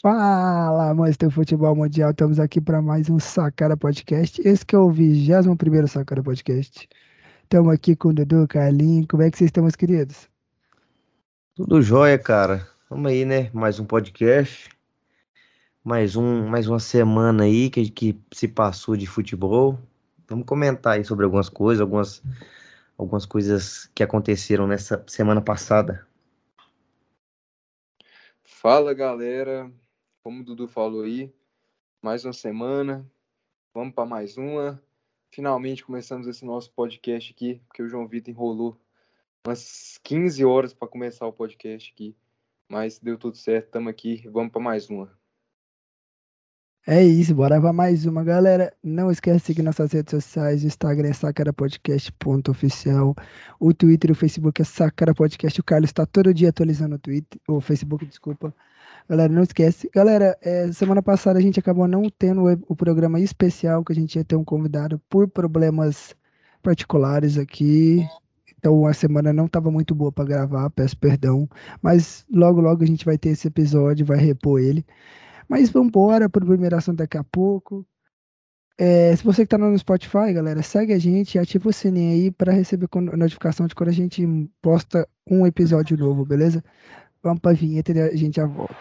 Fala, amantes do futebol mundial, estamos aqui para mais um Sacara Podcast. Esse que é o 21 primeiro Sacara Podcast. Estamos aqui com o Dudu, Carlinhos. Como é que vocês estão, meus queridos? Tudo jóia, cara. Vamos aí, né? Mais um podcast. Mais, um, mais uma semana aí que, que se passou de futebol. Vamos comentar aí sobre algumas coisas, algumas, algumas coisas que aconteceram nessa semana passada. Fala galera, como o Dudu falou aí, mais uma semana, vamos para mais uma. Finalmente começamos esse nosso podcast aqui, porque o João Vitor enrolou umas 15 horas para começar o podcast aqui, mas deu tudo certo, estamos aqui, vamos para mais uma. É isso, bora para mais uma, galera. Não esquece de seguir nossas redes sociais, o Instagram é sacarapodcast.oficial, o Twitter e o Facebook é Sacara Podcast. O Carlos está todo dia atualizando o Twitter, o Facebook, desculpa. Galera, não esquece. Galera, é, semana passada a gente acabou não tendo o, programa especial, que a gente ia ter um convidado por problemas particulares aqui. Então a semana não estava muito boa para gravar, peço perdão. Mas logo, logo a gente vai ter esse episódio, vai repor ele. Mas vamos embora para o primeiro assunto daqui a pouco. É, se você que está no Spotify, galera, segue a gente e ativa o sininho aí para receber notificação de quando a gente posta um episódio novo, beleza? Vamos para a vinheta e a gente já volta.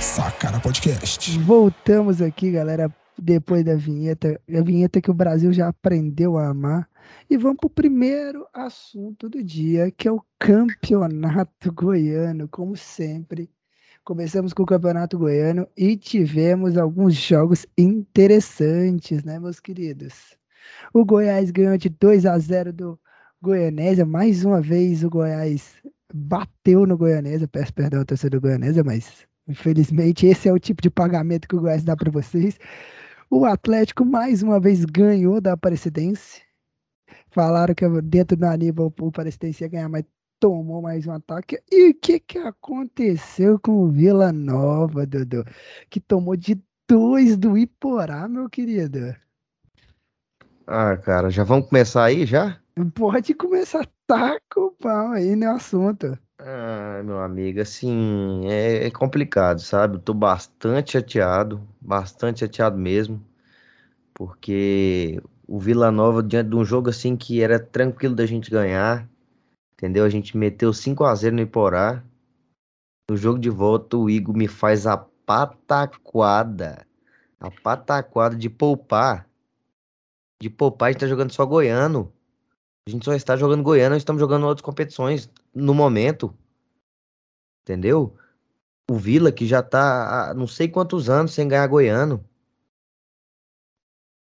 Sacara Podcast. Voltamos aqui, galera, depois da vinheta, a vinheta que o Brasil já aprendeu a amar. E vamos para o primeiro assunto do dia, que é o campeonato goiano, como sempre. Começamos com o campeonato goiano e tivemos alguns jogos interessantes, né, meus queridos? O Goiás ganhou de 2 a 0 do Goianésia. Mais uma vez o Goiás bateu no Goianésia. Peço perdão ao torcedor do Goianésia, mas infelizmente esse é o tipo de pagamento que o Goiás dá para vocês. O Atlético mais uma vez ganhou da Aparecidense. Falaram que dentro do Aníbal o Aparecidense ia ganhar, mas tomou mais um ataque. E o que, que aconteceu com o Vila Nova, Dudu? Que tomou de dois do Iporá, meu querido. Ah, cara, já vamos começar aí já? Pode começar, tá com o pau aí no assunto. Ah, meu amigo, assim, é, é complicado, sabe? Tô bastante chateado, bastante chateado mesmo, porque o Vila Nova, diante de um jogo assim que era tranquilo da gente ganhar, entendeu? A gente meteu 5 a 0 no Iporá. No jogo de volta, o Igor me faz a pataquada, a pataquada de poupar. De poupar, a gente tá jogando só goiano. A gente só está jogando Goiânia, estamos jogando outras competições no momento. Entendeu? O Vila, que já tá há não sei quantos anos sem ganhar Goiano. O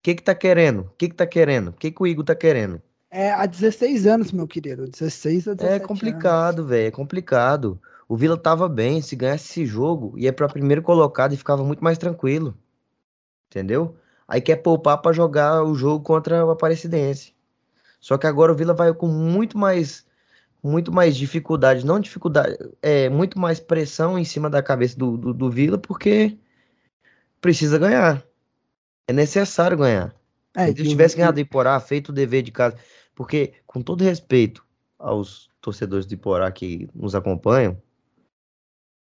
que que tá querendo? O que que tá querendo? O que que o Igor tá querendo? É, há 16 anos, meu querido. 16 a 17 É complicado, velho. É complicado. O Vila tava bem. Se ganhasse esse jogo, ia pra primeiro colocado e ficava muito mais tranquilo. Entendeu? Aí quer poupar para jogar o jogo contra o Aparecidense. Só que agora o Vila vai com muito mais muito mais dificuldade, não dificuldade, é muito mais pressão em cima da cabeça do, do, do Vila, porque precisa ganhar. É necessário ganhar. É, Se ele tivesse ganhado o Iporá, feito o dever de casa, porque com todo respeito aos torcedores do Iporá que nos acompanham,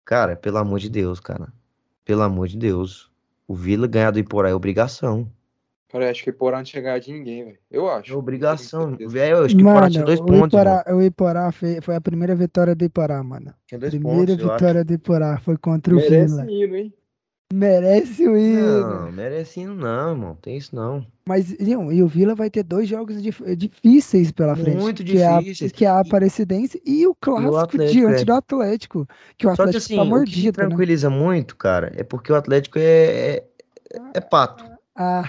cara, pelo amor de Deus, cara, pelo amor de Deus, o Vila ganhar do Iporá é obrigação. Cara, acho que o Iporá não tinha ganhado de ninguém, velho. Eu acho. É obrigação. Velho, acho que o Iporá tinha dois pontos. Iporá, o Iporá foi, foi, a primeira vitória do Iporá, mano. Tinha dois primeira pontos, vitória do Iporá foi contra merece o Vila. Merece hino, hein? Merece o hino. Não, merece hino não, irmão. Tem isso não. Mas, não, e o Vila vai ter dois jogos dif difíceis pela frente. Muito difíceis. Que é a, que é a Aparecidense e o clássico e o Atlético, diante é. do Atlético. Que o Atlético Só que assim, tá mordido, o que né? tranquiliza né? muito, cara, é porque o Atlético é, é, é pato. Ah...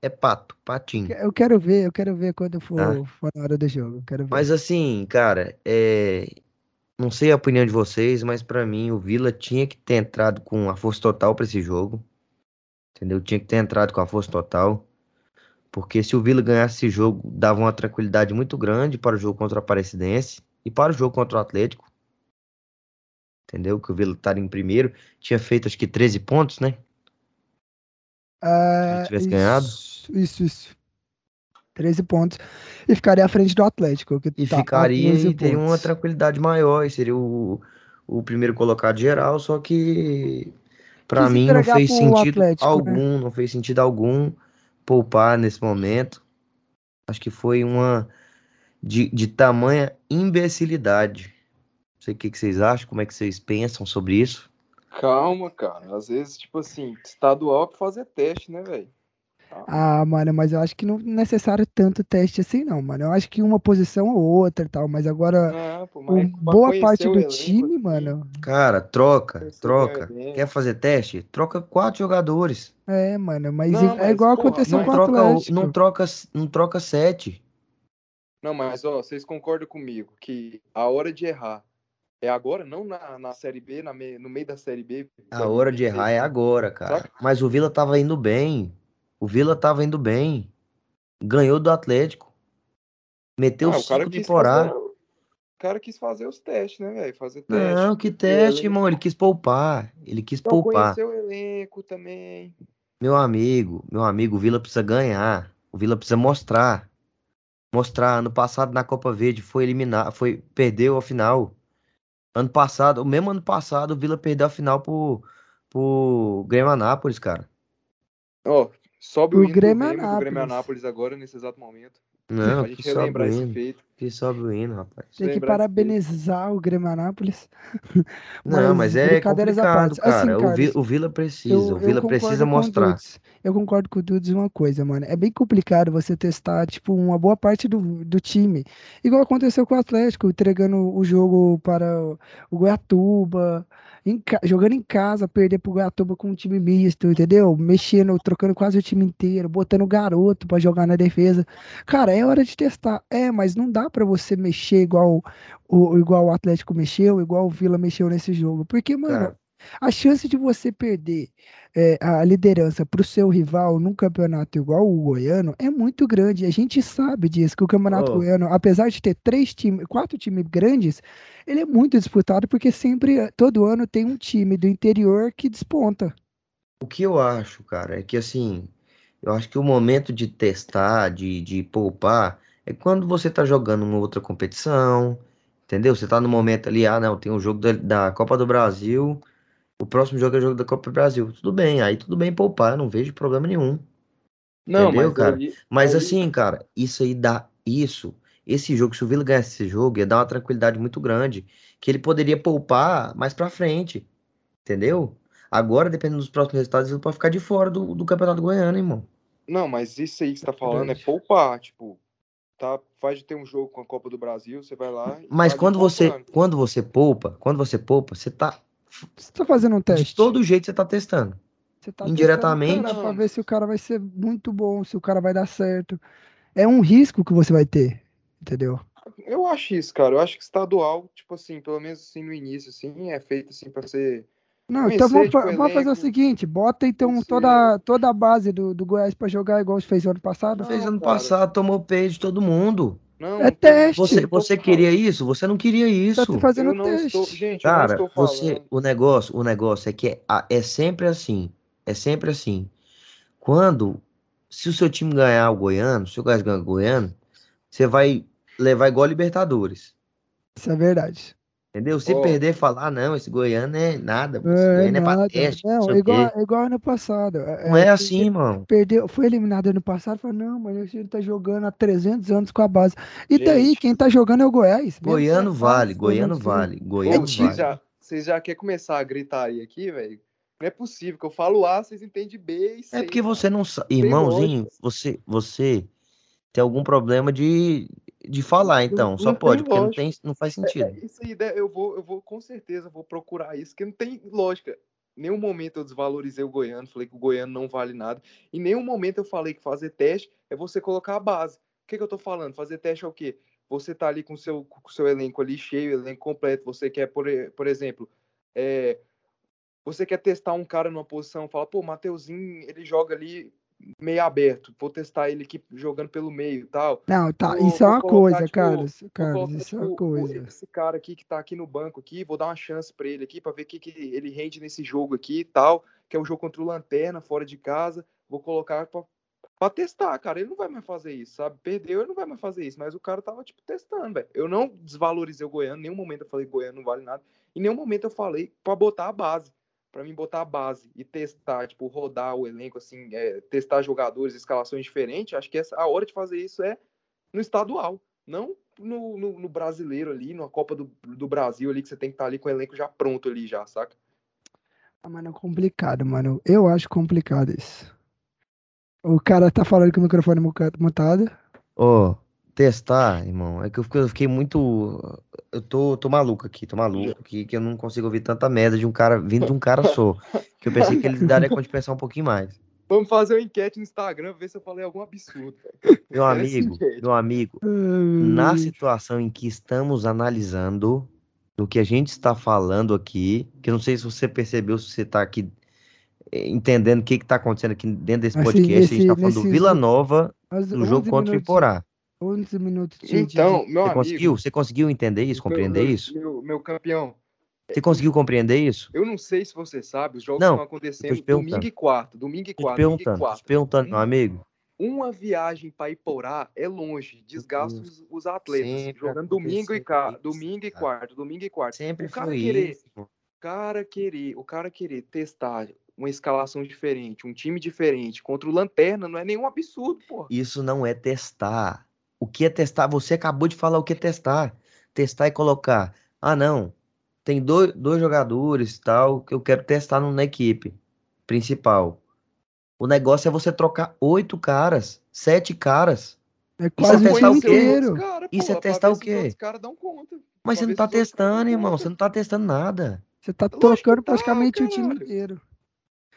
É pato, patinho. Eu quero ver, eu quero ver quando for, ah. for na hora do jogo. Quero ver. Mas assim, cara, é... não sei a opinião de vocês, mas para mim o Vila tinha que ter entrado com a força total para esse jogo. Entendeu? Tinha que ter entrado com a força total. Porque se o Vila ganhasse esse jogo, dava uma tranquilidade muito grande para o jogo contra a Aparecidense e para o jogo contra o Atlético. Entendeu? Que o Vila estaria em primeiro. Tinha feito acho que 13 pontos, né? Se tivesse isso, ganhado. Isso, isso. 13 pontos. E ficaria à frente do Atlético. Que E tá ficaria 12 e teria uma tranquilidade maior, e seria o, o primeiro colocado geral, só que Quis mim não fez sentido Atlético, né? algum, não fez sentido algum poupar nesse momento. Acho que foi uma de, de tamanha imbecilidade. Não sei o que que vocês acham, como é que vocês pensam sobre isso. Calma, cara. Às vezes, tipo assim, estadual é pra fazer teste, né, velho? Ah, mano, mas eu acho que não é necessário tanto teste assim, não, mano. Eu acho que uma posição ou outra e tal, mas agora Não, pô, mas pra boa conhecer parte do elenco, time, assim, mano. Cara, troca, troca. Quer fazer teste? Troca quatro jogadores. É, mano, mas Não, é mas, igual porra, aconteceu Não com o- Atlético. não troca, não troca sete. Não, mas ó, vocês concordam comigo que a hora de errar é agora, não na, na Série B, na me- no meio da Série B. A hora de errar é agora, cara. Saca? Mas o Vila tava indo bem. O Vila tava indo bem. Ganhou do Atlético. Meteu Ah, o cara cinco quis temporadas. fazer, o cara quis fazer os testes, né, velho? Fazer teste. Não, que teste, elenco. irmão. Ele quis poupar. Ele quis Então poupar. conhecer o elenco também. Meu amigo, meu amigo, o Vila precisa ganhar. O Vila precisa mostrar. Mostrar. Ano passado na Copa Verde foi eliminar, foi perdeu a final. Ano passado, o mesmo ano passado, o Vila perdeu a final pro, pro Grêmio Anápolis, cara. Ó, sobe O o Grêmio Grêmio, do Grêmio Anápolis. Agora, nesse exato momento. Não, pra que gente relembrar esse feito. Que sobe o hino, rapaz. Tem que parabenizar o Grêmio Anápolis. Não, mas é complicado, parte. Assim, cara. O, Vi- o Vila precisa, Eu, o Vila precisa o mostrar. Dudes. Eu concordo com o Dudes uma coisa, mano. É bem complicado você testar, tipo, uma boa parte do, do time. Igual aconteceu com o Atlético, entregando o jogo para o o Goiatuba, em ca- jogando em casa, perder pro Goiatuba com um time misto, entendeu? Mexendo, trocando quase o time inteiro, botando garoto pra jogar na defesa. Cara, é hora de testar. É, mas não dá pra você mexer igual o, igual o Atlético mexeu, igual o Vila mexeu nesse jogo. Porque, mano, Cara, a chance de você perder é, a liderança para o seu rival num campeonato igual o goiano é muito grande. A gente sabe disso, que o campeonato Ô. goiano, apesar de ter três times, quatro times grandes, ele é muito disputado porque sempre, todo ano, tem um time do interior que desponta. o que eu acho, cara, é que assim, eu acho que o momento de testar, de, de poupar, é quando você tá jogando uma outra competição, entendeu? Você tá no momento ali, ah, não, tem o jogo da, da Copa do Brasil, o próximo jogo é o jogo da Copa do Brasil. Tudo bem, aí tudo bem poupar, não vejo problema nenhum. Não, Entendeu, mas cara? aí- Mas aí- assim, cara, isso aí dá isso. Esse jogo, se o Vila ganhasse esse jogo, ia dar uma tranquilidade muito grande, que ele poderia poupar mais pra frente, entendeu? Agora, dependendo dos próximos resultados, ele pode ficar de fora do, do Campeonato Goiano, irmão. Não, mas isso aí que você tá falando é Verdade. poupar, tipo, tá, faz de ter um jogo com a Copa do Brasil, você vai lá e Mas tá quando você, poupando. quando você poupa, quando você poupa, você tá Você tá fazendo um de teste. todo jeito você tá testando. Você tá indiretamente- pra ver se o cara vai ser muito bom, se o cara vai dar certo. É um risco que você vai ter, entendeu? Eu acho isso, cara. Eu acho que estadual, tipo assim, pelo menos assim no início, assim, é feito assim pra ser. Não, então vamos, fa- vamos fazer o seguinte, bota então conhecer- toda, toda a base do, do Goiás pra jogar igual fez ano passado. Não, Fez ano cara. passado, tomou peso de todo mundo. Não, É teste. Você, você queria isso? Você não queria Tá isso. te fazendo Eu não teste. estou. Gente, Cara, eu não estou você, o negócio, o negócio é que é, é sempre assim, é sempre assim. Quando, se o seu time ganhar o Goiano, se o Goiás ganhar o Goiano, você vai levar igual a Libertadores, Isso é verdade. Entendeu? Se Ó. perder, falar, ah, não, esse Goiano é nada, esse É, Goiano é teste, não Não, é igual, é igual ano passado. É, Não é é, assim, irmão. Perdeu, foi eliminado ano passado, falou, não, mas esse time tá jogando há 300 anos com a base. E daí, Gente. quem tá jogando é o Goiás. Goiano vale, Goiano vale, Goiano time. vocês vale. já, vocês já querem começar a gritaria aqui, velho? Não é possível que eu falo A, vocês entendem B e C. É porque você não sabe, irmãozinho, você, você tem algum problema de, de falar, então, só não pode, porque não tem, não faz É, sentido. é, isso aí, né, eu vou, eu vou com certeza vou procurar isso, que não tem lógica. Em nenhum momento eu desvalorizei o goiano, falei que o goiano não vale nada. Em nenhum momento eu falei que fazer teste é você colocar a base. O que, que eu tô falando? Fazer teste é o quê? Você tá ali com o seu, com o seu elenco ali cheio, elenco completo. Você quer, por, por exemplo, é, você quer testar um cara numa posição, fala, pô, Mateuzinho, ele joga ali meio aberto, vou testar ele aqui jogando pelo meio e tal. Não, tá, Vou- isso é uma colocar, coisa, tipo, Carlos. Vou Carlos, colocar, isso é uma tipo, coisa. esse cara aqui que tá aqui no banco aqui, vou dar uma chance pra ele aqui, pra ver o que, que ele rende nesse jogo aqui e tal, que é o jogo contra o Lanterna, fora de casa. Vou colocar pra, pra testar, cara. Ele não vai mais fazer isso, sabe? Perdeu, ele não vai mais fazer isso. Mas o cara tava, tipo, testando, velho. Eu não desvalorizei o Goiano, em nenhum momento eu falei Goiano não vale nada. Em nenhum momento eu falei pra botar a base. Pra mim botar a base e testar, tipo, rodar o elenco, assim, é, testar jogadores, escalações diferentes. Acho que essa, a hora de fazer isso é no estadual, não no, no, no brasileiro ali, numa Copa do, do Brasil ali, que você tem que estar ali com o elenco já pronto ali, já, saca? Ah, mano, é complicado, mano. Eu acho complicado isso. O cara tá falando com o microfone mutado. Ó, testar, irmão, é que eu fiquei, eu fiquei muito. Eu tô, tô maluco aqui, tô maluco aqui, que eu não consigo ouvir tanta merda de um cara, vindo de um cara só. Que eu pensei que ele daria conta de pensar um pouquinho mais. Vamos fazer uma enquete no Instagram, ver se eu falei algum absurdo. Meu É amigo, meu amigo, na situação em que estamos analisando, do que a gente está falando aqui, que eu não sei se você percebeu, se você está aqui eh, entendendo o que está acontecendo aqui dentro desse Assim, podcast, a gente nesse- está falando do nesses Vila Nova, do jogo 11 contra o Iporá. 11 minutos de, de- Então, meu Você amigo. conseguiu? Você conseguiu entender isso, compreender meu, isso? Meu, meu campeão, Você conseguiu compreender isso? eu não sei se você sabe, os jogos Não, estão acontecendo domingo e quarto, domingo e quarto, domingo e perguntando, tô te quarto. perguntando, meu amigo. Uma viagem para Iporá é longe, desgasta os, os atletas, Sempre jogando domingo e, ca... isso, domingo e quarto, domingo e quarto. Sempre o cara foi querer, isso. cara querer, o cara querer testar uma escalação diferente, um time diferente contra o Lanterna não é nenhum absurdo, pô. Isso não é testar. O que é testar? Você acabou de falar o que é testar. Testar é colocar. Ah, não. Tem dois, dois jogadores e tal que eu quero testar no- na equipe principal. O negócio é você trocar oito caras, sete caras. É quase é o testar o quê? inteiro. Cara, Isso é testar o quê? outros caras dão conta. Mas Pra você não tá testando, irmão. conta. Você não tá testando nada. Você tá Lógico trocando tá, praticamente o time inteiro.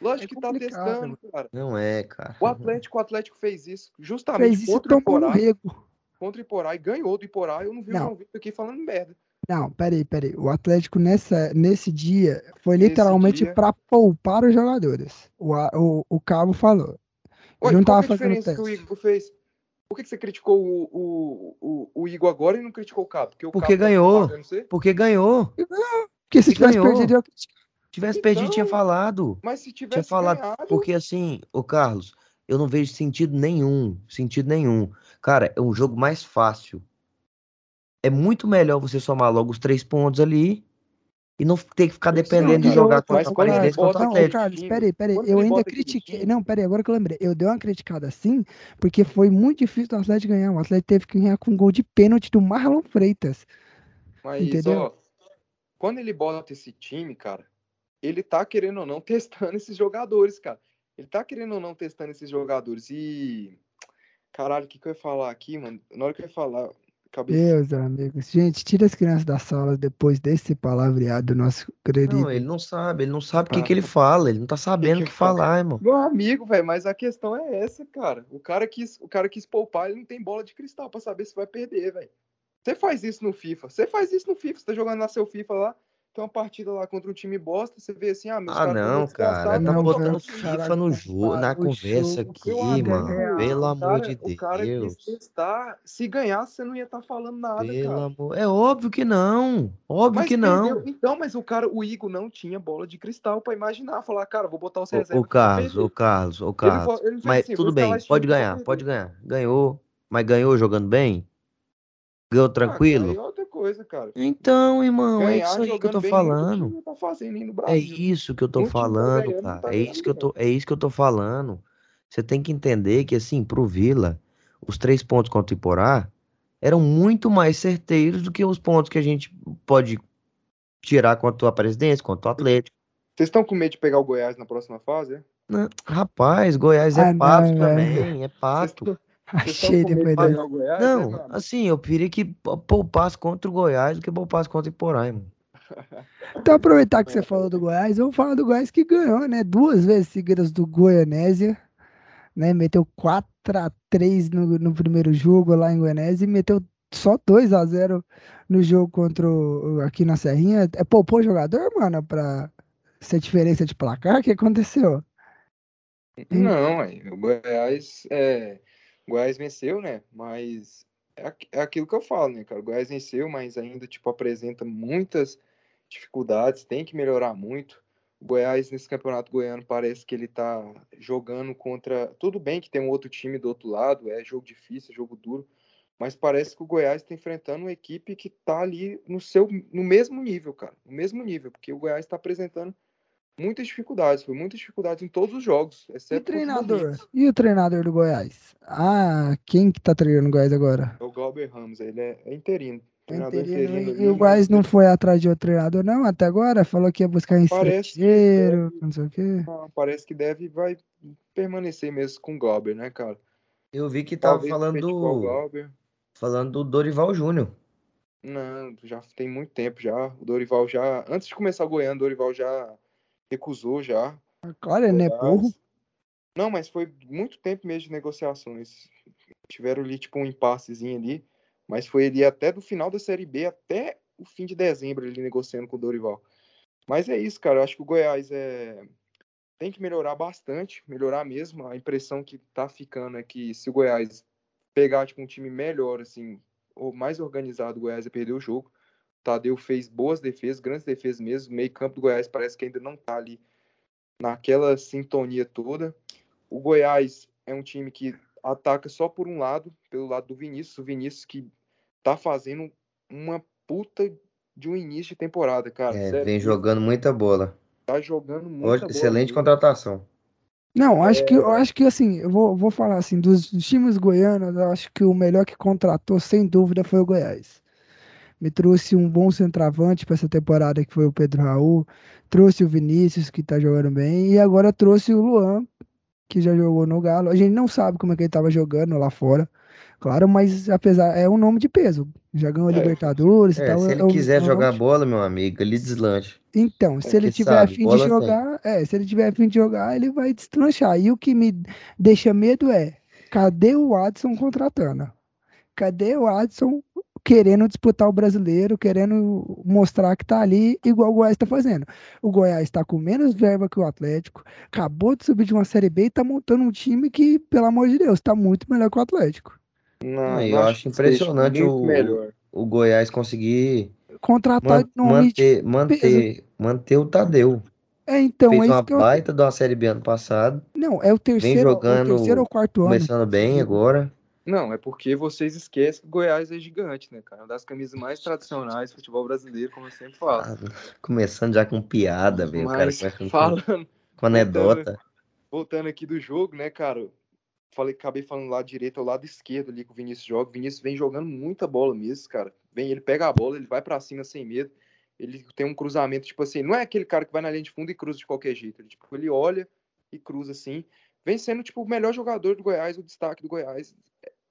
Lógico É que tá testando, cara. Não é, cara. O Atlético, o Atlético fez isso justamente Fez isso e contra o. contra o Iporá e ganhou do Iporá. Eu não vi Não. o João Vitor aqui falando merda. Não, peraí, peraí. O Atlético nessa, nesse dia foi literalmente dia- pra poupar os jogadores. O, o, o Cabo falou. Ele não qual tava é a fazendo diferença que o teste. Igor fez? Por que, que você criticou o, o, o, o Igor agora e não criticou o Cabo? Porque o Porque Cabo tá ganhou. pagando você? Porque ganhou. Porque se tivesse ganhou. perdido, eu. Tivesse Então, perdido, tinha falado. Mas se Tinha tivesse falado. ganhado, Porque assim, ô Carlos, eu não vejo sentido nenhum. Sentido nenhum. Cara, é um jogo mais fácil. É muito melhor você somar logo os três pontos ali e não ter que ficar dependendo de jogar contra o Aparecidense contra o Atlético. Carlos, peraí, peraí. quando Eu ainda critiquei. time- Não, peraí, agora que eu lembrei. Eu dei uma criticada assim, porque foi muito difícil do Atlético ganhar. O Atlético teve que ganhar com um gol de pênalti do Marlon Freitas. Mas, Entendeu? ó, quando ele bota esse time, cara, ele tá querendo ou não testando esses jogadores, cara. Ele tá querendo ou não testando esses jogadores. E. Caralho, o que, que eu ia falar aqui, mano? Na hora que eu ia falar, acabei. Meus amigos. Gente, tira as crianças da sala depois desse palavreado do nosso querido. Não, ele não sabe, ele não sabe o que, Ah. que ele fala, ele não tá sabendo o que que fala? falar, irmão. Meu amigo, velho, mas a questão é essa, cara. O cara quis, o cara quis poupar, ele não tem bola de cristal pra saber se vai perder, velho. Você faz isso no FIFA. Você faz isso no FIFA. Você tá jogando na seu FIFA lá, tem uma partida lá contra um time bosta, você vê assim, ah, meus Ah, não, cara, desgastados, tá Não, vou botando FIFA no jogo, na o conversa jogo, aqui, amigo, mano. real. Pelo o amor cara- de O cara Deus. quis testar. Se ganhasse, você não ia estar falando nada, Pelo cara. amor. É óbvio que não. Óbvio Mas que não. Então, mas o cara, o Igor não tinha bola de cristal pra imaginar, falar, cara, vou botar ô aqui pra Carlos, ô Carlos, ô Ele Carlos. ele Mas assim, tudo bem, pode ganhar, pode ganhar. Ganhou, mas ganhou jogando bem? Ganhou Ah, tranquilo? é outra coisa, cara. Então, irmão, é Ganhar isso aí que eu tô falando. tá fazendo É isso que eu tô Um tá falando, ganhando, cara. tá É isso que eu tô, é isso que eu tô falando. Você tem que entender que, assim, pro Vila, os três pontos contra o Iporá eram muito mais certeiros do que os pontos que a gente pode tirar contra o Aparecidense, contra o Atlético. Vocês estão com medo de pegar o Goiás na próxima fase? é? Não, rapaz, Goiás é Ah, pato não, também, é Vocês pato. Estão Achei depois o Goiás? é, Não, amigo? assim, eu queria que pou- poupasse contra o Goiás do que poupasse contra o Iporá. Então, aproveitar que você falou do Goiás, vamos falar do Goiás que ganhou, né? Duas vezes seguidas do Goianésia, né? Meteu 4x3 no, no primeiro jogo lá em Goianésia e meteu só 2x0 no jogo contra o, aqui na Serrinha. É, poupou o jogador, mano, pra ser diferença de placar? O que aconteceu? Não, ué, o Goiás, é, o Goiás venceu, né? Mas é, é aquilo que eu falo, né, cara? O Goiás venceu, mas ainda, tipo, apresenta muitas dificuldades, tem que melhorar muito. O Goiás, nesse campeonato goiano, parece que ele tá jogando contra. Tudo bem que tem um outro time do outro lado, é jogo difícil, é jogo duro, mas parece que o Goiás está enfrentando uma equipe que tá ali no seu no mesmo nível, cara. No mesmo nível, porque o Goiás está apresentando muitas dificuldades, foi muitas dificuldades em todos os jogos, E o exceto o treinador? E o treinador do Goiás? Ah, quem que tá treinando o Goiás agora? É o Glauber Ramos, ele é, é interino. Treinador Interino, interino e- e o Goiás não foi atrás de outro treinador, não, até agora? Falou que ia buscar em Parece que estrangeiro, deve. não sei o quê. Ah, parece que deve vai permanecer mesmo com o Glauber, né, cara? Eu vi que tava Talvez falando do, falando do Dorival Júnior. Não, já tem muito tempo já. O Dorival já. Antes de começar o Goiânia, o Dorival já recusou já. Olha, é Goiás. burro. Não, mas foi muito tempo mesmo de negociações. Tiveram ali, tipo, um impassezinho ali. Mas foi ali até do final da Série B, até o fim de dezembro, ele negociando com o Dorival. Mas é isso, cara. Eu acho que o Goiás é... tem que melhorar bastante, melhorar mesmo. A impressão que tá ficando é que se o Goiás pegar, tipo, um time melhor, assim, ou mais organizado, o Goiás vai perder o jogo. O Tadeu fez boas defesas, grandes defesas mesmo. Meio campo do Goiás parece que ainda não tá ali naquela sintonia toda. O Goiás é um time que ataca só por um lado, pelo lado do Vinícius. O Vinícius que tá fazendo uma puta de um início de temporada, cara. É, Sério, vem jogando muita bola. Tá jogando muita Hoje, bola excelente mesmo. contratação. Não, acho que, eu É. acho que assim, eu vou, vou falar assim, dos, dos times goianos, eu acho que o melhor que contratou, sem dúvida, foi o Goiás. Me trouxe um bom centroavante para essa temporada, que foi o Pedro Raul, trouxe o Vinícius, que tá jogando bem, e agora trouxe o Luan, que já jogou no Galo. A gente não sabe como é que ele tava jogando lá fora, claro, mas apesar, é um nome de peso. Já ganhou a É. Libertadores e É, tal. se é ele um- quiser é um jogar de bola, meu amigo, ele deslancha. então, se ele tiver sabe, fim de bola tem. jogar, é, se ele tiver fim de jogar, ele vai destranchar. E o que me deixa medo é, cadê o Adson contratando? Cadê o Adson querendo disputar o brasileiro, querendo mostrar que tá ali, igual o Goiás tá fazendo? O Goiás tá com menos verba que o Atlético, acabou de subir de uma Série B e tá montando um time que, pelo amor de Deus, tá muito melhor que o Atlético. Não, Não, eu não acho impressionante o- melhor. O Goiás conseguir Contratar man- manter, manter, manter o Tadeu. É, então, Fez é isso uma que eu. baita de uma Série B ano passado. Não, é o Vem terceiro, é o jogando, terceiro ou quarto ano. começando bem agora. Não, é porque vocês esquecem que Goiás é gigante, né, cara? Uma das camisas mais tradicionais do futebol brasileiro, como eu sempre falo. Ah, começando já com piada, velho. O cara Mas começa com, falando, com anedota. voltando aqui do jogo, né, cara? Falei, acabei falando lado direito ao lado esquerdo ali que o Vinícius joga. O Vinícius vem jogando muita bola mesmo, cara. Vem, ele pega a bola, ele vai pra cima sem medo. Ele tem um cruzamento, tipo assim, não é aquele cara que vai na linha de fundo e cruza de qualquer jeito. Ele, tipo, ele olha e cruza assim. Vem sendo, tipo, o melhor jogador do Goiás, o destaque do Goiás,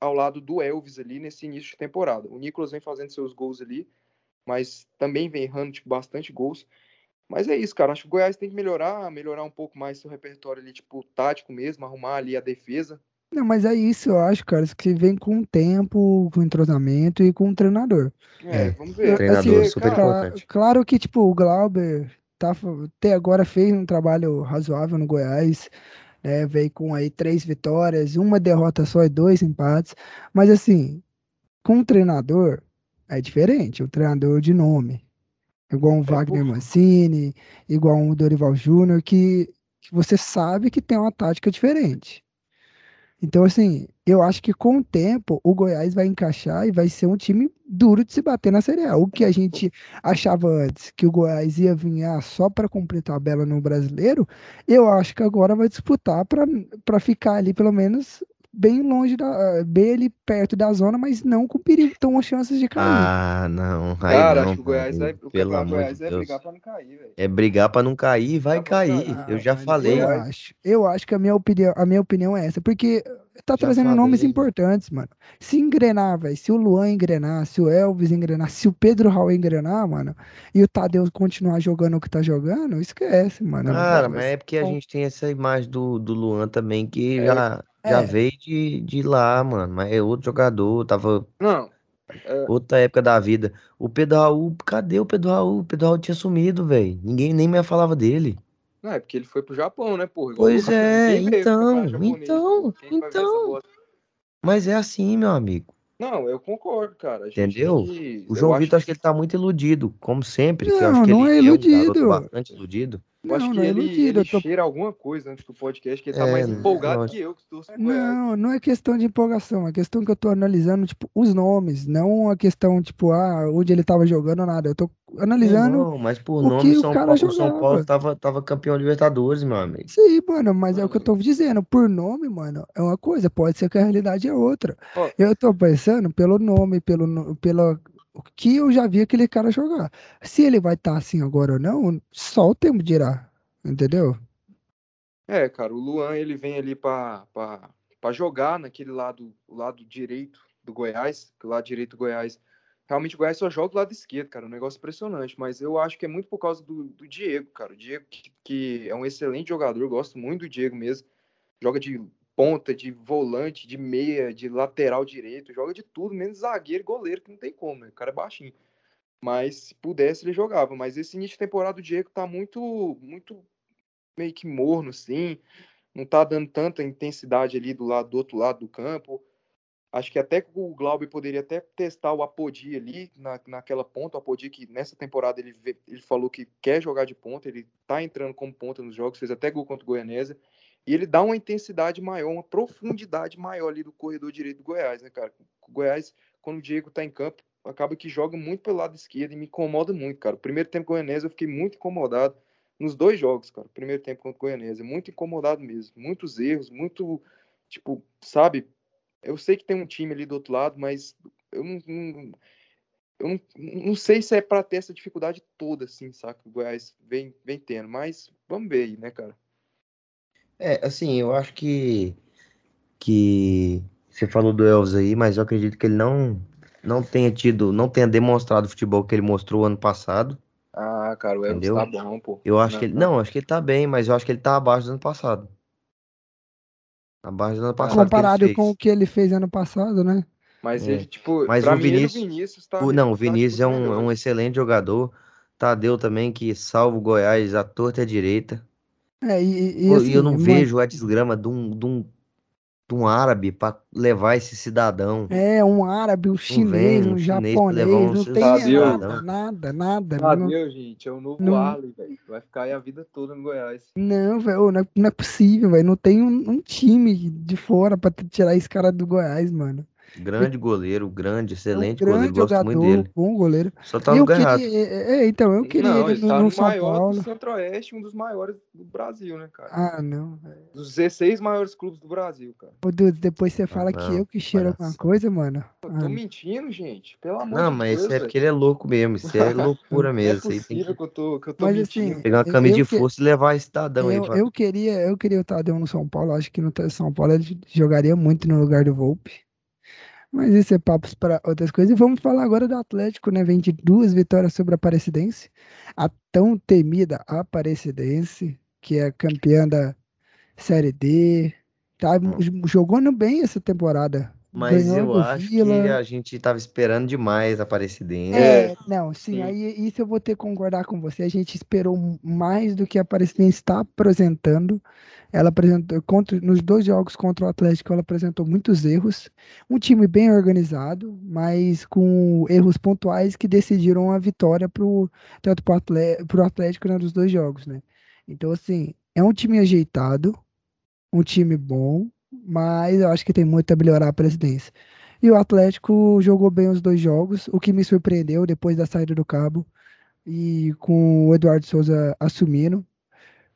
ao lado do Elvis ali nesse início de temporada. O Nicolas vem fazendo seus gols ali, mas também vem errando, tipo, bastante gols. Mas é isso, cara. Acho que o Goiás tem que melhorar, melhorar um pouco mais seu repertório ali, tipo, tático mesmo, arrumar ali a defesa. Não, mas é isso, eu acho, cara, isso que vem com o tempo, com o entrosamento e com o treinador. É, É, vamos ver. treinador Porque, super cara, importante. Claro que, tipo, o Glauber tá, até agora fez um trabalho razoável no Goiás, né? Veio com aí três vitórias, uma derrota só e dois empates. Mas assim, com o treinador é diferente, o treinador de nome. Igual um Wagner por- Mancini, igual um Dorival Júnior, que, que você sabe que tem uma tática diferente. Então, assim, eu acho que com o tempo o Goiás vai encaixar e vai ser um time duro de se bater na Série A. O que a gente achava antes, que o Goiás ia vir ah, só para cumprir tabela no brasileiro, eu acho que agora vai disputar para ficar ali, pelo menos, bem longe da. bem ali perto da zona, mas não com perigo, tão chances de cair. Ah, não. Aí Cara, não, acho que o Goiás vai. O pelo amor Goiás de é Deus. brigar pra não cair, velho. É brigar pra não cair, vai Brigar pra não cair. Eu já mas falei. Eu acho, eu acho que a minha opinião, a minha opinião é essa, porque tá Já trazendo nomes importantes, mano. Se engrenar, velho, se o Luan engrenar, se o Elvis engrenar, se o Pedro Raul engrenar, mano, e o Tadeu continuar jogando o que tá jogando, esquece, mano. Cara, mas é porque a gente tem essa imagem do, do Luan também, que É, já, já é. veio de, de lá, mano. Mas é outro jogador, tava Não, é, outra época da vida. O Pedro Raul, cadê o Pedro Raul? O Pedro Raul tinha sumido, velho. Ninguém nem me falava dele. Não, é porque ele foi pro Japão, né, porra? Pois é, então, então, então. Mas é assim, meu amigo. Não, eu concordo, cara. Gente Entendeu? que- O João Vitor, acho que ele tá muito iludido, como sempre. Não, acho que não ele é é um iludido. bastante iludido. Eu acho Não, que não é ele, iludido. ele Eu tô cheira alguma coisa antes do podcast, que ele tá É, mais empolgado lógico. que eu, que Goiás. Não, não é questão de empolgação, é questão que eu tô analisando, tipo, os nomes, não a questão, tipo, ah, onde ele tava jogando ou nada. Eu tô analisando Não, mas por o nome, o São cara Paulo, o São. Paulo tava, tava campeão Libertadores, meu amigo. Sim, mano, mas é o que eu tô dizendo. Por nome, mano, é uma coisa, pode ser que a realidade é outra. Ó. Eu tô pensando pelo nome, pelo, pela, o que eu já vi aquele cara jogar. Se ele vai estar assim agora ou não, só o tempo dirá, entendeu? É, cara, o Luan ele vem ali pra jogar naquele lado, o lado direito do Goiás, que o lado direito do Goiás. Realmente o Goiás só joga do lado esquerdo, cara, um negócio impressionante. Mas eu acho que é muito por causa do, do Diego, cara. O Diego, que, que é um excelente jogador, eu gosto muito do Diego mesmo. Joga de ponta, de volante, de meia, de lateral direito, joga de tudo, menos zagueiro goleiro, que não tem como, né? O cara é baixinho. Mas se pudesse, ele jogava. Mas esse início de temporada do Diego tá muito, muito meio que morno, assim. Não tá dando tanta intensidade ali do lado do outro lado do campo. Acho que até o Glauber poderia até testar o Apodi ali na, naquela ponta. O Apodi que nessa temporada ele, ele falou que quer jogar de ponta, ele tá entrando como ponta nos jogos, fez até gol contra o Goianésia. E ele dá uma intensidade maior, uma profundidade maior ali do corredor direito do Goiás, né, cara? O Goiás, quando o Diego tá em campo, acaba que joga muito pelo lado esquerdo e me incomoda muito, cara. Primeiro tempo com o Goianésia eu fiquei muito incomodado nos dois jogos, cara. Primeiro tempo contra o Goianésia, muito incomodado mesmo. Muitos erros, muito, tipo, sabe? Eu sei que tem um time ali do outro lado, mas eu não, não- eu não, não sei se é pra ter essa dificuldade toda, assim, saca? O Goiás vem, vem tendo, mas vamos ver aí, né, cara? É, assim, eu acho que, que você falou do Elvis aí, mas eu acredito que ele não, não tenha tido, não tenha demonstrado o futebol que ele mostrou ano passado. Ah, cara, o Elvis Entendeu? tá bom, pô. Eu acho Não, que ele, não. acho que ele tá bem, mas eu acho que ele tá abaixo do ano passado. Abaixo do ano passado Comparado com o que ele fez ano passado, né? Mas É. ele, tipo, Mas pra o mim, ele e Vinícius- Vinícius tá. O, não, o tá, tipo, Vinícius é os um, é um excelente jogador. Tadeu também, que salva o Goiás à torta e à direita. É, e, e, Pô, assim, e eu não vejo a desgrama de um, de um, de um árabe pra levar esse cidadão. É, um árabe, um chinês, um um chinês japonês, levar um não tem cidadão. nada, nada, nada. Ah, não, Deus, gente, é o novo não- Arley, velho. Vai ficar aí a vida toda no Goiás. não, velho, não, é- não é possível, velho. Não tem um, um time de fora pra t- tirar esse cara do Goiás, mano. Grande goleiro, grande, É um excelente goleiro. grande Gosto muito dele. bom goleiro. Só tá no lugar errado. queria, é, é, então, eu queria não, ele ele no, tá no no São maior Paulo. do Centro-Oeste, um dos maiores do Brasil, né, cara? Ah, não. Dos 16 maiores clubes do Brasil, cara. Ô, Dudu, depois você fala que Ah, não, eu que cheiro alguma palhaçada. coisa, mano. Eu Ah, tô mentindo, gente. Pelo amor Não, de mas Deus, isso é porque ele é louco mesmo. Isso é loucura Não é mesmo. Isso aí tem possível que que eu tô, que eu tô Mas mentindo. assim, pegar uma camisa de que- força e levar esse aí Eu, pra. eu queria, eu queria o Tadeu no São Paulo. Acho que no São Paulo ele jogaria muito no lugar do Volpe. Mas isso é papos para outras coisas. E vamos falar agora do Atlético, né? Vem de duas vitórias sobre a Aparecidense. A tão temida Aparecidense, que é campeã da Série D. Tá Hum. jogando bem essa temporada. Mas Ganhou eu acho que Vila. a gente tava esperando demais a Aparecidense. É, não, sim, sim. aí isso eu vou ter que concordar com você. A gente esperou mais do que a Aparecidense está apresentando. Ela apresentou contra, nos dois jogos contra o Atlético, ela apresentou muitos erros. Um time bem organizado, mas com erros pontuais que decidiram a vitória pro, tanto para o Atlético né, dos dois jogos, né? Então, assim, é um time ajeitado, um time bom, mas eu acho que tem muito a melhorar a presidência. E o Atlético jogou bem os dois jogos, o que me surpreendeu depois da saída do Cabo e com o Eduardo Souza assumindo,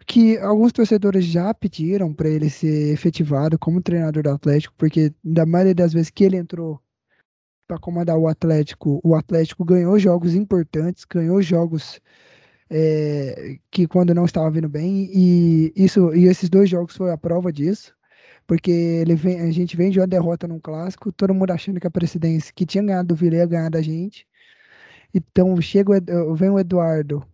que alguns torcedores já pediram para ele ser efetivado como treinador do Atlético, porque da maioria das vezes que ele entrou para comandar o Atlético, o Atlético ganhou jogos importantes, ganhou jogos é, que quando não estava vindo bem, e isso e esses dois jogos foi a prova disso porque ele vem, a gente vem de uma derrota num clássico, todo mundo achando que a presidência que tinha ganhado do Vila ia ganhar da gente. Então chega o Ed- vem o Eduardo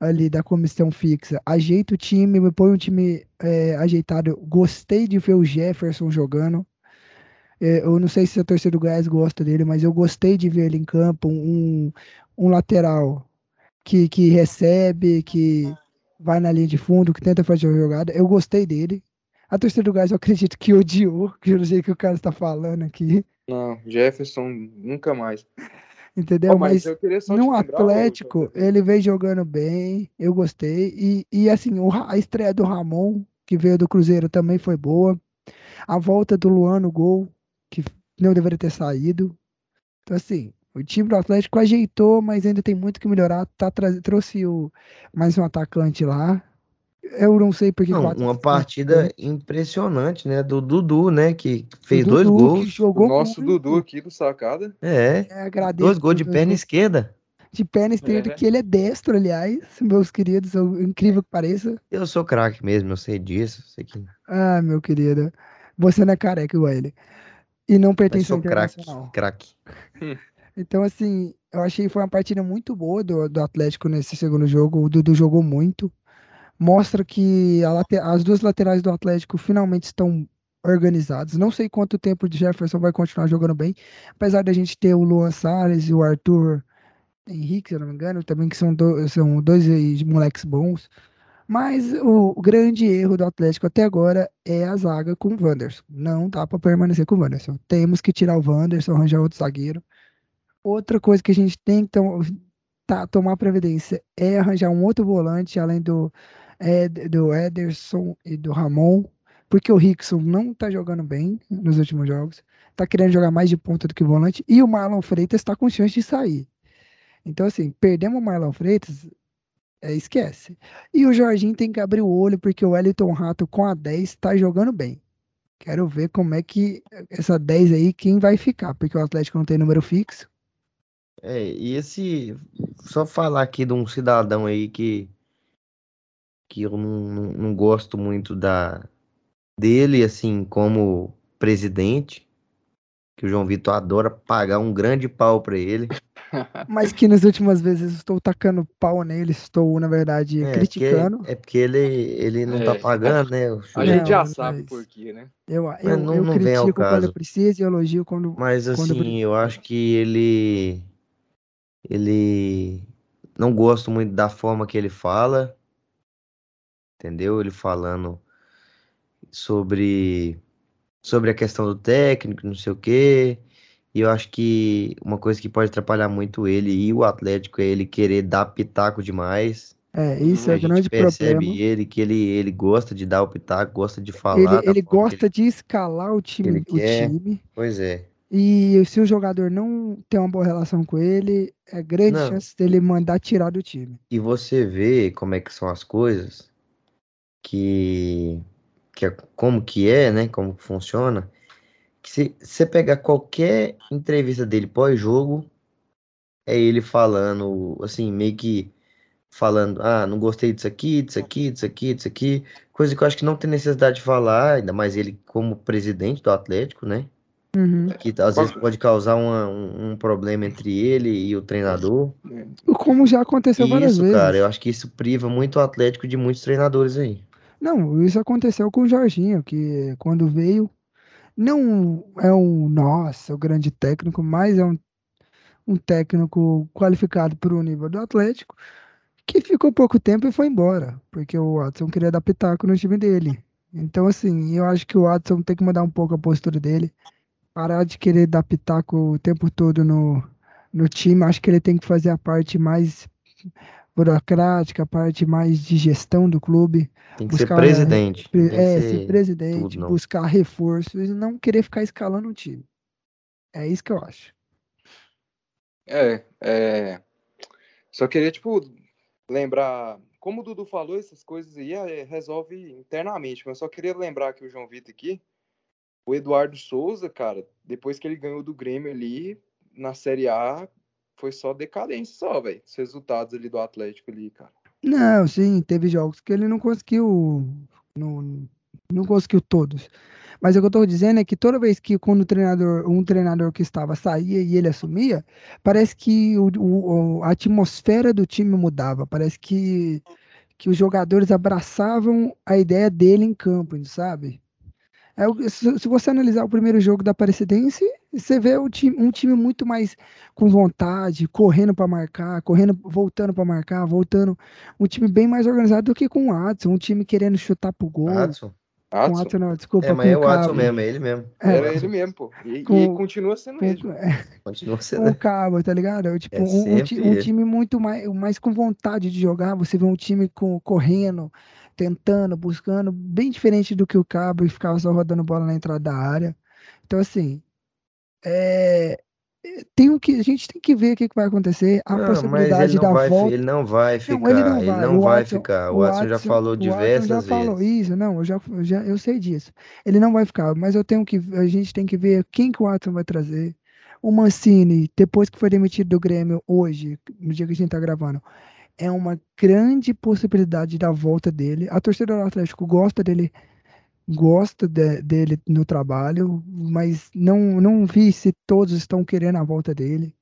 ali da comissão fixa, ajeita o time, me põe um time é, ajeitado. Gostei de ver o Jefferson jogando. É, eu não sei se a torcida do Goiás gosta dele, mas eu gostei de ver ele em campo, um, um lateral que, que recebe, que vai na linha de fundo, que tenta fazer a jogada. Eu gostei dele. A torcida do Goiás eu acredito que odiou, que eu não sei o que o cara está falando aqui. Não, Jefferson nunca mais. Entendeu? Ó, mas mas no Atlético, ele vem jogando bem, eu gostei. E, e assim, a estreia do Ramon, que veio do Cruzeiro, também foi boa. A volta do Luan no gol, que não deveria ter saído. Então, assim, o time do Atlético ajeitou, mas ainda tem muito que melhorar. Tá, trouxe o, mais um atacante lá. Eu não sei porque Não, quatro uma assistindo partida atacante. impressionante, né? Do Dudu, né? Que O fez dois Dudu, que gols. O jogou nosso muito. Dudu aqui do sacada. É, É, agradeço dois gols de dois perna gols. esquerda. De perna esquerda, É. que ele é destro, aliás, meus queridos, eu- incrível que pareça. Eu sou craque mesmo, eu sei disso. Sei que... Ah, meu querido, você não é careca igual ele. E não pertence ao sou craque, Internacional. craque. Então, assim, eu achei que foi uma partida muito boa do, do Atlético nesse segundo jogo. O Dudu jogou muito. Mostra que as duas laterais do Atlético finalmente estão organizadas. Não sei quanto tempo o Jefferson vai continuar jogando bem, apesar da gente ter o Luan Salles e o Arthur Henrique, se eu não me engano, também que são, do- são dois moleques bons. Mas o grande erro do Atlético até agora é a zaga com o Wanderson. Não dá para permanecer com o Wanderson. Temos que tirar o Wanderson, arranjar outro zagueiro. Outra coisa que a gente tem que tom- tá- tomar previdência é arranjar um outro volante, além do, Ed- do Ederson e do Ramon, porque o Rickson não tá jogando bem nos últimos jogos, tá querendo jogar mais de ponta do que volante, e o Marlon Freitas tá com chance de sair. Então, assim, perdemos o Marlon Freitas, é, esquece. E o Jorginho tem que abrir o olho, porque o Wellington Rato com a 10 tá jogando bem. Quero ver como é que essa 10 aí, quem vai ficar, porque o Atlético não tem número fixo. É, e esse. Só falar aqui de um cidadão aí que. Que eu não, não, não gosto muito da dele, assim, como presidente. Que o João Vitor adora pagar um grande pau pra ele. Mas que nas últimas vezes estou tacando pau nele, estou, na verdade, É, porque, criticando. é porque ele, ele não tá É. pagando, né? o A gente Não, já sabe por quê, né? Eu, eu, não- eu não critico quando caso. eu preciso e elogio quando. Mas quando eu assim, eu acho que ele. Ele. Não gosto muito da forma que ele fala. Entendeu? Ele falando sobre. Sobre a questão do técnico, não sei o quê. E eu acho que uma coisa que pode atrapalhar muito ele e o Atlético é ele querer dar pitaco demais. É, isso A é o gente grande percebe problema. ele que ele, ele gosta de dar o pitaco, gosta de Ele, falar ele que gosta de escalar o time, ele o quer. time. Pois é. E se o jogador não tem uma boa relação com ele, é grande Não. chance dele mandar tirar do time. E você vê como é que são as coisas, que, que é, como que é, né? Como que funciona. Que se você pegar qualquer entrevista dele pós-jogo, é ele falando, assim, meio que falando, ah, não gostei disso aqui, disso aqui, disso aqui, disso aqui. Coisa que eu acho que não tem necessidade de falar, ainda mais ele como presidente do Atlético, né? Uhum. Que às vezes pode causar uma- um, um problema entre ele e o treinador. Como já aconteceu E várias isso, vezes. cara, eu acho que isso priva muito o Atlético de muitos treinadores aí. Não, isso aconteceu com o Jorginho, que quando veio, não é um, nossa, o grande técnico, mas é um, um técnico qualificado para o nível do Atlético, que ficou pouco tempo e foi embora, porque o Watson queria dar pitaco no time dele. Então, assim, eu acho que o Watson tem que mudar um pouco a postura dele, parar de querer dar pitaco o tempo todo no, no time. Acho que ele tem que fazer a parte mais burocrática, a parte mais de gestão do clube. Tem que ser Buscar, presidente. Não Pre- tem que É, ser ser presidente, tudo, buscar reforços e não querer ficar escalando o time. É isso que eu acho. É, é. Só queria, tipo, lembrar. Como o Dudu falou, essas coisas aí é, resolve internamente. Mas só queria lembrar que o João Vitor aqui, o Eduardo Souza, cara, depois que ele ganhou do Grêmio ali na Série A, foi só decadência só, velho. Os resultados ali do Atlético ali, cara. Não, sim, teve jogos que ele não conseguiu. Não, não conseguiu todos. Mas o que eu tô dizendo é que toda vez que quando o treinador, um treinador que estava saía e ele assumia, parece que o- o- a atmosfera do time mudava. Parece que, que os jogadores abraçavam a ideia dele em campo, sabe? É, se, você analisar o primeiro jogo da Aparecidense, você vê o time, um time muito mais com vontade, correndo para marcar, correndo, voltando para marcar, voltando. Um time bem mais organizado do que com o Adson, um time querendo chutar pro gol. Adson? Com o Adson? Não, desculpa, É, mas é o Cabo. mesmo, é ele mesmo. É, Era ele mesmo, pô. E, Com- e continua sendo com- ele. é, Continua com sendo. o Cabo, tá ligado? Tipo, É um, um um time muito mais, mais com vontade de jogar. Você vê um time com, correndo, tentando, buscando, bem diferente do que o Cabo e ficava só rodando bola na entrada da área. Então, assim, é, é, tem o que, a gente tem que ver o que, vai acontecer. A Não, possibilidade ele da não vai, volta. ele não vai ficar. Não, ele não Ele vai. não O vai Watson, ficar. O Watson já falou Watson já diversas falou vezes. isso. Não, eu já, eu já eu sei disso. Ele não vai ficar, mas eu tenho que, a gente tem que ver quem que o Watson vai trazer. O Mancini, depois que foi demitido do Grêmio hoje, no dia que a gente tá gravando, é uma grande possibilidade da volta dele. A torcida do Atlético gosta dele, gosta de- dele no trabalho, mas não, não vi se todos estão querendo a volta dele.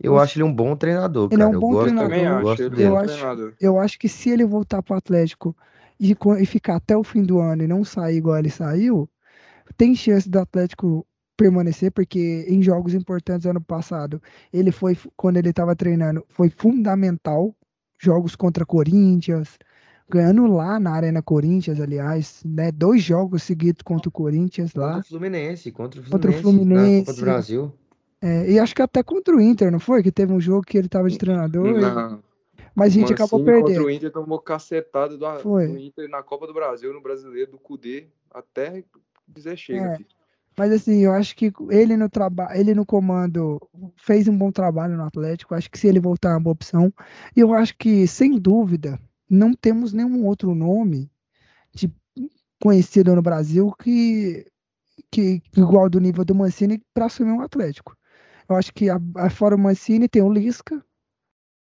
Eu acho ele um bom treinador, Ele é um cara. Eu bom gosto, treinador. Também eu acho. gosto Ele dele. é Eu um acho- treinador. Eu acho que se ele voltar para o Atlético e, e ficar até o fim do ano e não sair igual ele saiu, tem chance do Atlético permanecer, porque em jogos importantes ano passado, ele foi, quando ele estava treinando, foi fundamental. Jogos contra Corinthians, ganhando lá na Arena Corinthians, aliás, né? Dois jogos seguidos contra o Corinthians Contra lá. o Fluminense, contra o Contra o Fluminense, Fluminense. do Brasil. É, e acho que até contra o Inter, não foi? Que teve um jogo que ele estava de treinador, e- Não. mas a gente acabou Mancini contra perdendo. o Inter tomou cacetada do, Foi. do Inter na Copa do Brasil, no Brasileiro, do Cudê, até dizer chega. É. Mas assim, eu acho que ele no trabalho, ele no comando fez um bom trabalho no Atlético. Acho que se ele voltar é uma boa opção. E eu acho que, sem dúvida, não temos nenhum outro nome de conhecido no Brasil que, que igual do nível do Mancini para assumir um Atlético. Eu acho que a, a- fora o Mancini tem o Lisca,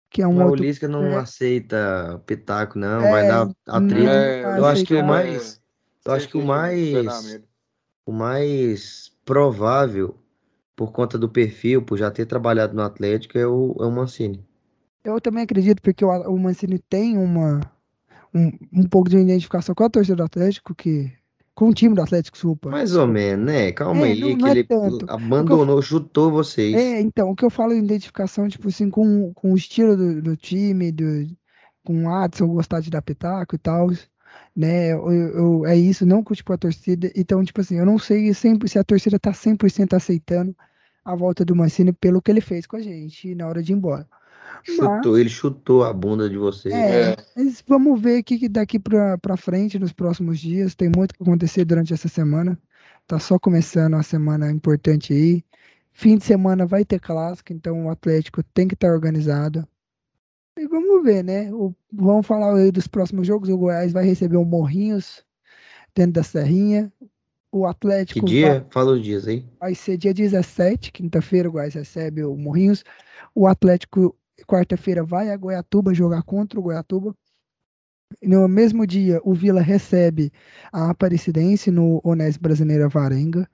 que é um Mas o outro. Lisca não é. aceita pitaco, não. É, Vai dar atrito. É, eu acho que o aceitar. mais. Eu acho que o mais. O mais provável, por conta do perfil, por já ter trabalhado no Atlético, é o, é o Mancini. Eu também acredito, porque o, o Mancini tem uma, um, um pouco de identificação com a torcida do Atlético, que, com o time do Atlético, desculpa. Mais ou menos, né? Calma É, aí, não- que não é ele abandonou, chutou vocês. É, então, o que eu falo de identificação, tipo assim, com, com o estilo do, do time, do, com o Adson gostar de dar pitaco e tal, né? Eu, eu- é isso, não com tipo, a torcida. Então, tipo assim, eu não sei sempre se a torcida tá 100% aceitando a volta do Mancini pelo que ele fez com a gente na hora de ir embora. Chutou, ele chutou a bunda de vocês. É, É. mas vamos ver o que, daqui pra, pra frente nos próximos dias. Tem muito que acontecer durante essa semana. Tá só começando uma semana importante aí. Fim de semana vai ter clássico, então o Atlético tem que estar organizado. E vamos ver, né? O- vamos falar aí dos próximos jogos. O Goiás vai receber o Morrinhos dentro da Serrinha. O Que Atlético vai- dia? Fala os dias aí. vai ser dia 17, quinta-feira, o Goiás recebe o Morrinhos. O Atlético, quarta-feira, vai a Goiatuba jogar contra o Goiatuba. No mesmo dia, o Vila recebe a Aparecidense no Onésio Brasileira Varenga.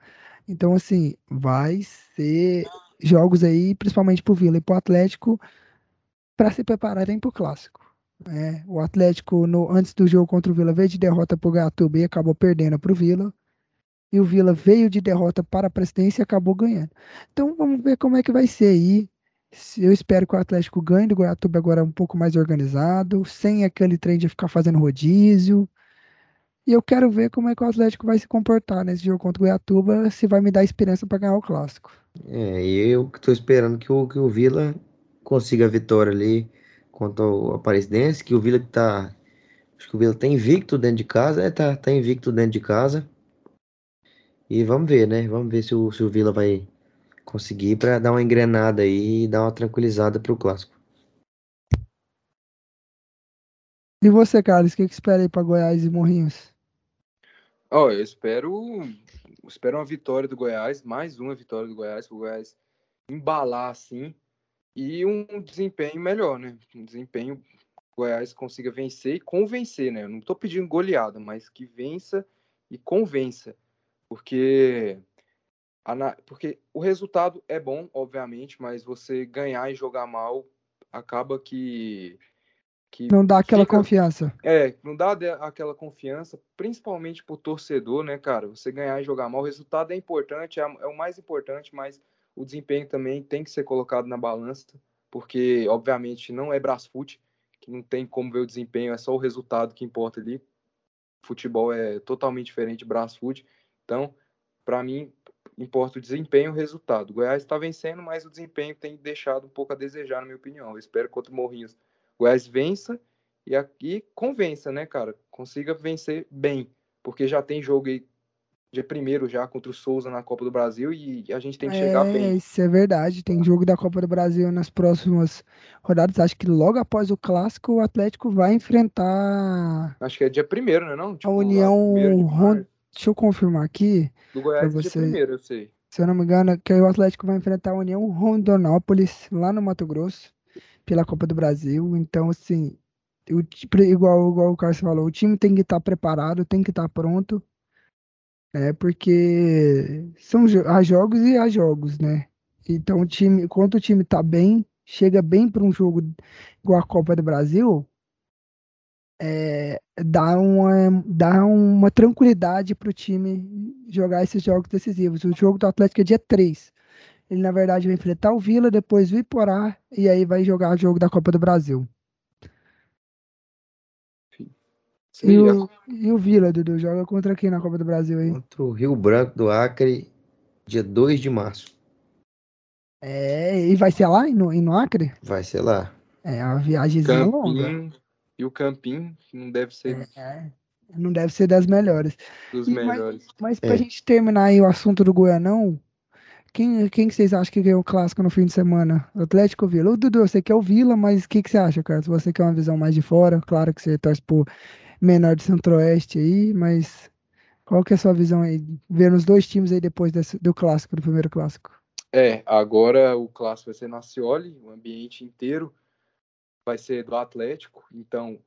Então, assim, vai ser jogos aí, principalmente pro Vila e pro Atlético, para se prepararem pro clássico. né? o Atlético, no, antes do jogo contra o Vila, veio de derrota pro Goiatuba e acabou perdendo pro Vila e o Vila veio de derrota para a presidência e acabou ganhando. Então vamos ver como é que vai ser aí. Eu espero que o Atlético ganhe do Goiatuba agora um pouco mais organizado, sem aquele trem de ficar fazendo rodízio. E eu quero ver como é que o Atlético vai se comportar nesse jogo contra o Goiatuba, se vai me dar esperança para ganhar o clássico. É, eu tô esperando que o, que o Vila consiga a vitória ali contra o Aparecidense, que o Vila que tá. Acho que o Vila tá invicto dentro de casa. É, tá, tá invicto dentro de casa. E vamos ver, né? Vamos ver se o, se o Vila vai conseguir para dar uma engrenada aí e dar uma tranquilizada pro clássico. E você, Carlos, o que, que espera aí para Goiás e Morrinhos? Ó, eu espero, espero uma vitória do Goiás, mais uma vitória do Goiás, o Goiás embalar assim e um desempenho melhor, né? Um desempenho que o Goiás consiga vencer e convencer, né? Eu não tô pedindo goleada, mas que vença e convença, porque ana- porque o resultado é bom, obviamente, mas você ganhar e jogar mal acaba que que Não dá aquela fica- confiança. é, não dá aquela confiança, principalmente pro torcedor, né, cara? Você ganhar e jogar mal, o resultado é importante, é, é o mais importante, mas o desempenho também tem que ser colocado na balança, porque, obviamente, não é Brasfoot, que não tem como ver o desempenho, é só o resultado que importa ali. futebol é totalmente diferente de Brasfoot. Então, para mim, importa o desempenho e o resultado. O Goiás está vencendo, mas o desempenho tem deixado um pouco a desejar, na minha opinião. Eu espero que contra o Morrinhos o Goiás vença e aqui convença, né, cara? Consiga vencer bem, porque já tem jogo aí dia primeiro já contra o Souza na Copa do Brasil e a gente tem que chegar É, bem. isso é verdade. Tem jogo da Copa do Brasil nas próximas rodadas. Acho que logo após o clássico, o Atlético vai enfrentar Acho que é dia primeiro, né? Não? a Tipo, lá, União Ron-. Deixa eu confirmar aqui. Do Goiás é dia você. primeiro, eu sei. Se eu não me engano, que o Atlético vai enfrentar a União Rondonópolis, lá no Mato Grosso, pela Copa do Brasil. Então, assim, o, igual, igual o Carlos falou, o time tem que estar preparado, tem que estar pronto, né? Porque são há jogos e há jogos, né? Então, o time, quando o time tá bem, chega bem para um jogo igual a Copa do Brasil, é, dá uma, dá uma tranquilidade para o time jogar esses jogos decisivos. O jogo do Atlético é dia 3. Ele, na verdade, vai enfrentar o Vila, depois o Iporá, e aí vai jogar o jogo da Copa do Brasil. Sim, E o, e o Vila, Dudu, joga contra quem na Copa do Brasil aí? Contra o Rio Branco do Acre, dia 2 de março. É, e vai ser lá, no, no Acre? Vai ser lá. É uma viagemzinha longa. Campim e o Campim que não deve ser É, não deve ser das melhores. dos E- mas- melhores. Mas pra É. gente terminar aí o assunto do Goianão, quem, quem que vocês acham que ganhou o clássico no fim de semana? Atlético ou Vila? O Dudu, você quer o Vila, mas o que, que você acha, Carlos? Você quer uma visão mais de fora? Claro que você torce pro menor de Centro-Oeste aí, mas qual que é a sua visão aí? Vendo os dois times aí depois desse- do clássico, do primeiro clássico. É, agora o clássico vai ser na Cioli, o ambiente inteiro vai ser do Atlético, então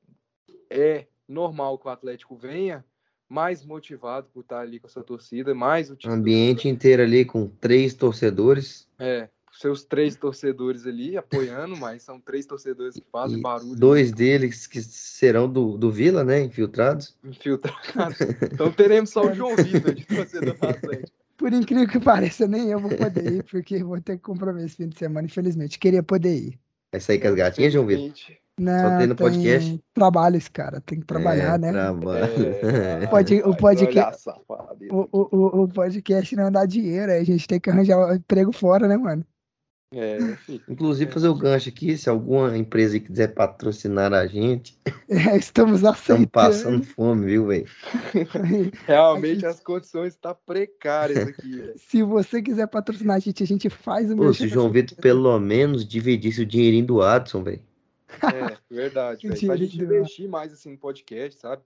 é normal que o Atlético venha mais motivado por estar ali com essa torcida, mais o time do- Ambiente inteiro ali com três torcedores É, seus três torcedores ali apoiando, mas são três torcedores que fazem e barulho. dois deles que serão do, do Vila, né? Infiltrados. infiltrados. Então teremos só o João Vitor de torcedor do Atlético. Por incrível que pareça, nem eu vou poder ir, porque vou ter compromisso esse fim de semana, infelizmente. Queria poder ir. Vai sair com as gatinhas, João Vitor? Não, tem no podcast? tem trabalhos, cara. Tem que trabalhar, É, né? trabalho. É, Pode- o podcast-. O, o, o- podcast não dá dinheiro, aí a gente tem que arranjar emprego fora, né, mano? É. Inclusive, fazer o gancho aqui, se alguma empresa quiser patrocinar a gente, É, estamos estamos aceitando. passando fome, viu, velho? Realmente A as condições estão precárias aqui, velho. Se você quiser patrocinar a gente, a gente faz o Pô, se o. João Vitor pelo menos dividisse o dinheirinho do Adson, velho. É, verdade, velho. Pra gente investir mais assim no podcast, sabe?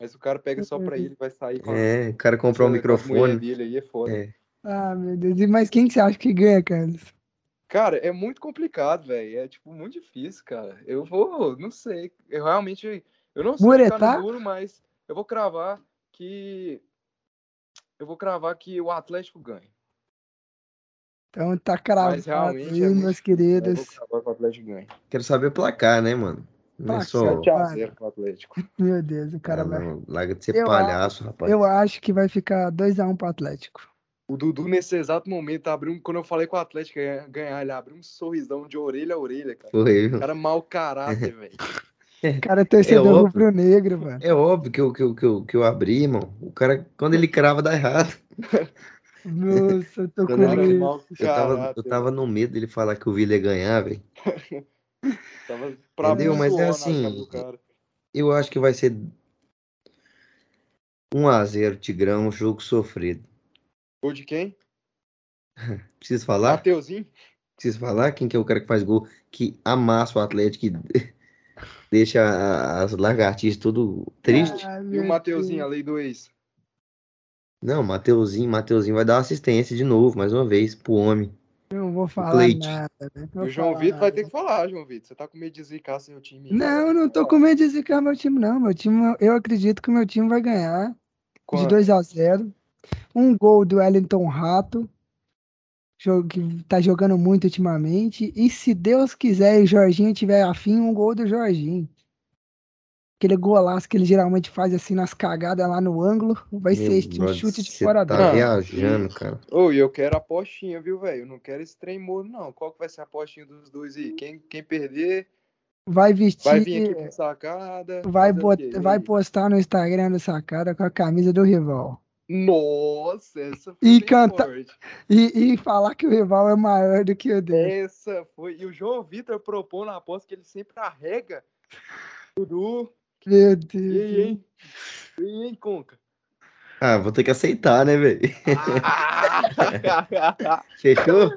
Mas o cara pega só pra ele, vai sair com a- É, o cara comprar um microfone. dele aí, é foda. É. Ah, meu Deus. E Mas quem que você acha que ganha, Carlos? Cara, é muito complicado, velho. É, tipo, muito difícil, cara. Eu vou, não sei. Eu realmente, eu não sei Muretar? ficar duro, mas eu vou cravar que... Eu vou cravar que o Atlético ganha. Então tá cravado realmente aí, é muito- meus Eu queridos. vou cravar que o Atlético ganha. Quero saber placar, né, mano? Não é Placar, só. 7x0 pro Atlético. Meu Deus, o cara vai. larga de ser Eu palhaço, rapaz. Eu acho que vai ficar 2x1 pro Atlético. O Dudu, nesse exato momento, abriu um... Quando eu falei com o Atlético ia ganhar, ele abriu um sorrisão de orelha a orelha, cara. Foi? Cara mau caráter, velho. O cara é torcedor óbvio. rubro-negro, mano. É óbvio que eu, que, eu, que, eu, que eu abri, irmão. O cara, quando ele crava, dá errado. Nossa, eu tô com ele- medo. Eu tava, eu tava no medo dele falar que o Vila ia ganhar, velho. Tava pra Entendeu? Mas é assim. Eu acho que vai ser 1x0 Tigrão, um jogo sofrido. Gol de quem? Preciso falar? Mateuzinho? Preciso falar quem que é o cara que faz gol, que amassa o Atlético, que deixa as lagartixas tudo triste. Ah, E o Mateuzinho, a lei do ex? Não, Mateuzinho, Mateuzinho vai dar uma assistência de novo, mais uma vez, pro homem. Não vou falar nada. né? E o João Vitor vai ter que falar, João Vitor. Você tá com medo de zicar seu time? Não, não tô com medo de zicar meu time, não. Meu time, eu acredito que o meu time vai ganhar de Quanto? 2 a 0 Um gol do Wellington Rato, jogo que tá jogando muito ultimamente. E se Deus quiser e o Jorginho tiver afim, um gol do Jorginho. Aquele golaço que ele geralmente faz assim nas cagadas lá no ângulo, vai Meu ser um brother, chute de fora tá viajando, cara. Ô, e eu quero apostinha, viu, velho? Eu não quero esse trem morno, não. Qual que vai ser a apostinha dos dois aí? Quem, quem perder Vai vestir. Vai vir aqui pro sacada. Vai, bot... vai postar no Instagram do Sacada com a camisa do rival. Nossa, essa foi E bem canta- forte. E, e falar que o rival é maior do que o dele. Essa foi. E o João Vitor propôs na aposta que ele sempre arrega. Dudu. Meu E Deus. aí, hein? E aí, hein, Conca? Ah, vou ter que aceitar, né, velho? Ah! Fechou?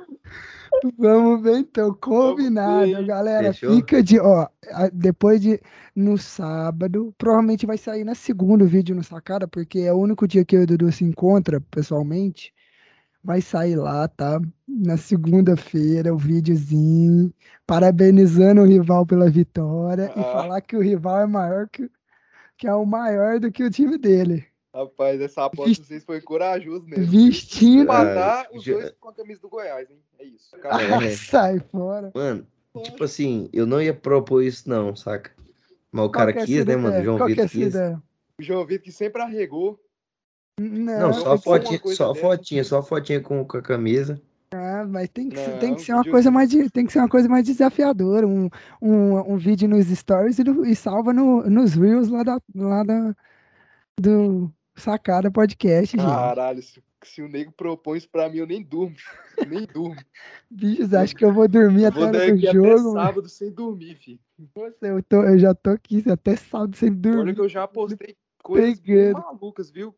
Vamos ver então, combinado, ver. galera. Fechou? Fica de, ó, depois de no sábado, provavelmente vai sair na segunda o vídeo no Sacada, porque é o único dia que eu e o Dudu se encontra pessoalmente. Vai sair lá, tá? Na segunda-feira, o videozinho, parabenizando o rival pela vitória e Ah. falar que o rival é maior que, que é o maior do que o time dele. Rapaz, essa aposta Vist- vocês foi corajoso mesmo. Vestindo. Empatar Ah, os já- dois com a camisa do Goiás, hein? É isso. É. Cara, Sai fora. Mano, tipo assim, eu não ia propor isso, não, saca? Mas o cara é quis, né, mano? O? João é Vitor quis. ideia? o João Vitor que sempre arregou. Não, Não, só fotinha, só dessa. fotinha, só fotinha com, com a camisa. Ah, mas tem que, ser- Não, tem que ser uma coisa mais de- tem que ser uma coisa mais desafiadora, um, um, um vídeo nos stories e, no- e salva no, nos reels lá da, lá da do Sacada Podcast, gente. Caralho, se, se o nego propõe isso pra mim, eu nem durmo. Nem durmo. Bichos, acho que eu vou dormir até Vou até jogo. mano. sábado sem dormir, filho. Nossa, eu, tô, eu já tô aqui até sábado sem Olha dormir. que eu já postei coisas bem Pegando. malucas, viu?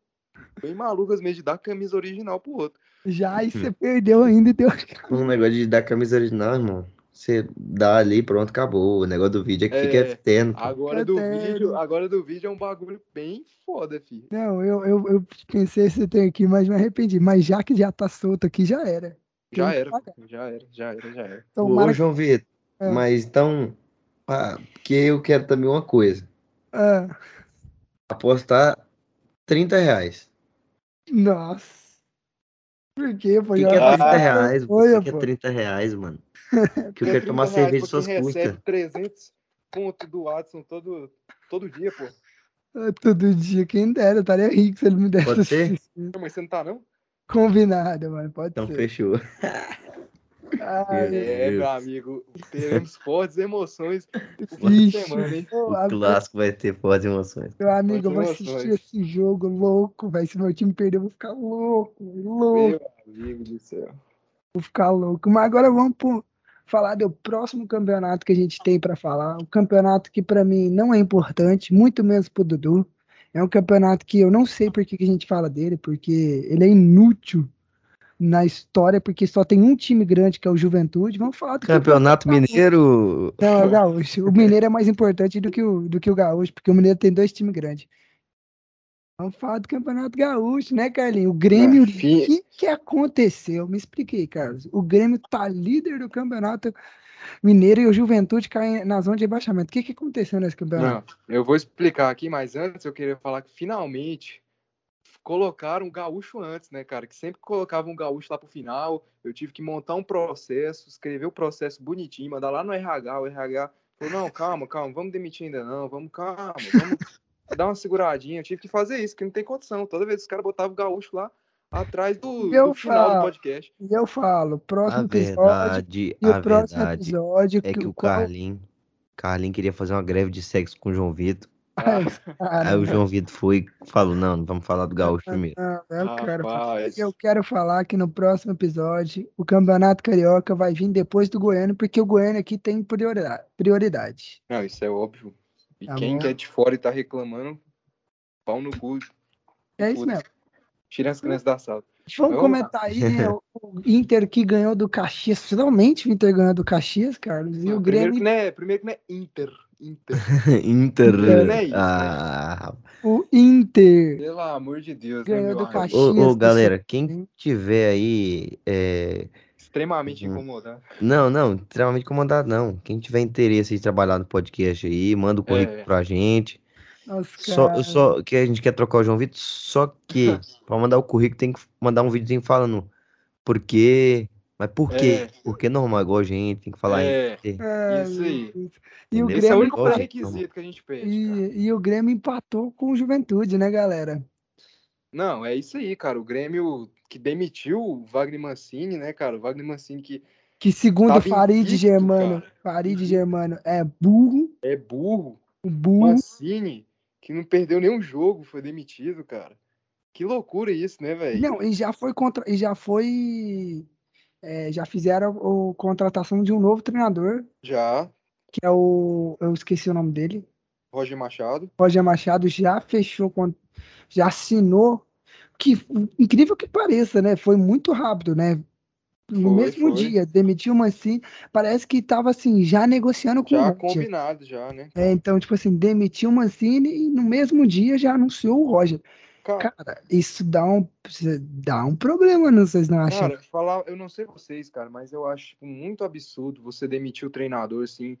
Bem malucas mesmo, de dar camisa original pro outro. Já, e você perdeu ainda e deu. Um negócio de dar camisa original, irmão. Você dá ali, pronto, acabou. O negócio do vídeo é que fica É, eterno. Agora do Eterno. vídeo, agora do vídeo é um bagulho bem foda, filho. Não, eu, eu, eu pensei esse tem aqui, mas me arrependi. Mas já que já tá solto aqui, já era. Já que era, já era, já era, já era. Tomara Ô, que- João Vitor, É. mas então, ah, porque eu quero também uma coisa. Ah, Apostar 30 reais. nossa. Por quê, pô? Quem Já quer tá 30 reais? Você quer pô. 30 reais, mano. Que eu quero tomar 30 reais cerveja de suas custas. recebe 300 pontos do Watson todo, todo dia, pô. Ah, Todo dia, quem dera, eu estaria rico se ele me desse Pode ser? Não, Mas você não tá, não? Combinado, mano, pode Então ser. fechou. Ai, É, meu amigo. Teremos fortes emoções Vixe. semana, hein? O clássico vai ter fortes emoções. Meu amigo, eu vou assistir esse jogo louco, velho. Se meu time perder, eu vou ficar louco, louco, Meu amigo do céu. vou ficar louco. Mas agora vamos pro, falar do próximo campeonato que a gente tem pra falar. Um campeonato que pra mim não é importante, muito menos pro Dudu. É um campeonato que eu não sei por que que a gente fala dele, porque ele é inútil na história, porque só tem um time grande que é o Juventude. Vamos falar do Campeonato Mineiro. Não, é o Gaúcho. O Mineiro é mais importante do que o, do que o Gaúcho, porque o Mineiro tem dois times grandes. Vamos falar do Campeonato Gaúcho, né, Carlinhos? O Grêmio, o Ah, fi- que, que aconteceu? Me expliquei, Carlos. O Grêmio tá líder do Campeonato Mineiro e o Juventude cai na zona de rebaixamento. O que, que aconteceu nesse campeonato? Não, eu vou explicar aqui, mas antes eu queria falar que finalmente colocaram um gaúcho antes, né, cara? Que sempre colocavam um gaúcho lá pro final. Eu tive que montar um processo, escrever o processo bonitinho, mandar lá no RH. O RH falou: não, calma, calma, vamos demitir ainda não, vamos, calma, vamos dar uma seguradinha. Eu tive que fazer isso, que não tem condição. Toda vez que os caras botavam o gaúcho lá atrás do, Eu do final do falo. podcast. E eu falo, A próximo episódio. verdade, E o a próximo verdade episódio. é que o qual- Carlinho, Carlinho queria fazer uma greve de sexo com o João Vitor. Ai, Aí o João Vitor foi e falou: não, não vamos falar do Gaúcho primeiro. Não, eu quero, Rapaz. eu quero falar que no próximo episódio o Campeonato Carioca vai vir depois do Goiânia, porque o Goiânia aqui tem prioridade. prioridade. Não, isso é óbvio. E Tá quem bom. que é de fora e tá reclamando, pau no cu. É isso Puta. mesmo. Tira as crianças da sala. Vamos Vamos comentar aí né, o Inter que ganhou do Caxias. Finalmente o Inter ganhou do Caxias, Carlos. E Não, o primeiro, Grêmio, que não é, primeiro que não é Inter. Inter. Inter. Não é isso, né? ah, o Inter Pelo amor de Deus, Ganhou né, meu do? Caxias. Ô, ô, galera, quem tiver aí. é, Extremamente Uhum. incomodado. Não, não, extremamente incomodado, não. Quem tiver interesse em trabalhar no podcast aí, manda o currículo É. pra gente. Nossa, Só, cara. só que a gente quer trocar o João Vitor, só que pra mandar o currículo tem que mandar um videozinho falando por quê, mas por quê? É. Porque é normal, igual a gente, tem que falar É, aí. Ai, isso aí. Deus. E o Entendeu? esse é o Grêmio único igual a gente, pré-requisito que a gente pede. E, e o Grêmio empatou com o Juventude, né, galera? Não, é isso aí, cara. O Grêmio que demitiu o Wagner Mancini, né, cara? O Wagner Mancini que Que segundo Farid invicto, Germano, cara. Farid. Germano é burro, É burro. o burro. Mancini, que não perdeu nenhum jogo, foi demitido, cara. Que loucura isso, né, velho? Não, e já foi contra, e já foi, é, já fizeram a contratação de um novo treinador, Já, que é o, eu esqueci o nome dele, Roger Machado. Roger Machado já fechou, já assinou, que incrível que pareça, né? Foi muito rápido, né? No Foi, mesmo foi. dia, demitiu o Mancini, parece que estava assim, já negociando com o Já Roger. combinado, já, né? É, então, tipo assim, demitiu o Mancini e no mesmo dia já anunciou o Roger. Cara, Cara, isso dá um, dá um problema, não vocês não acham? cara, falar, eu não sei vocês, cara, mas eu acho tipo, muito absurdo você demitir o treinador assim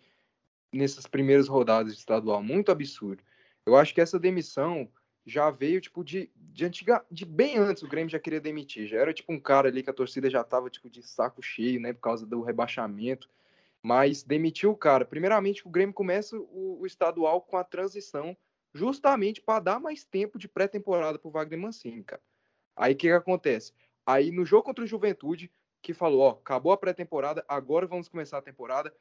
nessas primeiras rodadas de estadual, muito absurdo. Eu acho que essa demissão já veio tipo de, de antiga, de bem antes o Grêmio já queria demitir, já era tipo um cara ali que a torcida já tava tipo de saco cheio, né, por causa do rebaixamento. Mas demitiu o cara. Primeiramente, o Grêmio começa o, o estadual com a transição, justamente para dar mais tempo de pré-temporada pro Wagner Mancini, cara. Aí o que, que acontece? Aí no jogo contra o Juventude, que falou, ó, acabou a pré-temporada, agora vamos começar a temporada.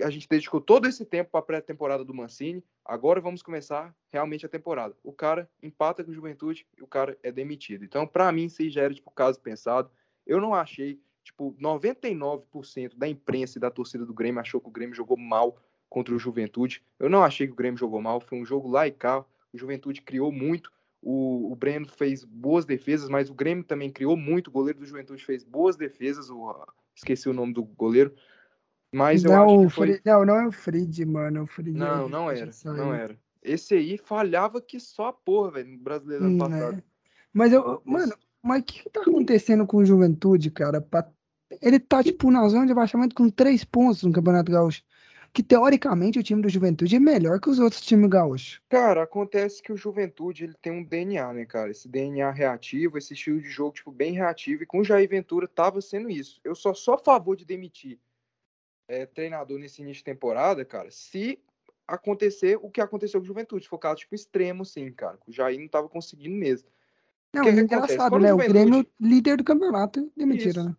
A gente dedicou todo esse tempo para a pré-temporada do Mancini, agora vamos começar realmente a temporada. O cara empata com o Juventude e o cara é demitido. Então, para mim, isso já era tipo caso pensado. Eu não achei, tipo, 99% da imprensa e da torcida do Grêmio achou que o Grêmio jogou mal contra o Juventude. Eu não achei que o Grêmio jogou mal, foi um jogo lá e cá. O Juventude criou muito, o, o Breno fez boas defesas, mas o Grêmio também criou muito. O goleiro do Juventude fez boas defesas. O, esqueci o nome do goleiro. Mas eu não, acho que foi. Não, não é o Fried, mano. O Não, é- não era. Não era. Esse aí falhava que só a porra, velho, no brasileiro ano Hum, passado. é. Mas eu, mano, mas o que, que tá acontecendo com o Juventude, cara? Ele tá, tipo, na zona de baixamento com três pontos no Campeonato Gaúcho. Que teoricamente o time do Juventude é melhor que os outros times gaúchos. Cara, acontece que o Juventude ele tem um DNA, né, cara? Esse DNA reativo, esse estilo de jogo, tipo, bem reativo. E com o Jair Ventura tava sendo isso. Eu só sou a favor de demitir é, treinador nesse início de temporada, cara, se acontecer o que aconteceu com o Juventude. For caso, tipo, extremo, sim, cara. O Jair não tava conseguindo mesmo. Não, que que é acontece? engraçado, Quando né? o O Juventude- Grêmio, líder do campeonato, demitiram, né?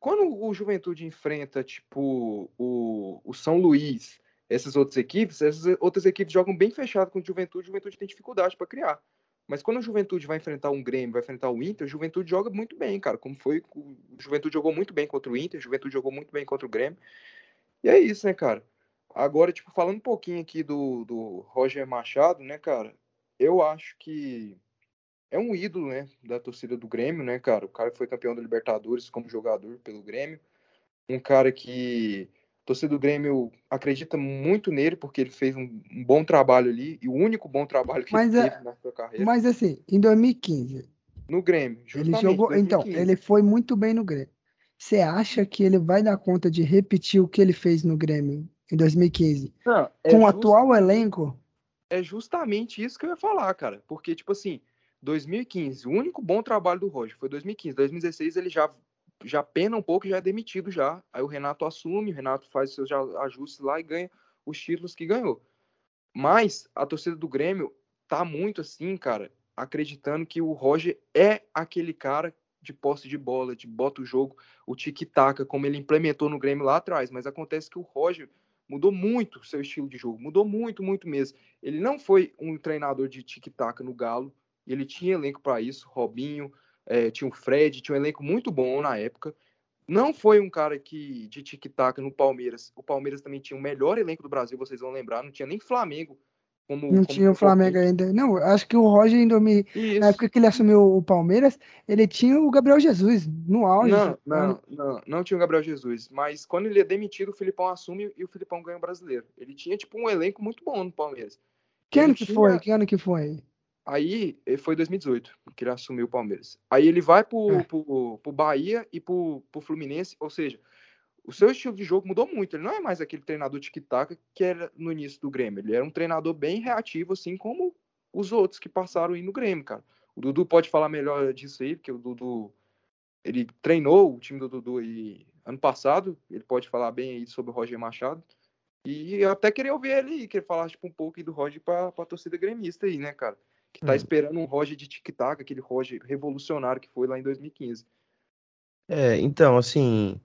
Quando o Juventude enfrenta, tipo, o, o São Luís, essas outras equipes, essas outras equipes jogam bem fechado com o Juventude, o Juventude tem dificuldade para criar. Mas quando o Juventude vai enfrentar um Grêmio, vai enfrentar o Inter, o Juventude joga muito bem, cara. Como foi, o Juventude jogou muito bem contra o Inter, o Juventude jogou muito bem contra o Grêmio. E é isso, né, cara? Agora, tipo, falando um pouquinho aqui do, do Roger Machado, né, cara? Eu acho que é um ídolo, né, da torcida do Grêmio, né, cara? O cara foi campeão da Libertadores como jogador pelo Grêmio. Um cara que a torcida do Grêmio acredita muito nele, porque ele fez um, um bom trabalho ali, e o único bom trabalho que Mas ele é- teve na sua carreira Mas assim, em 2015, no Grêmio. ele Justamente, jogou. Então, 2015. ele foi muito bem no Grêmio. Você acha que ele vai dar conta de repetir o que ele fez no Grêmio em 2015? Não, é Com o just- atual elenco? é justamente isso que eu ia falar, cara. Porque, tipo assim, 2015, o único bom trabalho do Roger foi 2015. 2016 ele já, já pena um pouco e já é demitido já. Aí o Renato assume, o Renato faz seus ajustes lá e ganha os títulos que ganhou. Mas a torcida do Grêmio tá muito assim, cara, acreditando que o Roger é aquele cara de posse de bola, de bota o jogo, o tic-tac, como ele implementou no Grêmio lá atrás. Mas acontece que o Roger mudou muito o seu estilo de jogo, mudou muito, muito mesmo. Ele não foi um treinador de tic-tac no Galo, ele tinha elenco para isso, Robinho, eh, tinha o Fred, tinha um elenco muito bom na época. Não foi um cara que de tic-tac no Palmeiras. O Palmeiras também tinha o melhor elenco do Brasil, vocês vão lembrar, não tinha nem Flamengo como Não como tinha o. Flamengo ainda. Não, acho que o Roger, em 2000, Isso. na época que ele assumiu o Palmeiras, ele tinha o Gabriel Jesus no auge. Não, não, não, não tinha o Gabriel Jesus, mas quando ele é demitido, o Filipão assume e o Filipão ganha o brasileiro. Ele tinha, tipo, um elenco muito bom no Palmeiras. Que Ele ano que tinha- foi? Que ano que foi? Aí eh, foi 2018 que ele assumiu o Palmeiras. Aí ele vai pro, É. pro, pro Bahia e pro, pro Fluminense, ou seja, o seu estilo de jogo mudou muito. Ele não é mais aquele treinador tic-tac que era no início do Grêmio. Ele era um treinador bem reativo, assim como os outros que passaram aí no Grêmio, cara. O Dudu pode falar melhor disso aí, porque o Dudu ele treinou o time do Dudu aí ano passado. Ele pode falar bem aí sobre o Roger Machado. E eu até queria ouvir ele aí, que ele falasse tipo, um pouco aí do Roger pra, pra torcida gremista aí, né, cara? Que tá Hum. esperando um Roger de tic-tac, aquele Roger revolucionário que foi lá em 2015. É, então, assim,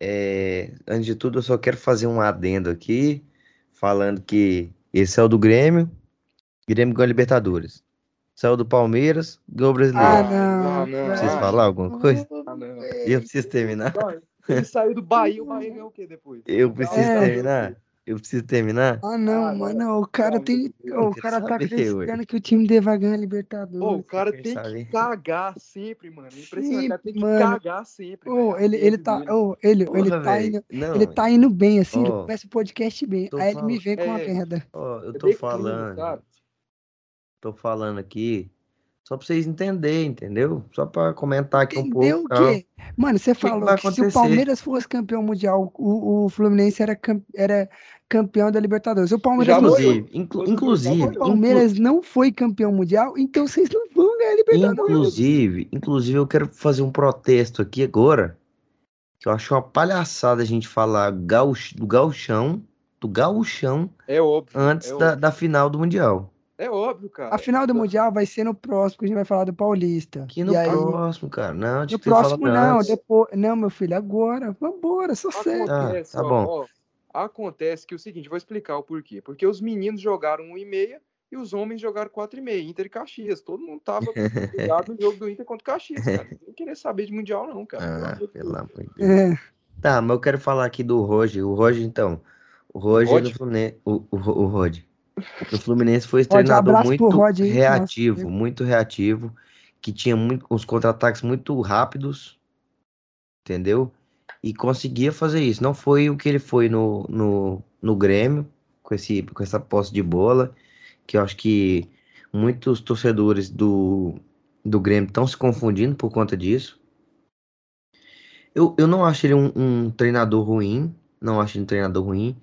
É, antes de tudo, eu só quero fazer um adendo aqui, falando que esse é o do Grêmio, Grêmio ganhou a Libertadores. Saiu do Palmeiras, ganhou o Ah, Brasileiro. não. Ah, não. Preciso Ah, falar alguma coisa? Ah, não. Eu preciso terminar. Ele saiu do Bahia, o Bahia ganhou o quê depois? Eu preciso É. terminar. Eu preciso terminar. Ah, não, Ah, mano. O cara Não, tem. O cara tá acreditando que o time dele vai ganhar a Pô, o Libertadores. cara tem saber? que cagar sempre, mano. É Impressionante. O cara tem que Sempre, mano. cagar sempre. Velho. ele, ele tá. Ô, ele, ele Porra, tá velho. indo. Não, Ele tá indo bem, assim, ele Ó, começa o podcast bem. Aí ele me vem com uma É. merda. ó, eu É tô declínio, falando, tô falando aqui só pra vocês entenderem, entendeu? Só pra comentar aqui um Entendeu pouco. o tal. quê? Mano, você que falou vai que se o? Palmeiras fosse campeão mundial, o, o Fluminense era, cam- era campeão da Libertadores. O Palmeiras Já não foi. Inclusive, inclu- inclusive, O. Palmeiras não foi campeão mundial, então vocês não vão ganhar a Libertadores. Inclusive, inclusive, eu quero fazer um protesto aqui agora. Que eu acho uma palhaçada a gente falar gauch- do gauchão, do gauchão, É óbvio. antes é da, da final do Mundial. Óbvio, cara. A final do Mundial vai ser no próximo, que a gente vai falar do Paulista. Aqui no e aí, próximo, cara. Não, no tinha que ter falado próximo não, antes. depois. Não, meu filho, agora. Vambora, só segue. Acontece, tá ó, bom. ó, acontece que é o seguinte, vou explicar o porquê. Porque os meninos jogaram 1,5 e os homens jogaram 4,5. Inter e Caxias. Todo mundo tava ligado no jogo do Inter contra o Caxias, cara. Não queria saber de Mundial, não, cara. Pelo Ah, amor de pelo Deus. amor de Deus. É, Tá, mas eu quero falar aqui do Roger. O Roger, então. O Roger Rod? no Fluminense. O, o, o Roger. No Fluminense foi Rod, treinador muito Rod reativo, amigo. muito reativo, que tinha muito, os contra-ataques muito rápidos, entendeu? E conseguia fazer isso. Não foi o que ele foi no, no, no Grêmio, com, esse, com essa posse de bola, que eu acho que muitos torcedores do, do Grêmio estão se confundindo por conta disso. Eu, eu não acho ele um, um treinador ruim, não acho ele um treinador ruim,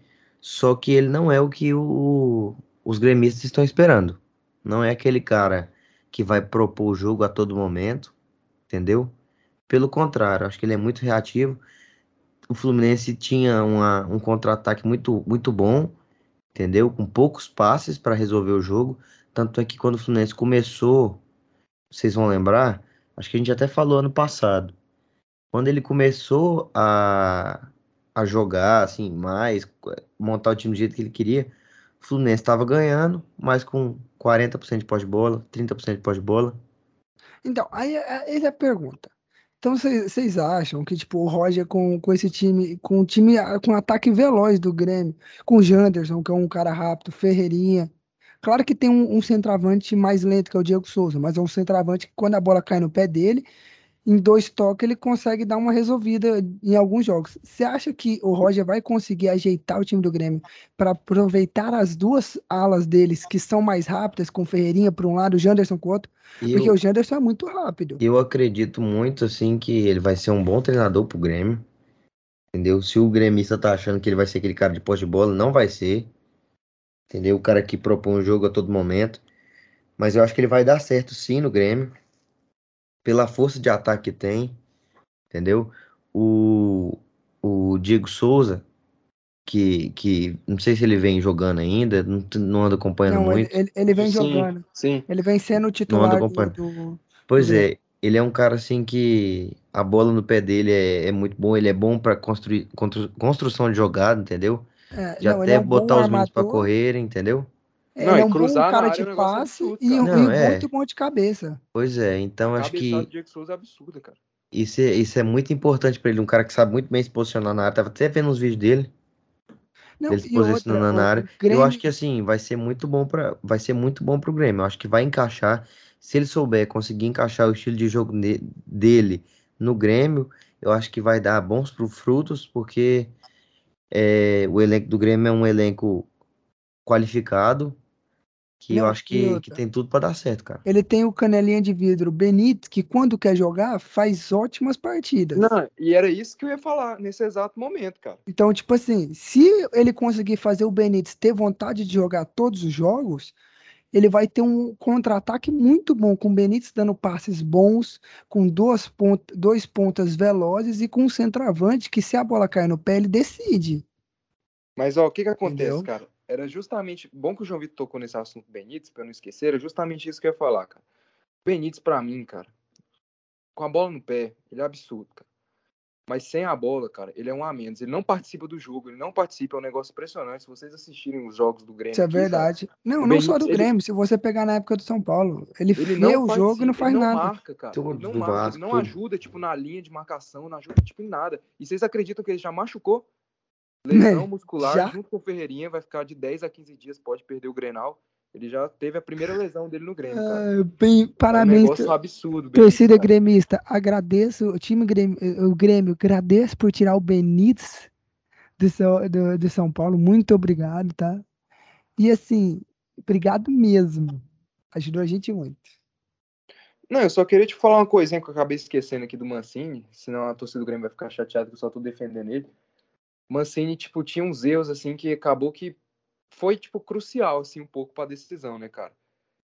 só que ele não é o que o- os gremistas estão esperando. Não é aquele cara que vai propor o jogo a todo momento, entendeu? Pelo contrário, acho que ele é muito reativo. O Fluminense tinha uma- um contra-ataque muito, muito bom, entendeu? Com poucos passes para resolver o jogo. Tanto é que quando o Fluminense começou, vocês vão lembrar, acho que a gente até falou ano passado. Quando ele começou a, a jogar assim mais, montar o time do jeito que ele queria, o Fluminense estava ganhando, mas com 40% de posse de bola, 30% de posse de bola. Então, aí é, essa é a pergunta. Então, vocês acham que, tipo, o Roger com, com esse time, com o time ah, com ataque veloz do Grêmio, com o Janderson, que é um cara rápido, Ferreirinha. Claro que tem um, um centroavante mais lento, que é o Diego Souza, mas é um centroavante que, quando a bola cai no pé dele, em dois toques ele consegue dar uma resolvida em alguns jogos. Você acha que o Roger vai conseguir ajeitar o time do Grêmio para aproveitar as duas alas deles, que são mais rápidas, com Ferreirinha por um lado, o Janderson com o outro? Porque Eu, o Janderson é muito rápido. eu acredito muito assim que ele vai ser um bom treinador pro Grêmio. Entendeu? Se o gremista tá achando que ele vai ser aquele cara de posse de bola, não vai ser. Entendeu? O cara que propõe o jogo a todo momento. Mas eu acho que ele vai dar certo sim no Grêmio. Pela força de ataque que tem. Entendeu? O, o Diego Souza, que, que não sei se ele vem jogando ainda, não, não ando acompanhando Não, muito. ele, ele vem Sim, jogando. sim. Ele vem sendo o titular do, acompanhando. do- Pois do é, ele é um cara assim que a bola no pé dele é, é muito bom, ele é bom pra construir constru- construção de jogada, entendeu? É, De não, até é um botar os meninos pra armador. correrem, entendeu? Ele Não, é um bom cara área de é um negócio passe absurdo, e, cara. um- Não, e é. muito bom de cabeça. Pois é, então A acho que do Diego Souza é absurda, cara. isso é, isso é muito importante pra ele, um cara que sabe muito bem se posicionar na área. Tava até vendo uns vídeos dele, Não, dele se outra, posicionando o, na área. Eu Grêmio, acho que assim, vai ser muito bom para, vai ser muito bom pro Grêmio. Eu acho que vai encaixar, se ele souber conseguir encaixar o estilo de jogo dele no Grêmio, eu acho que vai dar bons frutos, porque é, o elenco do Grêmio é um elenco qualificado, que eu Não, acho e que, que tem tudo pra dar certo, cara. ele tem o canelinha de vidro Benítez, que quando quer jogar, faz ótimas partidas. Não, e era isso que eu ia falar nesse exato momento, cara. Então, tipo assim, se ele conseguir fazer o Benítez ter vontade de jogar todos os jogos, ele vai ter um contra-ataque muito bom, com o Benítez dando passes bons, com duas pont dois pontas velozes e com um centroavante que, se a bola cair no pé, ele decide. Mas, ó, o que que acontece, Entendeu? cara? Era justamente. Bom que o João Vitor tocou nesse assunto do Benítez, pra eu não esquecer, era justamente isso que eu ia falar, cara. O Benítez, pra mim, cara, com a bola no pé, ele é absurdo, cara. Mas sem a bola, cara, ele é um a menos. Ele não participa do jogo, ele não participa, é um negócio impressionante. Se vocês assistirem os jogos do Grêmio. Isso é verdade. Não, o não só do Benítez, ele- Grêmio. Se você pegar na época do São Paulo, ele, Ele vê não o jogo e não faz ele não nada. marca, cara. Ele não marca, ele não ajuda, tipo, na linha de marcação, não ajuda, tipo, em nada. E vocês acreditam que ele já machucou? Lesão muscular, já? junto com o Ferreirinha, vai ficar de 10 a 15 dias, pode perder o Grenal. Ele já teve a primeira lesão dele no Grêmio. Ah, bem, É um parabéns, negócio absurdo. torcida gremista. Agradeço, o time Grêmio, o Grêmio, agradeço por tirar o Benítez do São, do, de São Paulo. Muito obrigado, tá? E assim, obrigado mesmo. Ajudou a gente muito. Não, eu só queria te falar uma coisinha que eu acabei esquecendo aqui do Mancini, senão a torcida do Grêmio vai ficar chateada que eu só tô defendendo ele. Mancini, tipo, tinha uns erros, assim, que acabou que foi, tipo, crucial, assim, um pouco pra decisão, né, cara?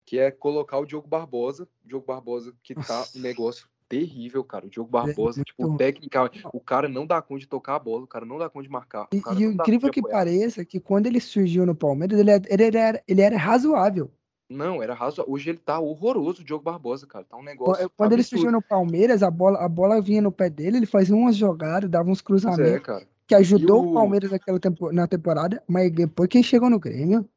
Que é colocar o Diogo Barbosa, o Diogo Barbosa que tá Nossa. um negócio terrível, cara. O Diogo Ele é Barbosa, muito tipo, tecnicamente, o cara não dá conta de tocar a bola, o cara não dá conta de marcar. E, o cara e o incrível que apoiar. pareça é que quando ele surgiu no Palmeiras, ele, era- ele era, ele era razoável. Não, era razoável. Hoje ele tá horroroso, o Diogo Barbosa, cara. Tá um negócio Quando ele absurdo. surgiu no Palmeiras, a bola, a bola vinha no pé dele, ele fazia umas jogadas, dava uns Pois é, cruzamentos, cara. Que ajudou o o- Palmeiras naquela tempo, na temporada, mas depois que ele chegou no Grêmio,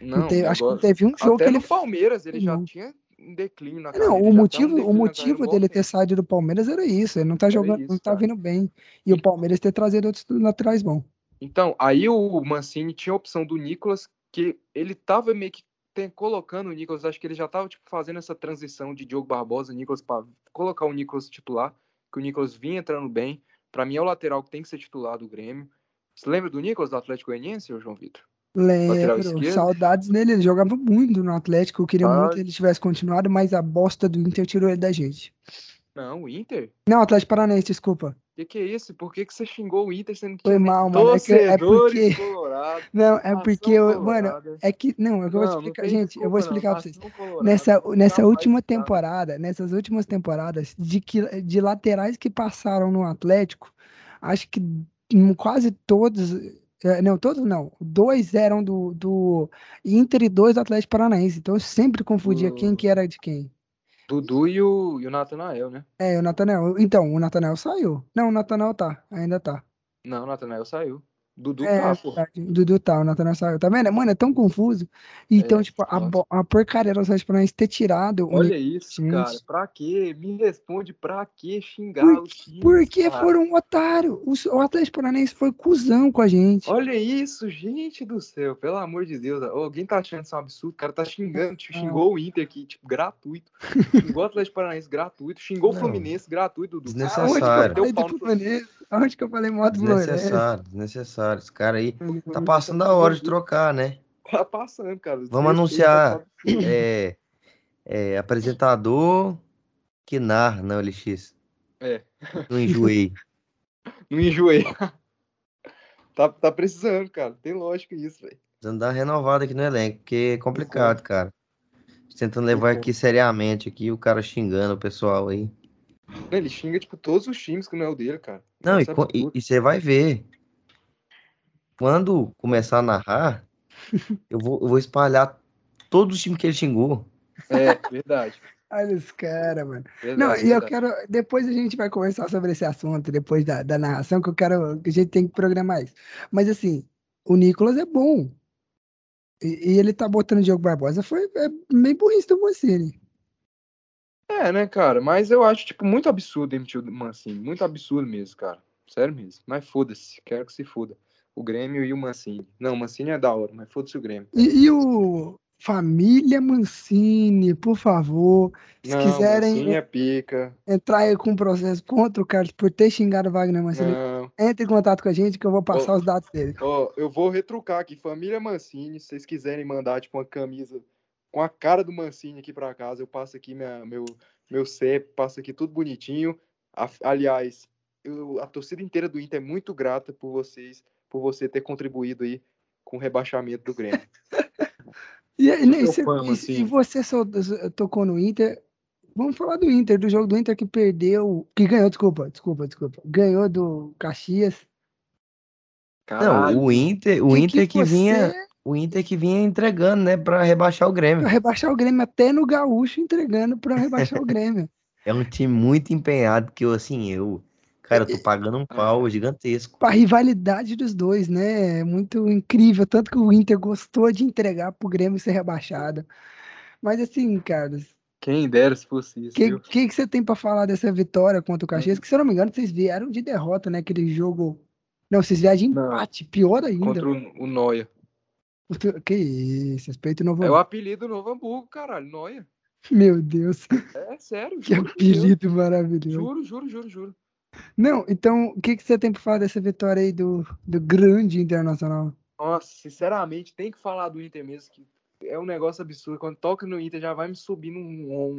não Não, teve- acho que não teve um jogo Até que ele. Palmeiras ele já Não. tinha um declínio na Não, carreira. o já tá motivo, um o motivo dele ter saído do Palmeiras era isso. Ele não tá Era jogando, não isso, tá cara. vindo bem. E o Palmeiras ter trazido outros laterais bons. Então, aí o Mancini tinha a opção do Nicolas, que ele tava meio que tem- colocando o Nicolas, acho que ele já tava tipo, fazendo essa transição de Diogo Barbosa, Nicolas, para colocar o Nicolas titular, que o Nicolas vinha entrando bem. Pra mim é o lateral que tem que ser titular do Grêmio. Você lembra do Nicolas do Atlético Goianiense, João Vitor? Lembro, saudades dele. Ele jogava muito no Atlético. Eu queria Ah. muito que ele tivesse continuado, mas a bosta do Inter tirou ele da gente. Não, o Inter? Não, Atlético Paranaense, desculpa. Que que é isso? Por que, que você xingou o Inter sendo que Foi mal, mano. É, que, é torcedores porque. colorados? Não, é porque eu. Mano, é que. Não, eu vou Não, não explicar. Gente, eu vou desculpa, não. explicar pra vocês. Nação colorada, Nessa, nessa última temporada, nessas últimas temporadas, de, que, de laterais que passaram no Atlético, acho que hum, quase todos. eh, Não, todos não. Dois eram do, do Inter e dois do Atlético Paranaense. Então eu sempre confundia quem Do- que era de quem. Dudu e o, e o Natanael, né? É, o Natanel. Então, o Natanel saiu. Não, o Natanel tá. Ainda tá. Não, o Natanael saiu. Dudu É, tá, pô. verdade. O Dudu tá, o Natanel saiu. Tá vendo? Mano, é tão confuso. Então, É, tipo, a, a porcaria do Atlético Paranaense ter tirado o Olha isso, gente. cara. Pra quê? Me responde pra que xingar Por- os times, Porque cara? foram um otário. O, o Atlético Paranaense foi cuzão com a gente. Olha isso, gente do céu. Pelo amor de Deus. Alguém tá achando isso um absurdo? O cara tá xingando. tipo. Xingou o Inter aqui, tipo, gratuito. Xingou o Atlético Paranaense gratuito. Xingou o. Fluminense gratuito, Dudu. Desnecessário. Aonde que eu falei o moto do Fluminense? Desnecessário, desnecessário. Esse cara aí tá passando a hora de trocar, né? Tá passando, cara. Vamos anunciar é, é, apresentador que narra na OLX. É. Não enjoei. Não enjoei. tá, tá precisando, cara. Tem lógica isso, velho. Precisando dar uma renovada aqui no elenco, porque é complicado, cara. Tentando levar aqui seriamente aqui, o cara xingando o pessoal aí. Ele xinga, tipo, todos os times que não é o dele, cara. Não, e é e e você vai ver. Quando começar a narrar, eu vou, eu vou espalhar todos os times que ele xingou. É, verdade. Olha os caras, mano. verdade Não, e eu quero. Depois a gente vai conversar sobre esse assunto, depois da, da narração, que eu quero. Que a gente tem que programar isso. Mas assim, o Nicolas é bom. E, e ele tá botando o Diogo Barbosa. Foi é meio burrice do Mancini. É, né, cara? Mas eu acho, tipo, muito absurdo demitir o Mancini. Muito absurdo mesmo, cara. Sério mesmo. Mas foda-se. Quero que se foda. O Grêmio e o Mancini. Não, o Mancini é da hora, mas foda-se o Grêmio. E, e o Família Mancini, por favor, se não, quiserem Mancini é pica. entrar aí com um processo contra o Carlos por ter xingado o Wagner Mancini, Não. entre em contato com a gente que eu vou passar Ô. os dados dele. Ó, eu vou retrucar aqui. Família Mancini, se vocês quiserem mandar, tipo, uma camisa com a cara do Mancini aqui pra casa, eu passo aqui minha, meu, meu CEP, passo aqui tudo bonitinho. A- aliás, eu- a torcida inteira do Inter é muito grata por vocês, por você ter contribuído aí com o rebaixamento do Grêmio. E, e, cê- fã, e- Mancini. e você só, tocou no Inter. Vamos falar do Inter, do jogo do Inter que perdeu. Que ganhou, desculpa, desculpa, desculpa. Ganhou do Caxias. Caralho, Não, o Inter, o E Inter que, vinha, você o Inter que vinha entregando, né, pra rebaixar o Grêmio. rebaixar o Grêmio até no Gaúcho entregando para rebaixar o Grêmio. É um time muito empenhado que eu assim, eu Cara, eu tô pagando um pau É. gigantesco. A rivalidade dos dois, né? É muito incrível. Tanto que o Inter gostou de entregar pro Grêmio ser rebaixado. Mas assim, cara, o Quem dera se fosse isso, que, viu? que, que você tem pra falar dessa vitória contra o Caxias? Que se eu não me engano, vocês vieram de derrota, né? Aquele jogo. Não, vocês vieram de Não. empate, pior ainda. Contra o, o Noia. Que isso, respeito Novo É o apelido do Novo Hamburgo, caralho. Noia. Meu Deus, É sério. que por Deus. apelido maravilhoso. Juro, juro, juro, juro. Não, então, o que, que você tem pra falar dessa vitória aí do, do grande Internacional? Nossa, sinceramente, tem que falar do Inter mesmo, que é um negócio absurdo. Quando toca no Inter, já vai me subindo um,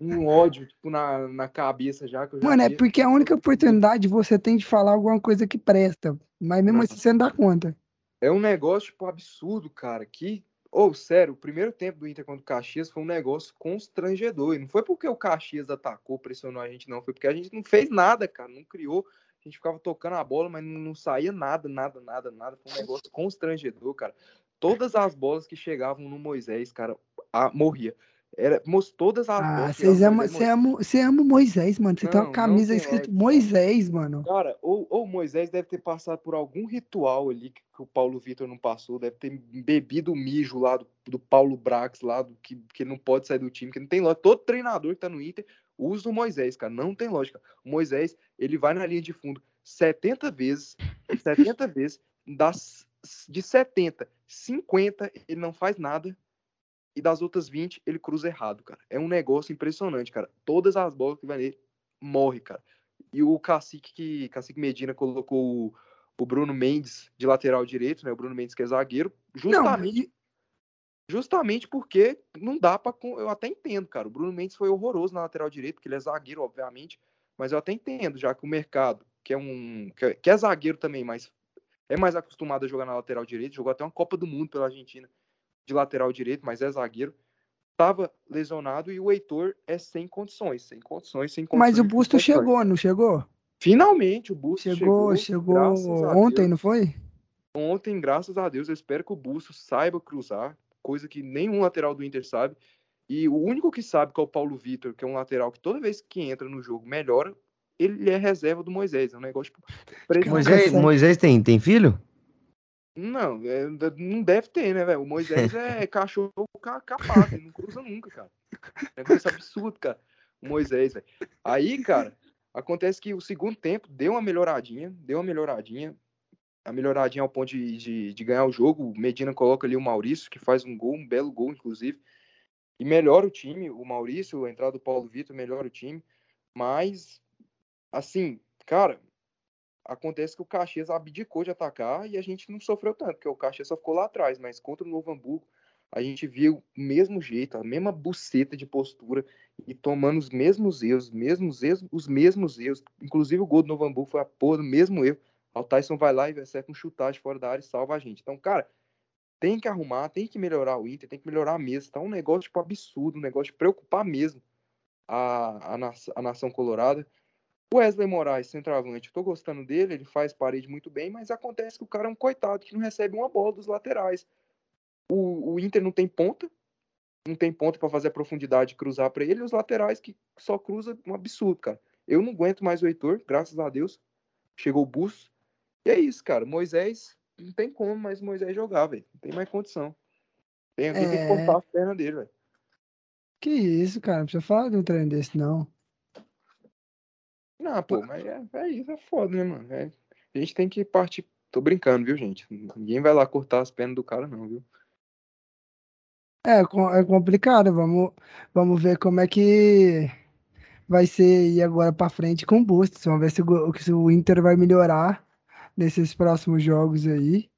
um, um ódio, tipo, na, na cabeça já. Já Mano, é vi. porque a única oportunidade você tem de falar alguma coisa que presta. Mas mesmo assim você não dá conta. É um negócio, tipo, absurdo, cara. Que, ou sério, o primeiro tempo do Inter contra o Caxias foi um negócio constrangedor. E não foi porque o Caxias atacou, pressionou a gente, não. Foi porque a gente não fez nada, cara. Não criou. A gente ficava tocando a bola, mas não, não saía nada, nada, nada, nada. Foi um negócio constrangedor, cara. Todas as bolas que chegavam no Moisés, cara, a- morria. Era, todas as Ah, vocês amam, você ama, você ama o Moisés, mano. Você tem uma camisa escrito. Moisés, mano. Cara, ou, ou Moisés deve ter passado por algum ritual ali que, que o Paulo Vitor não passou, deve ter bebido o mijo lá do, do Paulo Brax, lá, do, que, que não pode sair do time, que não tem lógica. Todo treinador que tá no Inter usa o Moisés, cara, não tem lógica. O Moisés, ele vai na linha de fundo 70 vezes, 70 vezes, das, de 70, 50 ele não faz nada, e das outras 20 ele cruza errado, cara. É um negócio impressionante, cara. Todas as bolas que vai nele, morre, cara. E o Cacique, que, Cacique Medina colocou o, o Bruno Mendes de lateral direito, né? O Bruno Mendes que é zagueiro, Não, justamente, e- justamente porque não dá pra. con- Eu até entendo, cara. O Bruno Mendes foi horroroso na lateral direito, porque ele é zagueiro, obviamente. Mas eu até entendo, já que o mercado, que é um. que é, que é zagueiro também, mas é mais acostumado a jogar na lateral direito, jogou até uma Copa do Mundo pela Argentina de lateral direito, mas é zagueiro. Tava lesionado e o Heitor é sem condições, sem condições, sem condições. mas o Busto condições. chegou, não chegou? Finalmente o Busto Chegou, chegou. chegou ontem, Deus. não foi? Ontem, graças a Deus, eu espero que o Busto saiba cruzar, coisa que nenhum lateral do Inter sabe. E o único que sabe que é o Paulo Vitor, que é um lateral que toda vez que entra no jogo melhora, ele é reserva do Moisés. É um negócio tipo. Moisés. Moisés tem, tem filho? Não, é, não deve ter, né, velho? O Moisés é cachorro ca- capado, ele não cruza nunca, cara. Negócio absurdo, cara. O Moisés, velho. Aí, cara, acontece que o segundo tempo deu uma melhoradinha, deu uma melhoradinha. A melhoradinha ao ponto de, de, de ganhar o jogo. O Medina coloca ali o Maurício, que faz um gol, um belo gol, inclusive. E melhora o time. O Maurício, a entrada do Paulo Vitor, melhora o time. Mas, assim, cara, acontece que o Caxias abdicou de atacar e a gente não sofreu tanto, porque o Caxias só ficou lá atrás, mas contra o Novo Hamburgo a gente viu o mesmo jeito, a mesma buceta de postura e tomando os mesmos erros, os mesmos erros, os mesmos erros. Inclusive o gol do Novo Hamburgo foi a porra do mesmo erro. O Tyson vai lá e acerta um chutar de fora da área e salva a gente. Então, cara, tem que arrumar, tem que melhorar o Inter, tem que melhorar mesmo. Tá um negócio tipo absurdo, um negócio de preocupar mesmo a, a, nação, a nação colorada. O Wesley Moraes, centroavante, eu tô gostando dele, ele faz parede muito bem, mas acontece que o cara é um coitado que não recebe uma bola dos laterais. O, o Inter não tem ponta, não tem ponta para fazer a profundidade e cruzar para ele, e os laterais que só cruza um absurdo, cara. Eu não aguento mais o Heitor, graças a Deus. Chegou o Bus. E é isso, cara. Moisés, não tem como mais o Moisés jogar, velho. Não tem mais condição. Tem, alguém tem que É. cortar as pernas dele, velho. Que isso, cara, não precisa falar de um treino desse, não. Não, pô, mas é, é isso, é foda, né, mano? É- a gente tem que partir. Tô brincando, viu, gente? Ninguém vai lá cortar as pernas do cara, não, viu? É, co- é complicado, vamos, vamos ver como é que vai ser ir agora pra frente com o Bustos. Vamos ver se o, se o Inter vai melhorar nesses próximos jogos aí,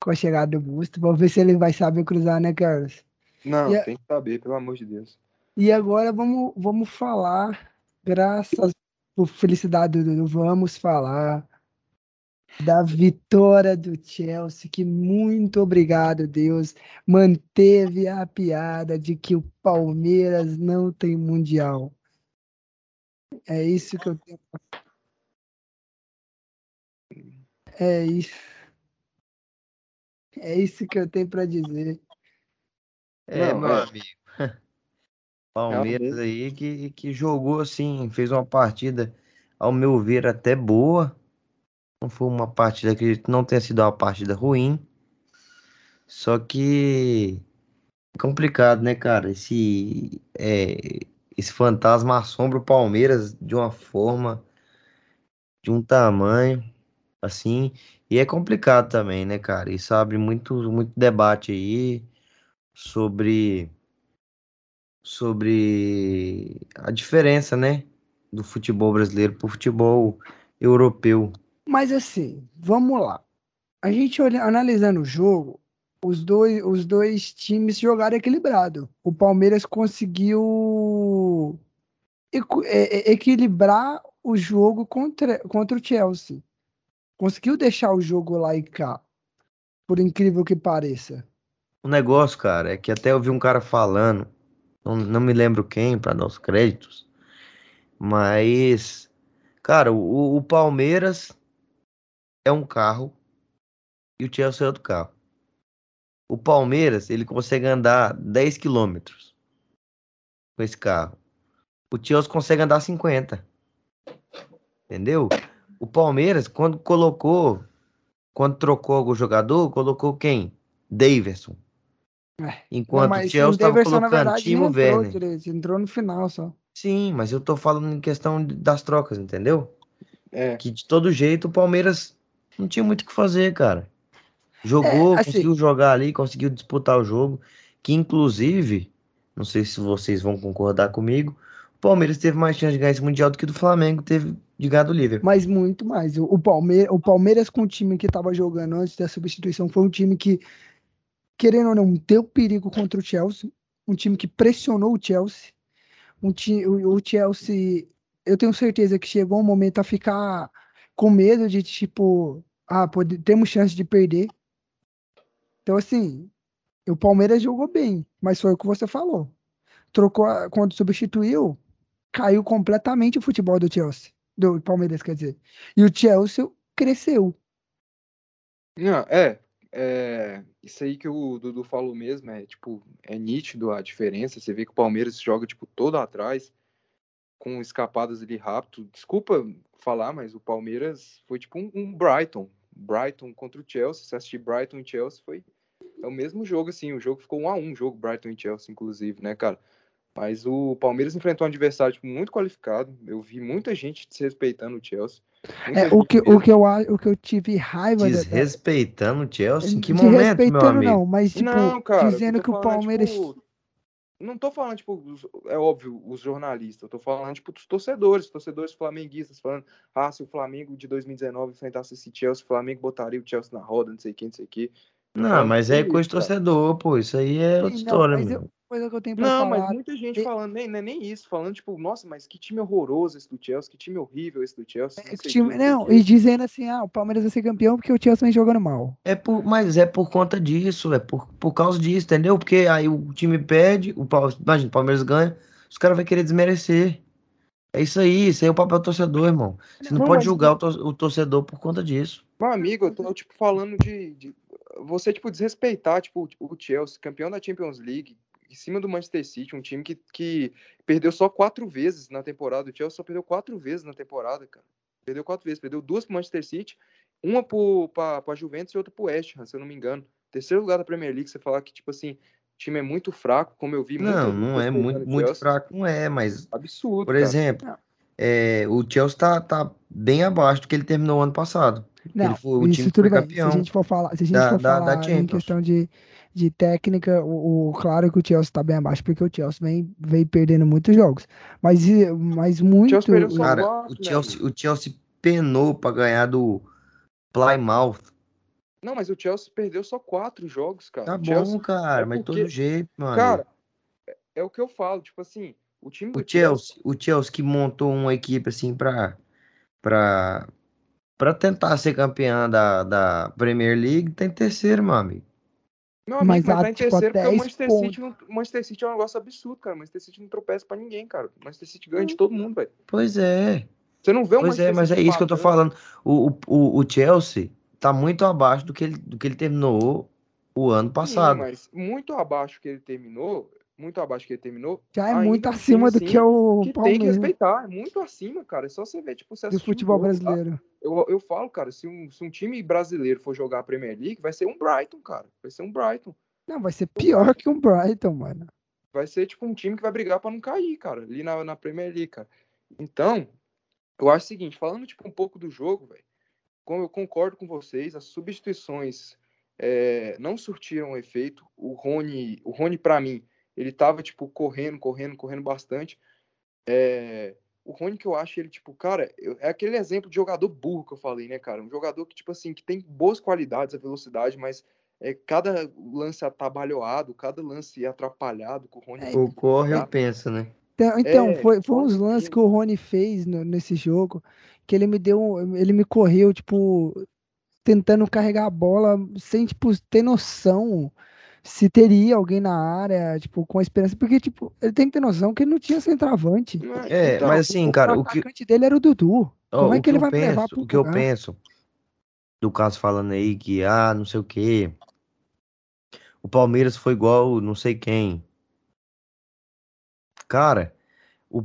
com a chegada do Bustos. Vamos ver se ele vai saber cruzar, né, Carlos? Não, E a- tem que saber, pelo amor de Deus. E agora vamos, vamos falar, graças por felicidade do Dudu, vamos falar da vitória do Chelsea, que muito obrigado, Deus, manteve a piada de que o Palmeiras não tem mundial. É isso que eu tenho. pra- É isso. É isso que eu tenho para dizer. É, Não, meu é. amigo. Palmeiras Realmente. aí que, que jogou assim, fez uma partida ao meu ver, até boa. Não foi uma partida que não tenha sido uma partida ruim. Só que é complicado, né, cara? Esse, é, esse fantasma assombra o Palmeiras de uma forma, de um tamanho, assim. E é complicado também, né, cara? Isso abre muito, muito debate aí sobre, sobre a diferença, né, do futebol brasileiro pro futebol europeu. Mas assim, vamos lá. A gente olha, analisando o jogo, os dois, os dois times jogaram equilibrado. O Palmeiras conseguiu equ- é- é- equilibrar o jogo contra, contra o Chelsea. Conseguiu deixar o jogo lá e cá, por incrível que pareça. O negócio, cara, é que até eu vi um cara falando, não, não me lembro quem, para dar os créditos, mas, cara, o, o Palmeiras é um carro e o Chelsea é outro carro. O Palmeiras, ele consegue andar 10 quilômetros com esse carro. O Chelsea consegue andar 50. Entendeu? O Palmeiras, quando colocou, quando trocou o jogador, colocou quem? Daverson. É, Enquanto o Chelsea estava colocando verdade, Timo não entrou Werner. direito, entrou no final só. Sim, mas eu tô falando em questão das trocas, entendeu? É, Que de todo jeito o Palmeiras não tinha muito o que fazer, cara. Jogou, É, assim- conseguiu jogar ali, conseguiu disputar o jogo. Que inclusive, não sei se vocês vão concordar comigo, o Palmeiras teve mais chance de ganhar esse Mundial do que o do Flamengo teve de ganhar do Liverpool. Mas muito mais. O, Palmeiras, o Palmeiras com o time que estava jogando antes da substituição foi um time que, querendo ou não, deu perigo contra o Chelsea. Um time que pressionou o Chelsea. Um time, o, o Chelsea, eu tenho certeza que chegou um momento a ficar com medo de, tipo, ah, pode, temos chance de perder. Então, assim, o Palmeiras jogou bem, mas foi o que você falou. Trocou, a- quando substituiu, caiu completamente o futebol do Chelsea. Do Palmeiras, quer dizer. E o Chelsea cresceu. Não, é, é, isso aí que o Dudu falou mesmo, é tipo, é nítido a diferença. Você vê que o Palmeiras joga tipo todo atrás, com escapadas ali rápido. Desculpa falar, mas o Palmeiras foi tipo um, um Brighton. Brighton contra o Chelsea. Se assistir Brighton e Chelsea foi é o mesmo jogo, assim. O jogo ficou um a um, jogo Brighton e Chelsea, inclusive, né, cara? Mas o Palmeiras enfrentou um adversário tipo, muito qualificado. Eu vi muita gente desrespeitando o Chelsea. Muita É, o, que, o, que eu, o que eu tive raiva. Desrespeitando o Chelsea? Em que momento, meu amigo? não, mas tipo, não, cara, dizendo que o falando, Palmeiras. tipo, não tô falando, tipo, é óbvio, os jornalistas, eu tô falando, tipo, dos torcedores, torcedores flamenguistas, falando, ah, se o Flamengo de 2019 enfrentasse esse Chelsea, o Flamengo botaria o Chelsea na roda, não sei o que, não sei o que. Não, mas é coisa de torcedor, pô. Isso aí é outra Sim, não, história, mas meu. eu- coisa que eu tenho pra Não, falar. mas muita gente E- falando, nem, não é nem isso, falando, tipo, nossa, mas que time horroroso esse do Chelsea, que time horrível esse do Chelsea. é não time- não e dizendo assim, ah, o Palmeiras vai ser campeão porque o Chelsea vem jogando mal. É por, mas é por conta disso, é por, por causa disso, entendeu? Porque aí o time perde, o, imagina, o Palmeiras ganha, os caras vão querer desmerecer. É isso aí, isso aí é o papel do torcedor, irmão. Você não, Não, pode julgar o torcedor por conta disso. Meu amigo, eu tô, tipo, falando de, de- Você, tipo, desrespeitar, tipo, o Chelsea, campeão da Champions League, em cima do Manchester City, um time que, que perdeu só quatro vezes na temporada. O Chelsea só perdeu quatro vezes na temporada, cara. Perdeu quatro vezes. Perdeu duas pro Manchester City, uma pro, pra, pra Juventus e outra pro West Ham, se eu não me engano. Terceiro lugar da Premier League, você falar que, tipo assim, o time é muito fraco, como eu vi Não, não é muito, muito Chelsea. fraco, não é, mas, Absurdo, por cara. exemplo, é, o Chelsea tá, tá bem abaixo do que ele terminou o ano passado. Não, Ele foi- o isso time foi bem. campeão Se a gente for falar, se a gente da- for da- da falar em Champions. questão de, de técnica, o, o- claro que o Chelsea tá bem abaixo, porque o Chelsea vem, vem perdendo muitos jogos. Mas, mas muito. Chelsea perdeu só Cara, o meu Chelsea, o Chelsea penou pra ganhar do Plymouth. Não, mas o Chelsea perdeu só quatro jogos, cara. Tá O Chelsea- bom, cara, é mas de porque- todo jeito, mano. Cara, é, é o que eu falo, tipo assim, o time do O Chelsea, o Chelsea que montou uma equipe assim pra, pra, pra tentar ser campeã da, da Premier League, tá em terceiro, meu amigo. Amigo, Mas mas, tá em tipo, terceiro porque o 10 Manchester City, não, Manchester City é um negócio absurdo, cara. O Manchester City não tropeça pra ninguém, cara. O Manchester City ganha de todo mundo, velho. Pois é, Você não vê o pois é, Manchester mas é City isso que eu tô empatando. falando. O, o, o Chelsea tá muito abaixo do que ele, do que ele terminou o ano Sim, passado. mas muito abaixo que ele terminou, muito abaixo que ele terminou. Já é muito time, acima do assim, que é o que tem que Palmeiras respeitar, é muito acima, cara. É só você ver, tipo, você do o futebol tá? brasileiro. Eu, eu falo, cara, se um, se um time brasileiro for jogar a Premier League, vai ser um Brighton, cara. Vai ser um Brighton. Não, vai ser pior que um Brighton, mano. Vai ser, tipo, um time que vai brigar pra não cair, cara, ali na, na Premier League, cara. Então, eu acho o seguinte, falando, tipo, um pouco do jogo, velho, como eu concordo com vocês, as substituições é, não surtiram efeito. O Rony, o Rony para mim, ele tava, tipo, correndo, correndo, correndo bastante. É, o Rony que eu acho ele, tipo, cara, eu- é aquele exemplo de jogador burro que eu falei, né, cara? Um jogador que, tipo assim, que tem boas qualidades, a velocidade, mas é, cada lance atabalhoado, cada lance atrapalhado que o Rony É, Ou corre ou Tá. pensa, né? Então, então, É, foi, foi uns lances que o Rony fez no- nesse jogo, que ele me deu, um- ele me correu, tipo, tentando carregar a bola sem, tipo, ter noção se teria alguém na área, tipo, com a esperança, porque, tipo, ele tem que ter noção que ele não tinha centroavante. É, Então, mas assim, O cara, o que, atacante dele era o Dudu. ó, Como é o que ele eu vai me levar penso, pro o que eu lugar? penso do caso falando aí que, ah, não sei o quê. O Palmeiras foi igual não sei quem. Cara, o,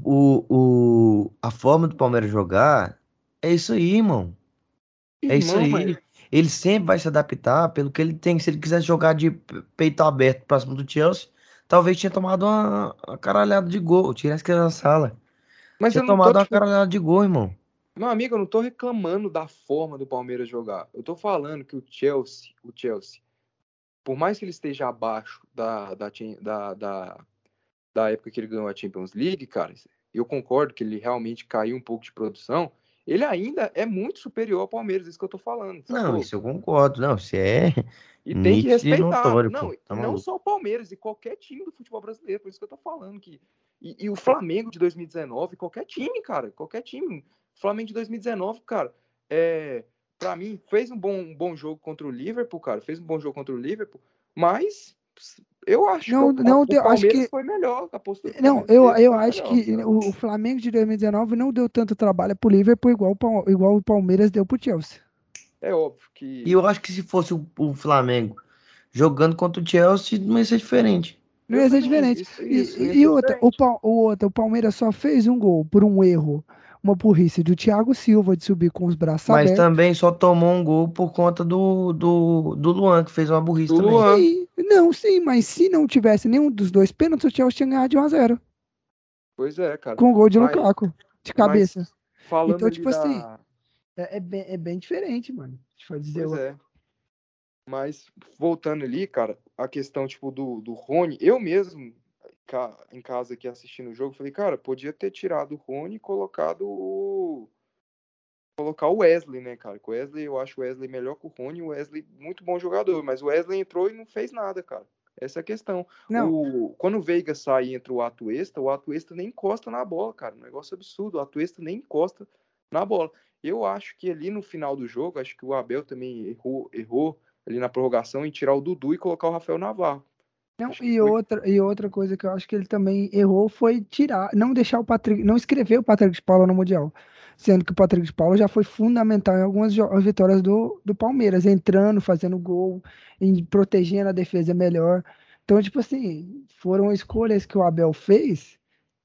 o, o- a forma do Palmeiras jogar é isso aí, irmão. É isso Irmão, aí. mas- Ele sempre vai se adaptar pelo que ele tem. Se ele quisesse jogar de pe- peito aberto próximo do Chelsea, talvez tinha tomado uma, uma caralhada de gol. Tira essa da sala. Mas eu tinha não tô, tomado uma caralhada de gol, irmão. Meu amigo, eu não tô reclamando da forma do Palmeiras jogar. Eu tô falando que o Chelsea, o Chelsea, por mais que ele esteja abaixo da, da, da, da, da época que ele ganhou a Champions League, cara, eu concordo que ele realmente caiu um pouco de produção. Ele ainda é muito superior ao Palmeiras, isso que eu tô falando. Não, isso eu concordo. Não, isso é. E tem que respeitar. notório, não, pô, tá não só o Palmeiras, e qualquer time do futebol brasileiro. Por isso que eu tô falando que. E, e o Flamengo de 2019, qualquer time, cara. Qualquer time. O Flamengo de 2019, cara, é. Pra mim, fez um bom, um bom jogo contra o Liverpool, cara. Fez um bom jogo contra o Liverpool, mas eu acho Não, que o, não o deu- acho Palmeiras que- foi melhor. A postura do Não, eu, eu acho melhor, que cara. o, o Flamengo de 2019 não deu tanto trabalho pro Liverpool igual, igual o Palmeiras deu pro Chelsea. É óbvio que. E eu acho que se fosse o, o Flamengo jogando contra o Chelsea, não ia ser diferente. Não Eu ia ser diferente. isso- E- isso, e, ser outra, o, o outro, o Palmeiras só fez um gol por um erro, uma burrice do Thiago Silva de subir com os braços Mas abertos. também só tomou um gol por conta do, do, do Luan, que fez uma burrice Do também. Luan. Sim, não, sim, mas se não tivesse nenhum dos dois pênaltis, o Chelsea tinha ganhado de 1x0. Pois é, cara. Com o gol de Mas- Lukaku, de cabeça. Falando Então, tipo assim, da- É, é bem, é bem diferente, mano. Deixa eu dizer. Pois é. Mas voltando ali, cara, a questão tipo do, do Rony, eu mesmo ca- em casa aqui assistindo o jogo, falei, cara, podia ter tirado o Rony e colocado o colocar o Wesley, né, cara? O Wesley, eu acho o Wesley melhor que o Rony, o Wesley muito bom jogador, mas o Wesley entrou e não fez nada, cara. Essa é a questão. Não, O, quando o Veiga sai e entra o Atuesta, o Atuesta nem encosta na bola, cara. Um negócio absurdo. O Atuesta nem encosta na bola. Eu acho que ali no final do jogo, acho que o Abel também errou, errou ali na prorrogação em tirar o Dudu e colocar o Rafael Navarro. Não, Acho e foi- outra, e outra coisa que eu acho que ele também errou foi tirar, não deixar o Patrick, não escrever o Patrick de Paula no Mundial. Sendo que o Patrick de Paula já foi fundamental em algumas vitórias do, do Palmeiras, entrando, fazendo gol, em, protegendo a defesa melhor. Então, tipo assim, foram escolhas que o Abel fez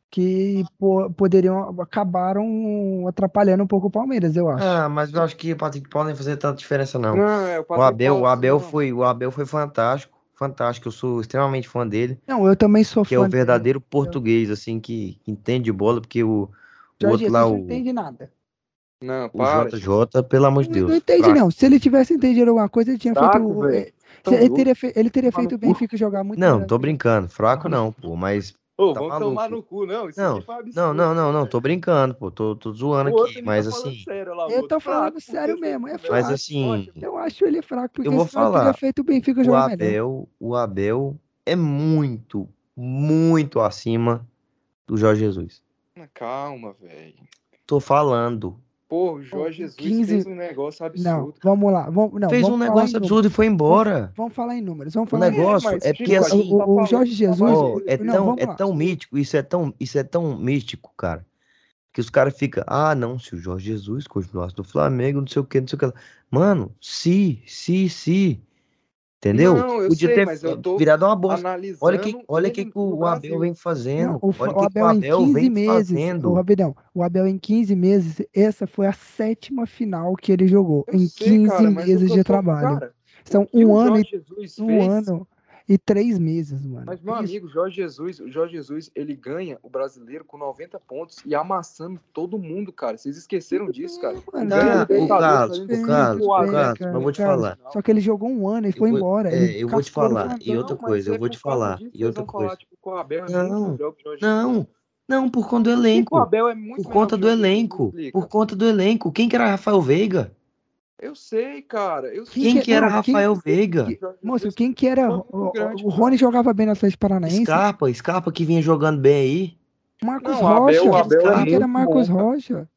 que po- poderiam, acabaram atrapalhando um pouco o Palmeiras, eu acho. Ah, mas eu acho que o Patrick Paulo não ia fazer tanta diferença, não. Não, é, o O Abel, o Paula, Abel não. foi, o Abel foi fantástico, fantástico. Eu sou extremamente fã dele, Não, eu também sou que é fã o dele. verdadeiro português, assim, que entende de bola, porque o, o outro lá, Jesus não o, entende nada. Não, o para. JJ, pelo amor de Deus. não entende, não. Se ele tivesse entendido alguma coisa, ele tinha Fraco, feito. o- eh, Tão ele teria, fe- ele teria Tomar feito o. Benfica jogar muito Não, tô que- brincando, fraco não, pô, mas Ô, tá vamos tomar maluco. no cu, não. Isso Não, aqui foi absurdo. não, não, não, não, tô brincando, pô, tô, tô zoando O aqui, mas tá assim, sério lá, Eu tô falando fraco, sério mesmo, é Mas fraco. mas assim, Eu acho ele fraco, porque eu vou falar, feito o Benfica o. Abel, o Abel é muito, muito acima do Jorge Jesus. Calma, velho. Tô falando. Pô, o Jorge Jesus 15 fez um negócio Não, absurdo. vamos lá. Vamos, não, Fez vamos um negócio absurdo e foi embora. Vamos falar em números. Vamos O falar em negócio é tipo, porque a assim, gente tá o, o Jorge do Jesus. dele. é não, tão, vamos é lá. tão mítico, isso é tão, isso é tão místico, cara, que os caras ficam, ah, não, se o Jorge Jesus continuasse no Flamengo, não sei o que, não sei o que lá. Mano, se, se, se. Entendeu? Não, eu Podia sei, ter mas eu tô virado uma bosta. analisando Olha que, olha que, que o Abel vem fazendo. Não, o, olha o que o Abel em Abel 15 vem meses, fazendo. Rabidão, o Abel em 15 meses, essa foi a sétima final que ele jogou, Eu em sei, 15 cara, o meses de trabalho. cara, São o um o ano, e, Jesus um ano e três meses, mano. mas meu Isso. amigo, Jorge Jesus, o Jorge Jesus, ele ganha o brasileiro com 90 pontos e amassando todo mundo, cara. Vocês esqueceram disso, cara? Mano, bem, o Carlos, o Carlos, o Carlos, mas eu vou te falar. Só que ele jogou um ano e Eu foi vou, embora. é, eu vou te falar. E outra Não, coisa, eu vou te falar. disso E outra coisa. tipo, é Não, não, não, por conta do Por que que o elenco. Abel é muito Por conta do elenco. Por conta do elenco. Quem que era Rafael Veiga? Eu sei, cara, eu Quem Quem que, sei. que era não, quem, Rafael Veiga? que, Jorge moço, quem que era? foi O, o- grande, o Rony cara. jogava bem no Atlético Paranaense. Scarpa, Scarpa que vinha jogando bem aí. Marcos Não, o Abel, o Rocha. Abel é Quem que era Marcos bom, cara. Rocha?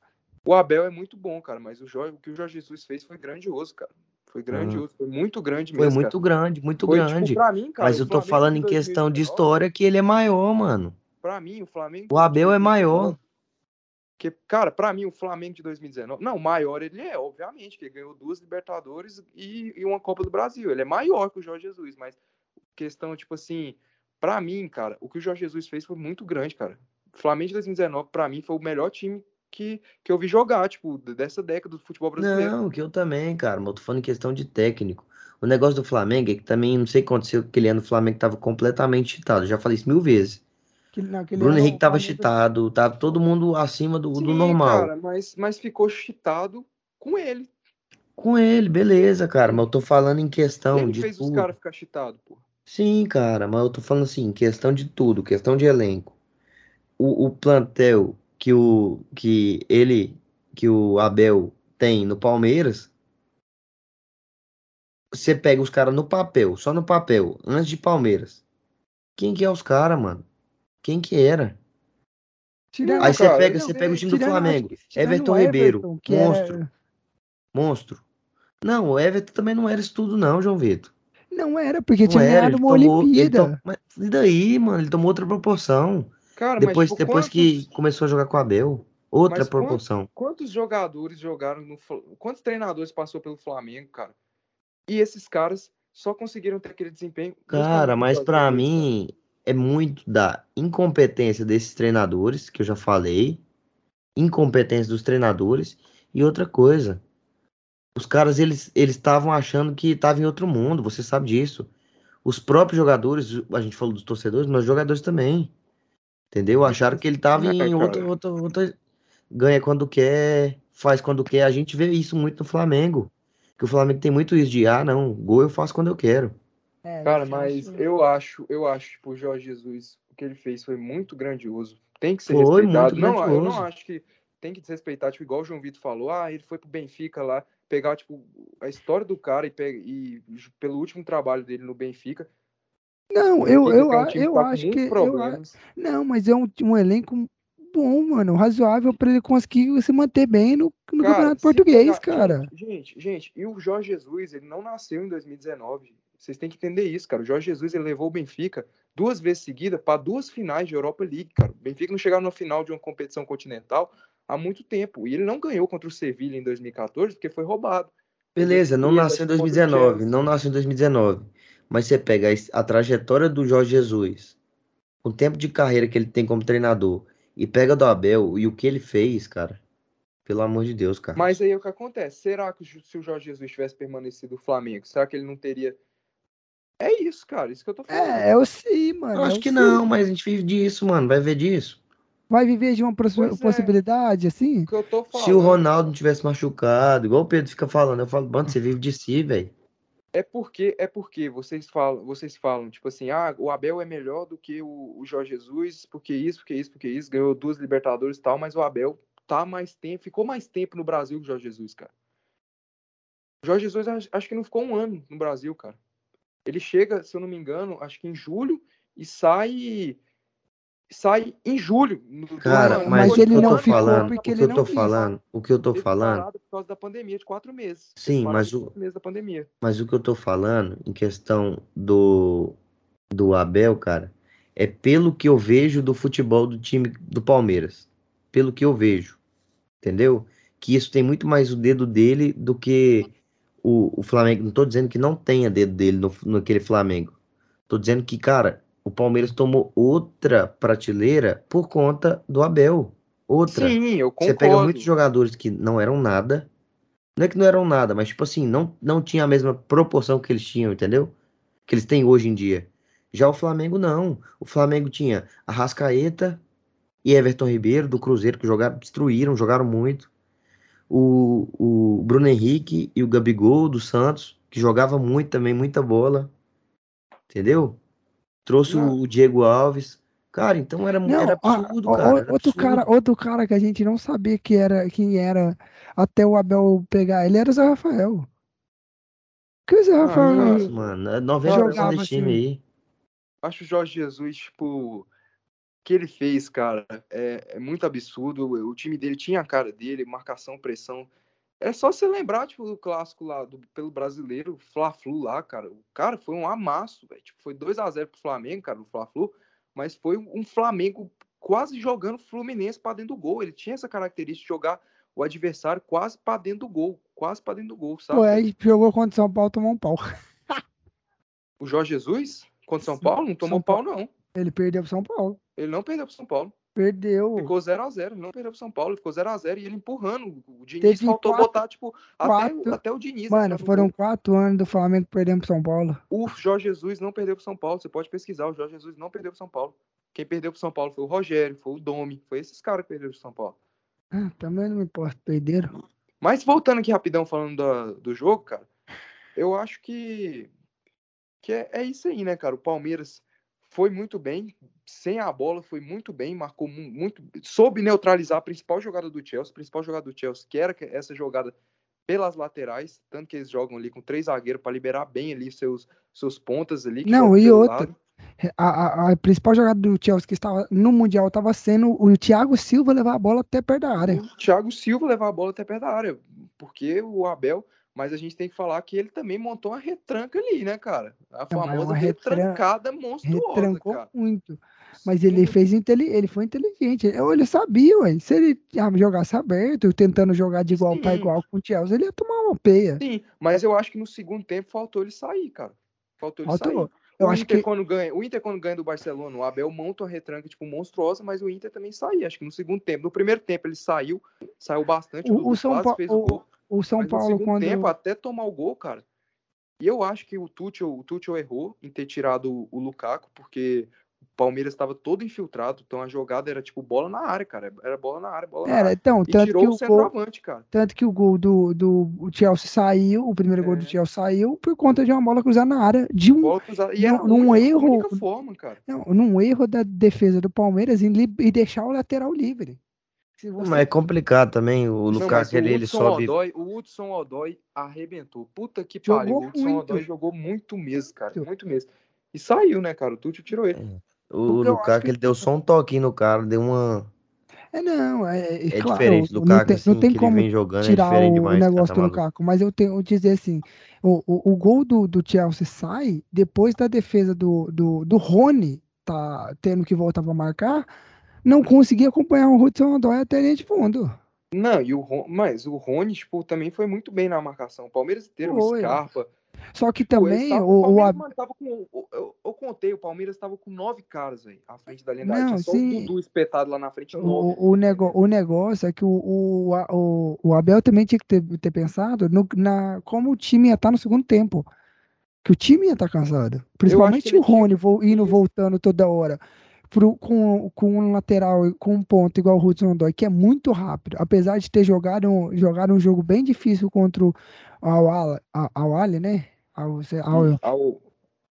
O Abel é muito bom, cara, mas o, Jorge, o que o Jorge Jesus fez foi grandioso, cara. Foi grandioso, foi muito grande foi mesmo, cara. muito grande, muito Foi, tipo, grande. pra mim, cara, Mas eu tô Flamengo falando em questão de 2019, história que ele é maior, mano. pra mim, o Flamengo O Abel é maior. 2019, que, cara, pra mim, o Flamengo de 2019, não, maior ele é, obviamente, que ele ganhou duas Libertadores e, e uma Copa do Brasil. Ele é maior que o Jorge Jesus, mas questão, tipo assim, pra mim, cara, o que o Jorge Jesus fez foi muito grande, cara. O Flamengo de 2019, pra mim, foi o melhor time que, que eu vi jogar, tipo, dessa década do futebol brasileiro. Não, que eu também, cara. Mas eu tô falando em questão de técnico. O negócio do Flamengo é que também, não sei o que aconteceu, aquele ano o Flamengo tava completamente cheatado. Eu já falei isso mil vezes. Bruno Henrique tava cheatado, tava todo mundo acima do, do Sim, normal. cara, mas, mas ficou chitado com ele. Com ele, beleza, cara. Mas eu tô falando em questão Quem de fez os tudo. caras ficar chitados, pô? Sim, cara, mas eu tô falando assim, questão de tudo, questão de elenco. O, o plantel que o que ele, que o Abel tem no Palmeiras, você pega os caras no papel, só no papel, antes de Palmeiras. Quem que é os caras, mano? Quem que era? Tirando, Aí você cara, pega, você pega o time do tirando, acho Flamengo, que- Everton Ribeiro, Everton, que monstro, era. monstro. Não, o Everton também não era isso tudo não, João Vitor. Não era, porque Não tinha era, ganhado uma tomou, Olimpíada. tom... mas e daí, mano? Ele tomou outra proporção. Cara, mas Depois, tipo, depois quantos, que começou a jogar com o Abel, outra mas quantos, proporção. quantos jogadores jogaram no quantos treinadores passou pelo Flamengo, cara? E esses caras só conseguiram ter aquele desempenho Cara, mas cara. mim é muito da incompetência desses treinadores, que eu já falei, incompetência dos treinadores e outra coisa. Os caras eles eles estavam achando que estava em outro mundo, você sabe disso. Os próprios jogadores, a gente falou dos torcedores, mas os jogadores também. Entendeu? Acharam que ele tava Ah, em outra, outra, outra. Ganha quando quer, faz quando quer. A gente vê isso muito no Flamengo. Que o Flamengo tem muito isso de, ah, não, gol eu faço quando eu quero. É, Cara, mas acho- eu acho, eu acho, tipo, o Jorge Jesus, o que ele fez foi muito grandioso. Tem que ser Foi respeitado. Não, eu não acho que tem que desrespeitar, tipo, igual o João Vitor falou, ah, ele foi pro Benfica lá, pegar, tipo, a história do cara e, e pelo último trabalho dele no Benfica, Não, eu, eu, um eu tá acho que. Eu, não, mas é um, um elenco bom, mano. Razoável pra ele conseguir se manter bem no, no Cara, Campeonato Português, cara. Gente, gente, gente, e o Jorge Jesus, ele não nasceu em 2019. Vocês têm que entender isso, cara. O Jorge Jesus, ele levou o Benfica duas vezes seguida para duas finais de Europa League, cara. O Benfica não chegava na final de uma competição continental há muito tempo. E ele não ganhou contra o Sevilla em 2014 porque foi roubado. Beleza, não nasceu em contra o 2019, Chelsea. não nasceu em 2019. Mas você pega a, trajetória do Jorge Jesus, o tempo de carreira que ele tem como treinador, e pega do Abel e o que ele fez, cara. Pelo amor de Deus, cara. Mas aí é o que acontece? Será que se o Jorge Jesus tivesse permanecido no Flamengo, será que ele não teria. É isso, cara. Isso que eu tô falando. É, eu sei, mano. Eu acho eu que sei. não, mas a gente vive disso, mano. Vai ver disso. Vai viver de uma Pois é. possibilidade, assim? O que eu tô falando. Se o Ronaldo não tivesse machucado, igual o Pedro fica falando, eu falo, mano, você vive de si, velho. É porque, é porque vocês falam, vocês falam, tipo assim, ah, o Abel é melhor do que o, o Jorge Jesus, porque isso, porque isso, porque isso, ganhou duas Libertadores e tal, mas o Abel tá mais tempo, ficou mais tempo no Brasil que o Jorge Jesus, cara. O Jorge Jesus acho, acho que não ficou um ano no Brasil, cara. Ele chega, se eu não me engano, acho que em julho e sai sai em julho. Cara, ano. mas, mas o que ele eu não tô ficou falando, porque o que ele eu tô quis. falando, o que eu tô falando, por causa da pandemia de quatro meses. Sim, parada mas o- quatro meses da pandemia. mas o que eu tô falando em questão do do Abel, cara, é pelo que eu vejo do futebol do time do Palmeiras. Pelo que eu vejo. Entendeu? Que isso tem muito mais o dedo dele do que o, o Flamengo, não tô dizendo que não tenha dedo dele no, naquele Flamengo. Tô dizendo que, cara, o Palmeiras tomou outra prateleira por conta do Abel. Outra. Sim, eu Você pega concordo. muitos jogadores que não eram nada. Não é que não eram nada, mas tipo assim, não, não tinha a mesma proporção que eles tinham, entendeu? Que eles têm hoje em dia. Já o Flamengo não. O Flamengo tinha Arrascaeta e Everton Ribeiro do Cruzeiro que jogaram, destruíram, jogaram muito. O, o Bruno Henrique e o Gabigol do Santos, que jogava muito também, muita bola. Entendeu? Trouxe Não. o Diego Alves. Cara, então era, Não, era absurdo, ó, cara. era outro absurdo. cara, outro cara que a gente não sabia que era, quem era até o Abel pegar ele era o Zé Rafael. Que o Zé Ah, Rafael nossa, mano. é 90% jogava desse time assim. aí. Acho o Jorge Jesus, tipo, que ele fez, cara, é, é muito absurdo. O time dele tinha a cara dele, marcação, pressão. É só você lembrar, tipo, do clássico lá do, pelo brasileiro, Fla-Flu lá, cara. O cara foi um amasso, velho. Tipo, foi 2 a 0 pro Flamengo, cara, no Fla-Flu, mas foi um Flamengo quase jogando Fluminense pra dentro do gol. Ele tinha essa característica de jogar o adversário quase pra dentro do gol, quase pra dentro do gol, sabe? Pô, aí jogou contra o São Paulo, tomou um pau. O Jorge Jesus contra São Sim, Paulo não tomou São pau, não. Ele perdeu pro São Paulo. Ele não perdeu pro São Paulo. Perdeu. Ficou 0x0, ele não perdeu pro São Paulo, ficou 0x0 e ele empurrando. O Diniz Teve faltou quatro- botar, tipo, até, quatro- até o Diniz. Mano, foram quatro anos do Flamengo perdendo pro São Paulo. O Jorge Jesus não perdeu pro São Paulo, você pode pesquisar, o Jorge Jesus não perdeu pro São Paulo. Quem perdeu pro São Paulo foi o Rogério, foi o Domi, foi esses caras que perderam pro São Paulo. Ah, também não me importa, perderam. Mas voltando aqui rapidão falando da- do jogo, cara, eu acho que, que é, é isso aí, né, cara? O Palmeiras foi muito bem, sem a bola, foi muito bem, marcou mu- muito, soube neutralizar a principal jogada do Chelsea, a principal jogada do Chelsea, que era essa jogada pelas laterais, tanto que eles jogam ali com três zagueiros para liberar bem ali seus, seus pontas ali. Não, e outra, lado. A, a- a principal jogada do Chelsea que estava no Mundial estava sendo o Thiago Silva levar a bola até perto da área. o Thiago Silva levar a bola até perto da área, porque o Abel, mas a gente tem que falar que ele também montou uma retranca ali, né, cara? A mas famosa retran- retrancada monstruosa, Retrancou cara. muito. Mas ele fez inteli ele foi inteligente. Ele sabia, ué. Se ele jogasse aberto, tentando jogar de igual para Sim. igual com o Chelsea, ele ia tomar uma peia. Sim, mas eu acho que no segundo tempo faltou ele sair, cara. Faltou ele Faltou. sair. Eu o acho Inter que quando ganha, o Inter quando ganha do Barcelona, o Abel monta uma retranca tipo monstruosa, mas o Inter também saiu. Acho que no segundo tempo, no primeiro tempo ele saiu, saiu bastante, O- o São Paulo- fez o gol. O São mas Paulo, quando. tempo, até tomar o gol, cara. E eu acho que o Tuchel, o Tuchel errou em ter tirado o, Lukaku, porque o Palmeiras estava todo infiltrado, então a jogada era tipo bola na área, cara. Era bola na área, bola na Era, área. então, E tanto tirou que o o gol, centroavante, cara. tanto que o gol do, do Chelsea saiu, o primeiro gol do É. Chelsea saiu por conta de uma bola cruzada na área, de um, cruzada. E num- num única, erro- forma, cara. não, num erro da defesa do Palmeiras em e deixar o lateral livre. Você- Mas é complicado também. O Não, Lukaku, o ele, ele sobe. Odoi, o Hudson Odoi arrebentou. Puta que Jogou pariu. O Hudson muito. Odoi jogou muito mesmo, cara. Muito. Mesmo. E saiu, né, cara? O Tuchel tirou ele. O eu acho Lukaku, que- ele deu só um toquinho no cara, deu uma. É, não, é, é, É claro, diferente do não Lukaku, tem, assim, não tem que como ele vem jogando, é tirar diferente o demais. negócio tá do. Lukaku, mas eu tenho que dizer assim, o, o, o gol do, do Chelsea sai depois da defesa do, do, do Rony tá tendo que voltar para marcar, não consegui acompanhar o Hudson Odoi até linha de fundo. Não, e o Ron, mas o Rony, tipo, também foi muito bem na marcação. O Palmeiras inteiro, o. Scarpa. Só que Pô, eles também tavam- o, o Palmeiras, Ab- tava com. Eu, eu- contei, o Palmeiras tava com nove caras, velho, à frente da linha da Não. Tinha só sim. o Dudu espetado lá na frente, nove. O, o, nego, o negócio é que o, o, o, o Abel também tinha que ter, ter pensado no, na, como o time ia estar no segundo tempo. Que o time ia estar cansado. Principalmente o tinha Rony vo- indo voltando toda hora. Pro, com, com um lateral, e com um ponto igual o Hudson Odoi, que é muito rápido. Apesar de ter jogado, um- jogado um jogo bem difícil contra o Al Al Ali, né? Al, Al, Ao,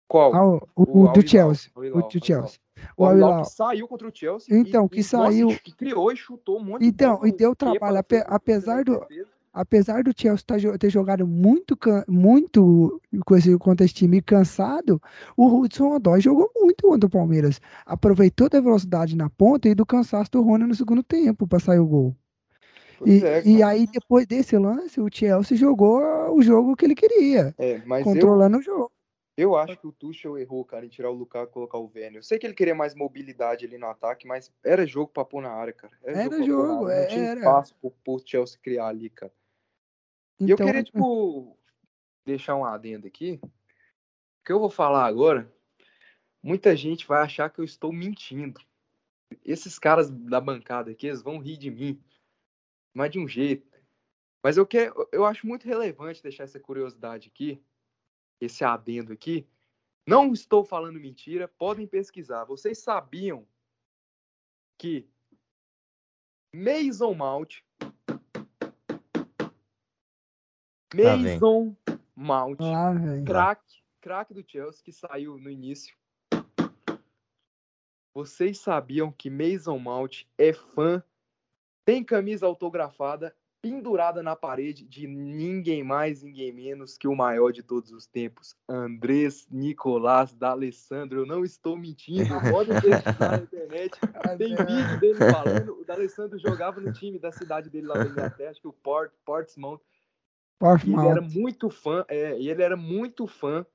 qual? Al- o, O do Chelsea. O do. Chelsea. O Al saiu contra o Chelsea. Então, e, que e, nossa, saiu- e que criou e chutou um monte de Então, bola e deu trabalho, ape- apesar do- defesa. Apesar do Chelsea tá ter jogado muito, muito com esse, contra esse time cansado, o Hudson Odoi jogou muito contra o Palmeiras. Aproveitou da velocidade na ponta e do cansaço do Rony no segundo tempo para sair o gol. E, é, e aí, depois desse lance, o Chelsea jogou o jogo que ele queria, É, mas eu, controlando o jogo. eu acho que o Tuchel errou, cara, em tirar o Lukaku e colocar o Werner. Eu sei que ele queria mais mobilidade ali no ataque, mas era jogo pra pôr na área, cara. Era pôr na jogo, área. Não tinha era. espaço pro, pro Chelsea criar ali, cara. E eu Então, queria, tipo, deixar um adendo aqui. O que eu vou falar agora, muita gente vai achar que eu estou mentindo. Esses caras da bancada aqui, eles vão rir de mim, mas de um jeito. Mas eu, quero, eu acho muito relevante deixar essa curiosidade aqui, esse adendo aqui. Não estou falando mentira, podem pesquisar. Vocês sabiam que Mason Mount Mason Mount, craque, craque do Chelsea que saiu no início. Vocês sabiam que Mason Mount é fã, tem camisa autografada pendurada na parede de ninguém mais, ninguém menos que o maior de todos os tempos, Andrés Nicolás D'Alessandro. Eu não estou mentindo, podem pesquisar na internet. Tem vídeo dele falando. O D'Alessandro jogava no time da cidade dele lá da Inglaterra, acho que o Port, Portsmouth. E ele era muito fã, é, e ele era muito fã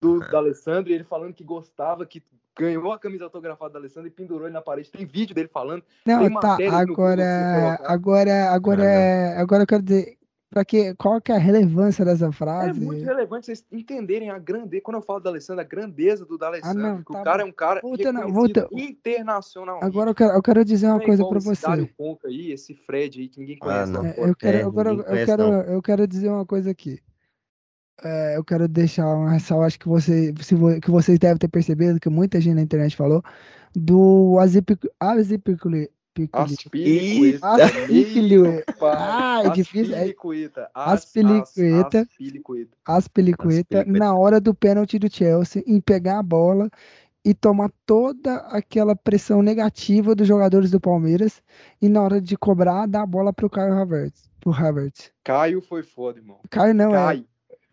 do D'Alessandro, e ele falando que gostava, que ganhou a camisa autografada do Alessandro e pendurou ele na parede. Tem vídeo dele falando. Não, Tem tá, matéria no Google pra você agora, colocar. agora, agora, é- agora eu quero dizer, pra que, qual que é a relevância dessa É frase? muito relevante vocês entenderem a grandeza. Quando eu falo do Alessandro, a grandeza do D'Alessandro. Ah, não, que tá o cara bom. é um cara Voltando- reconhecido volta- internacionalmente. Agora eu quero, eu quero dizer uma Não é coisa esse você. Dário Conca aí, esse Fred aí que ninguém Ah, conhece. não. lá É, eu quero, É, eu quero, não. eu quero dizer uma coisa aqui. É, eu quero deixar uma ressalva, acho que você, se vo- que vocês devem ter percebido, que muita gente na internet falou, do Azipic- Azipiculi- Piculi- Aspilicueta. Aspilicueta. Ah, é difícil, é- Aspilicueta. As- Aspilicueta. as- Aspilicueta. Na hora do pênalti do Chelsea, em pegar a bola e tomar toda aquela pressão negativa dos jogadores do Palmeiras e na hora de cobrar, dar a bola pro Caio Havertz. Pro Havertz. Caio foi foda, irmão. Caio não, é Caio.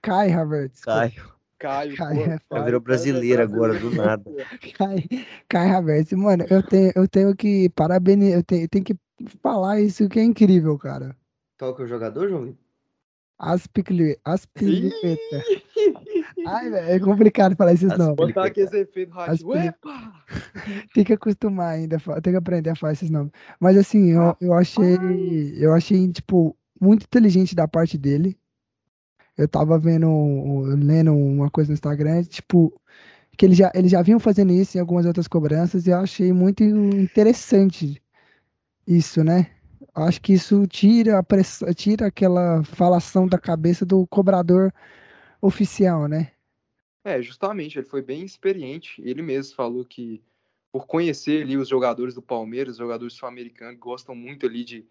Kai Havertz. Caio. Caio, Caio porra, é Caio, virou Caio é brasileiro agora, do nada. Kai, Kai Havertz. Mano, eu tenho, eu tenho que parabenizar, eu tenho, eu tenho que falar isso que é incrível, cara. Qual que é o jogador, João? Aspilicueta. Ai, velho, é complicado falar esses nomes. Botar aqueles efeitos rádio. Aspili- Epa! Tem que acostumar ainda, tem que aprender a falar esses nomes. Mas assim, eu, eu achei, eu achei, tipo, muito inteligente da parte dele. Eu tava vendo, lendo uma coisa no Instagram, tipo, que eles já, eles já vinham fazendo isso em algumas outras cobranças e eu achei muito interessante isso, né? Acho que isso tira a tira aquela falação da cabeça do cobrador oficial, né? É, justamente, ele foi bem experiente. Ele mesmo falou que, por conhecer ali os jogadores do Palmeiras, os jogadores sul-americanos, gostam muito ali de,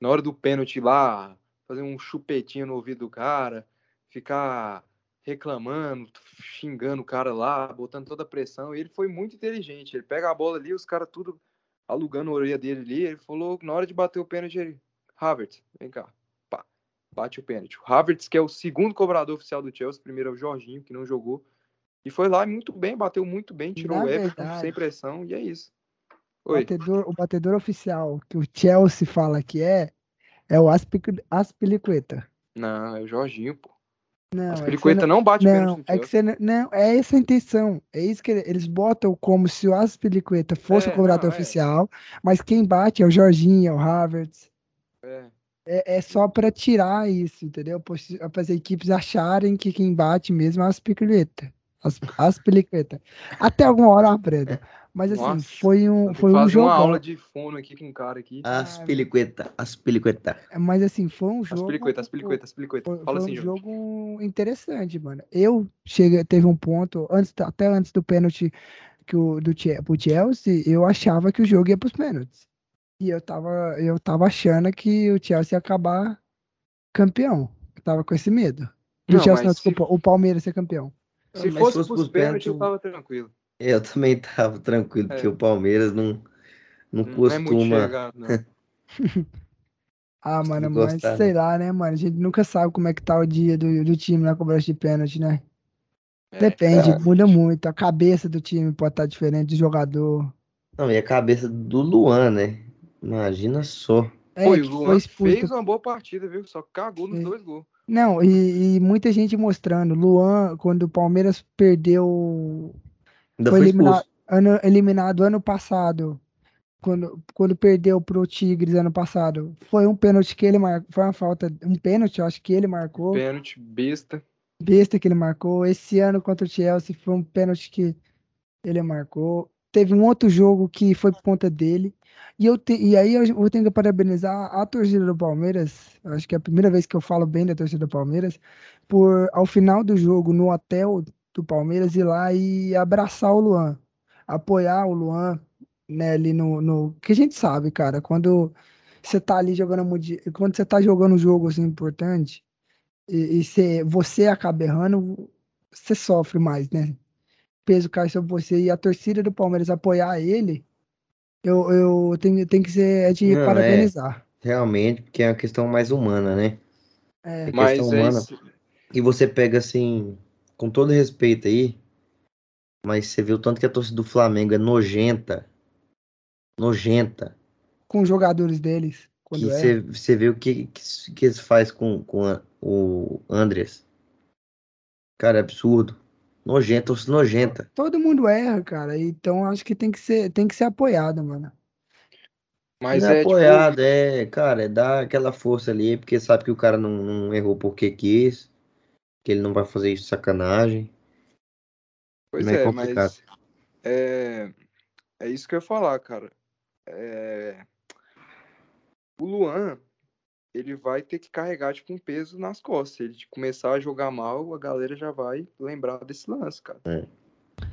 na hora do pênalti lá, fazer um chupetinho no ouvido do cara, ficar reclamando, xingando o cara lá, botando toda a pressão. E ele foi muito inteligente. Ele pega a bola ali, os caras tudo alugando a orelha dele ali. Ele falou, na hora de bater o pênalti, ele, Havertz, vem cá. Pá, bate o pênalti. O Havertz, que é o segundo cobrador oficial do Chelsea, primeiro é o Jorginho, que não jogou. E foi lá muito bem, bateu muito bem, tirou Na o Everton sem pressão, e é isso. O batedor, o batedor oficial que o Chelsea fala que é, é o Aspilicueta. Não, é o Jorginho, pô. Não, As é que você Pelicueta não, não bate não, é que você não, não, é essa a intenção. É isso que ele- eles botam como se o Aspilicueta fosse É, o cobrador não, é. oficial, mas quem bate é o Jorginho, é o Havertz. É. É, é só pra tirar isso, entendeu? Para as equipes acharem que quem bate mesmo é o Aspilicueta. As- Aspilicueta. Até alguma hora eu aprendo. Mas assim, Nossa, foi um, Eu foi um fazer uma aula de fono aqui com um cara aqui. As pelicueta, as pelicueta. Mas assim, foi um As jogo. pelicuetas, as pelicuetas, as pelicuetas. Foi, Fala foi assim, um jogo interessante, mano. Eu cheguei, teve um ponto, antes, até antes do pênalti que o, do pro Chelsea, eu achava que o jogo ia pros pênaltis. E eu tava, eu tava achando que o Chelsea ia acabar campeão. Eu tava com esse medo. Do Não, Chelsea, não, mas se- desculpa, o Palmeiras ser campeão. Se fosse fosse pros pros pênaltis, eu tava tranquilo. Eu também tava tranquilo, porque É. o Palmeiras não, não Não é costuma. chegado, não. Ah, mano, mas gostar, sei né? lá, né, mano? A gente nunca sabe como é que tá o dia do, do time na cobrança de pênalti, né? É, Depende, é. muda muito. A cabeça do time pode estar diferente do jogador. Não, e a cabeça do Luan, né? Imagina só. É, Pô, o foi Luan expulso. fez uma boa partida, viu? Só cagou nos É. dois gols. Não, e, e muita gente mostrando. Luan, quando o Palmeiras perdeu. Ainda foi foi eliminado ano, eliminado ano passado. Quando, quando perdeu pro Tigres ano passado. Foi um pênalti que ele marcou. Foi uma falta. Um pênalti, eu acho que ele marcou. Pênalti, besta. besta que ele marcou. Esse ano contra o Chelsea foi um pênalti que ele marcou. Teve um outro jogo que foi por conta dele. E, eu te, e aí eu vou ter que parabenizar a torcida do Palmeiras. Acho que é a primeira vez que eu falo bem da torcida do Palmeiras. Por, ao final do jogo, no hotel do Palmeiras, ir lá e abraçar o Luan. Apoiar o Luan, né, ali no, no. Que a gente sabe, cara, quando você tá ali jogando. Quando você tá jogando um jogo assim importante e, e você, você acaba errando, você sofre mais, né? O peso cai sobre você e a torcida do Palmeiras apoiar ele, eu, eu tenho, tenho que ser é de Não, é. parabenizar. Realmente, porque é uma questão mais humana, né? É, É Mas questão é humana. isso. E você pega assim, com todo respeito aí, mas você vê o tanto que a torcida do Flamengo é nojenta. Nojenta. com os jogadores deles. Quando Que é. você, você vê o que, que, que eles fazem com, com a- o Andreas. Cara, é absurdo. Nojenta, torcida nojenta. Todo mundo erra, cara. Então acho que tem que ser, tem que ser apoiado, mano. Mas é é tipo, apoiado, é, cara, é dar aquela força ali, porque sabe que o cara não, não errou porque quis, que ele não vai fazer isso de sacanagem. Pois Não é é, complicado. mas é, é isso que eu ia falar, cara. É, o Luan, ele vai ter que carregar tipo, um peso nas costas. Se ele começar a jogar mal, a galera já vai lembrar desse lance, cara.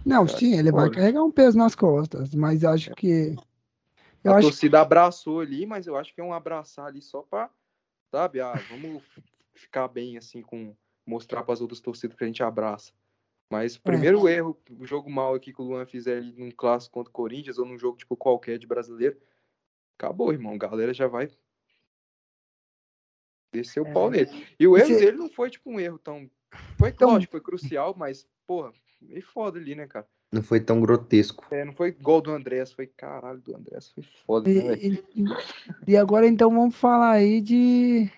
Não, Cara, sim, ele vai fora. carregar um peso nas costas, mas acho que. Eu a acho torcida abraçou ali, mas eu acho que é um abraçar ali só pra, sabe, ah, vamos ficar bem assim com mostrar para as outras torcidas que a gente abraça. Mas o primeiro erro, o jogo mal aqui que o Luan fizer ali num clássico contra o Corinthians ou num jogo tipo qualquer de brasileiro, acabou, irmão. A galera já vai descer o É. pau nele. E o erro Você- dele não foi tipo um erro tão. Foi Então- lógico, foi crucial, mas, porra, meio foda ali, né, cara? Não foi tão grotesco. É, não foi gol do Andrés, foi caralho do Andrés, foi foda, né? E, e- e agora então vamos falar aí de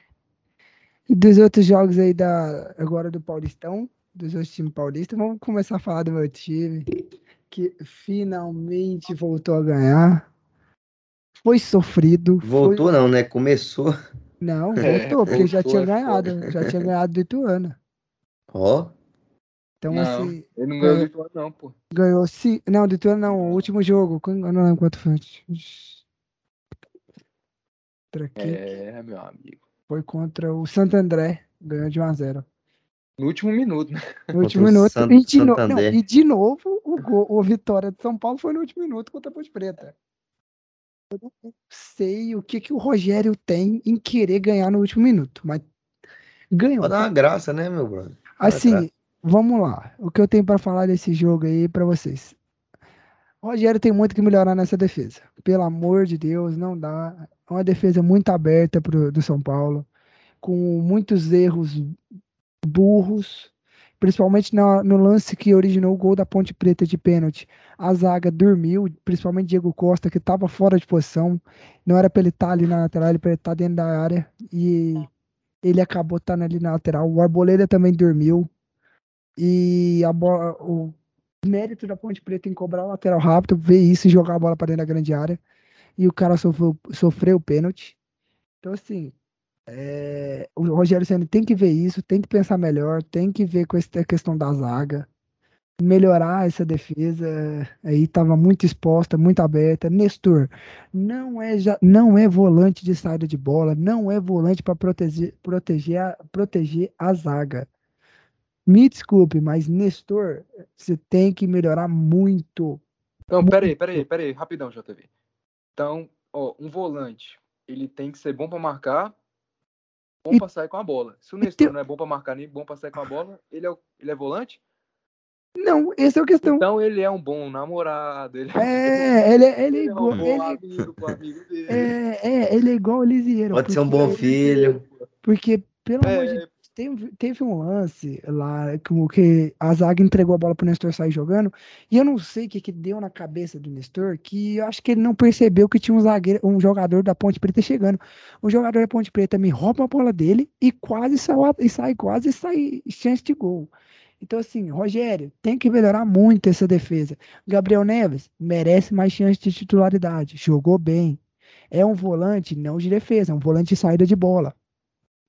dos outros jogos aí da agora do Paulistão, dos outros times paulistas. Vamos começar a falar do meu time que finalmente voltou a ganhar. Foi sofrido. foi- Voltou não, né? Começou. Não, É, voltou, porque já voltou, tinha é ganhado, foda. já tinha ganhado do Ituano. Ó, Então Não. assim, Ele não ganhou do Ituano, não, pô. ganhou sim, não, do Ituano não, o último jogo, eu não lembro quanto foi. Contra quem É, meu amigo. Foi contra o Santo André, ganhou de 1 a 0. No último minuto, né? No último minuto. San- e, de no- não, e de novo, o, gol, o vitória de São Paulo foi no último minuto contra a Ponte Preta. Eu não sei o que, que o Rogério tem em querer ganhar no último minuto, mas ganhou. pode dar uma graça, né, meu brother? Assim, graça. vamos lá. O que eu tenho pra falar desse jogo aí pra vocês. O Rogério tem muito que melhorar nessa defesa. Pelo amor de Deus, não dá. É uma defesa muito aberta pro, do São Paulo, com muitos erros burros, principalmente na- no lance que originou o gol da Ponte Preta de pênalti. A zaga dormiu, principalmente Diego Costa, que estava fora de posição. Não era para ele estar ali na lateral, ele para ele estar dentro da área. E ele acabou estando ali na lateral. O Arboleda também dormiu. E bola, o mérito da Ponte Preta em cobrar o lateral rápido, ver isso e jogar a bola para dentro da grande área. E o cara sofreu, sofreu o pênalti. Então, assim, é, o Rogério Senna tem que ver isso, tem que pensar melhor, tem que ver com essa questão da zaga, melhorar essa defesa. Aí estava muito exposta, muito aberta. Nestor não é, já, não é volante de saída de bola, não é volante para proteger, proteger, a, proteger a zaga. Me desculpe, mas Nestor, você tem que melhorar muito. Não, peraí, peraí, peraí, rapidão, JV. Então, ó, um volante, ele tem que ser bom pra marcar, bom pra sair com a bola. Se o Nestor tem- não é bom pra marcar nem bom pra sair com a bola, ele é, ele é volante? Não, essa é a questão. Então ele é um bom namorado. Ele É, ele, é- ele é ele é um igual. bom Ele, amigo pro amigo dele. é, é, ele é igual o Lisieiro. Pode ser um bom filho. Porque, pelo amor de É, Deus, teve, teve um lance lá que, o- que a zaga entregou a bola pro Nestor sair jogando. E eu não sei o que, que deu na cabeça do Nestor, que eu acho que ele não percebeu que tinha um zagueiro, um jogador da Ponte Preta chegando. O jogador da Ponte Preta me rouba a bola dele e quase saiu, a- e sai, quase sai chance de gol. Então, assim, Rogério, tem que melhorar muito essa defesa. Gabriel Neves merece mais chance de titularidade. Jogou bem. É um volante não de defesa, é um volante de saída de bola.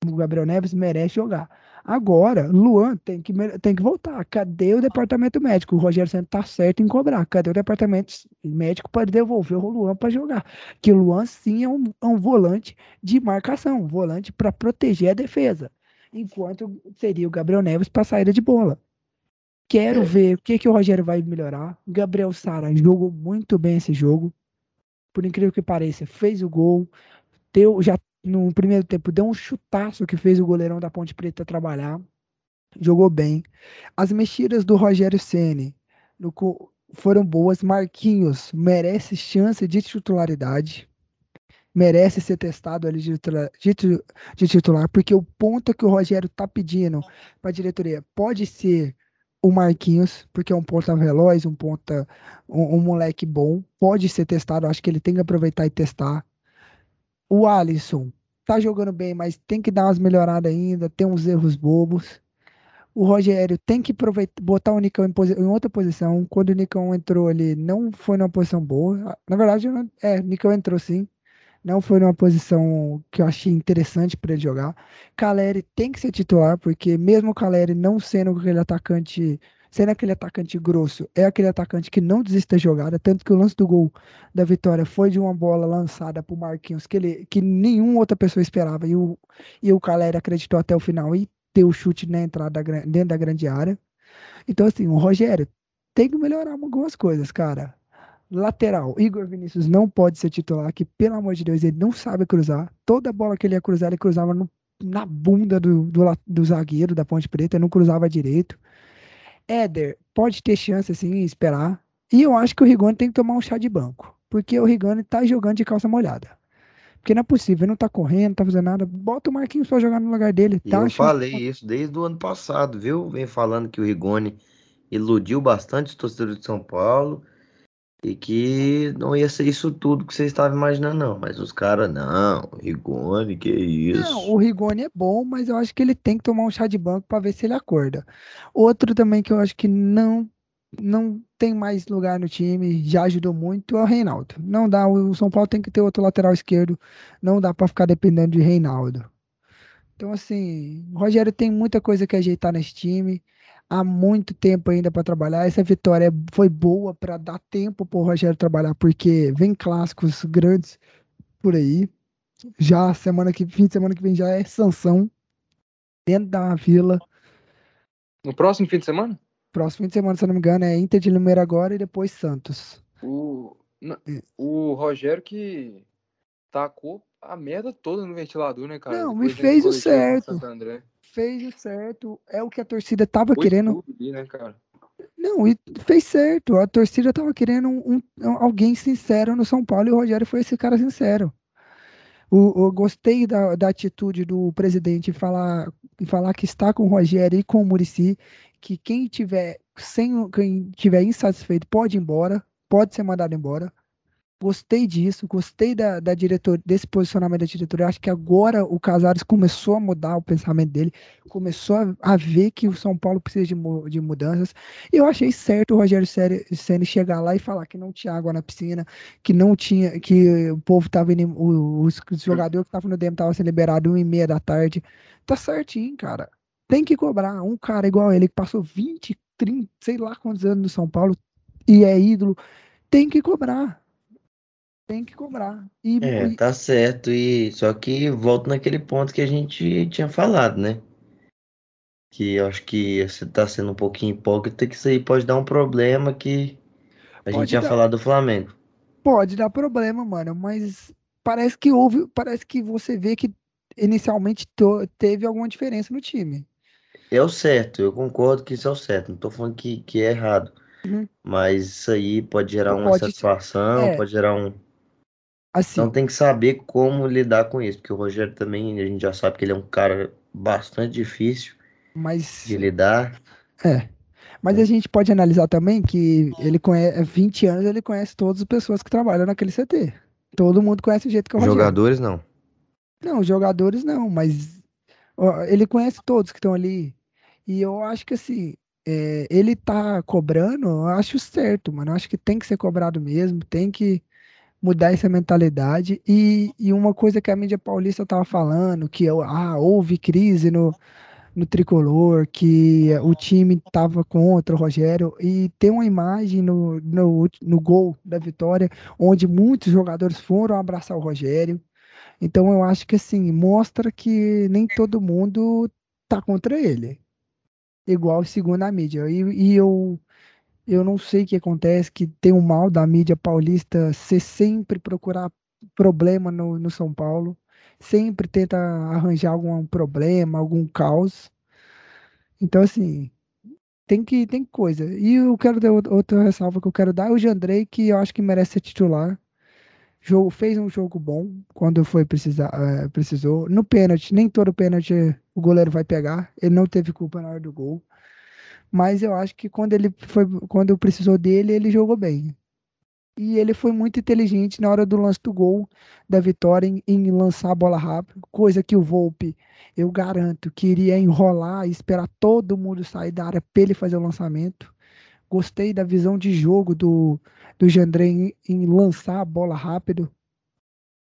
O Gabriel Neves merece jogar. Agora, Luan tem que, tem que voltar. Cadê o departamento médico? O Rogério sempre tá certo em cobrar. Cadê o departamento médico para devolver o Luan para jogar? Que o Luan sim é um, é um volante de marcação, um volante para proteger a defesa. Enquanto seria o Gabriel Neves para saída de bola. Quero ver o que, que o Rogério vai melhorar. Gabriel Sara jogou muito bem esse jogo. Por incrível que pareça, fez o gol. Deu, já no primeiro tempo deu um chutaço que fez o goleirão da Ponte Preta trabalhar. Jogou bem. As mexidas do Rogério Ceni foram boas. Marquinhos merece chance de titularidade. Merece ser testado ali de titular, de, de titular porque o ponto que o Rogério tá pedindo para a diretoria pode ser o Marquinhos, porque é um ponta veloz, um ponta, um, um moleque bom, pode ser testado, acho que ele tem que aproveitar e testar. O Alisson tá jogando bem, mas tem que dar umas melhoradas ainda, tem uns erros bobos. O Rogério tem que botar o Nicão em, em, outra posição. Quando o Nicão entrou ali, não foi numa posição boa. Na verdade, não... é, o Nicão entrou sim. Não foi numa posição que eu achei interessante para ele jogar. Caleri tem que ser titular, porque mesmo o Caleri não sendo aquele atacante sendo aquele atacante grosso, é aquele atacante que não desiste da jogada, tanto que o lance do gol da vitória foi de uma bola lançada pro Marquinhos que, ele, que nenhuma outra pessoa esperava, e o, e o Caleri acreditou até o final e deu o chute na entrada da, dentro da grande área. Então, assim, o Rogério tem que melhorar algumas coisas, cara. Lateral, Igor Vinícius não pode ser titular, que pelo amor de Deus, ele não sabe cruzar. Toda bola que ele ia cruzar, ele cruzava no, na bunda do, do, do zagueiro da Ponte Preta, não cruzava direito. Éder pode ter chance assim, esperar. E eu acho que o Rigoni tem que tomar um chá de banco. Porque o Rigoni tá jogando de calça molhada. Porque não é possível, ele não tá correndo, não tá fazendo nada. Bota o Marquinhos pra jogar no lugar dele. Tá eu falei isso desde o ano passado, viu? Vem falando que o Rigoni iludiu bastante os torcedores de São Paulo e que não ia ser isso tudo que você estava imaginando, não. Mas os caras, não, Rigoni, que isso. Não, o Rigoni é bom, mas eu acho que ele tem que tomar um chá de banco para ver se ele acorda. Outro também que eu acho que não não tem mais lugar no time, já ajudou muito, é o Reinaldo. Não dá, o São Paulo tem que ter outro lateral esquerdo, não dá para ficar dependendo de Reinaldo. Então, assim, o Rogério tem muita coisa que ajeitar nesse time há muito tempo ainda para trabalhar. Essa vitória foi boa para dar tempo para o Rogério trabalhar, porque vem clássicos grandes por aí. Já semana que fim de semana que vem já é Sansão dentro da Vila. No próximo fim de semana? Próximo fim de semana, se eu não me engano, é Inter de Limeira agora e depois Santos. O, o Rogério que tacou a merda toda no ventilador, né, cara? Não, me fez o certo fez o certo, é o que a torcida tava Foi querendo. Ali, né, cara? Não, e fez certo. A torcida tava querendo um, um, alguém sincero no São Paulo e o Rogério foi esse cara sincero. O, eu gostei da, da atitude do presidente falar, falar que está com o Rogério e com o Murici, que quem tiver sem quem tiver insatisfeito pode ir embora, pode ser mandado embora. Gostei disso, gostei da, da diretor, desse posicionamento da diretoria. Acho que agora o Casares começou a mudar o pensamento dele, começou a, a ver que o São Paulo precisa de, de mudanças. E eu achei certo o Rogério Ceni chegar lá e falar que não tinha água na piscina, que não tinha, que o povo estava indo, os, os jogadores que estavam no demo estavam sendo liberados uma e meia da tarde. Tá certinho, cara. Tem que cobrar. Um cara igual ele que passou 20, 30, sei lá quantos anos no São Paulo e é ídolo, tem que cobrar tem que cobrar. E, é, e... tá certo. E só que volto naquele ponto que a gente tinha falado, né? Que eu acho que você tá sendo um pouquinho hipócrita, que isso aí pode dar um problema que a pode gente tinha dar... falado do Flamengo. Pode dar problema, mano, mas parece que houve, parece que você vê que inicialmente teve alguma diferença no time. É o certo, eu concordo que isso é o certo, não tô falando que, que é errado. Uhum. Mas isso aí pode gerar uma pode, satisfação, é, pode gerar um, Assim. Então tem que saber como lidar com isso, porque o Rogério também, a gente já sabe que ele é um cara bastante difícil mas, de lidar. É. Mas é. a gente pode analisar também que ele conhece, 20 anos ele conhece todas as pessoas que trabalham naquele CT. Todo mundo conhece o jeito que é o Rogério. Jogadores não. Não, jogadores não, mas ó, ele conhece todos que estão ali. E eu acho que assim, é, ele tá cobrando, eu acho certo, mano. Eu acho que tem que ser cobrado mesmo, tem que mudar essa mentalidade. E, e uma coisa que a mídia paulista estava falando, que ah, houve crise no, no tricolor, que o time estava contra o Rogério, e tem uma imagem no, no, no gol da vitória, onde muitos jogadores foram abraçar o Rogério. Então eu acho que assim, mostra que nem todo mundo tá contra ele. Igual segundo a mídia. E, e eu, eu não sei o que acontece, que tem um mal da mídia paulista ser sempre procurar problema no, no São Paulo sempre tenta arranjar algum problema, algum caos. Então, assim, tem que tem coisa. E eu quero dar outra ressalva que eu quero dar é o Jandrei, que eu acho que merece ser titular. Jogo, fez um jogo bom quando foi precisar, é, precisou. No pênalti, nem todo pênalti o goleiro vai pegar. Ele não teve culpa na hora do gol. Mas eu acho que quando ele foi, quando precisou dele, ele jogou bem. E ele foi muito inteligente na hora do lance do gol da vitória em, em lançar a bola rápido, coisa que o Volpe, eu garanto, queria enrolar e esperar todo mundo sair da área para ele fazer o lançamento. Gostei da visão de jogo do, do Jandré em, em lançar a bola rápido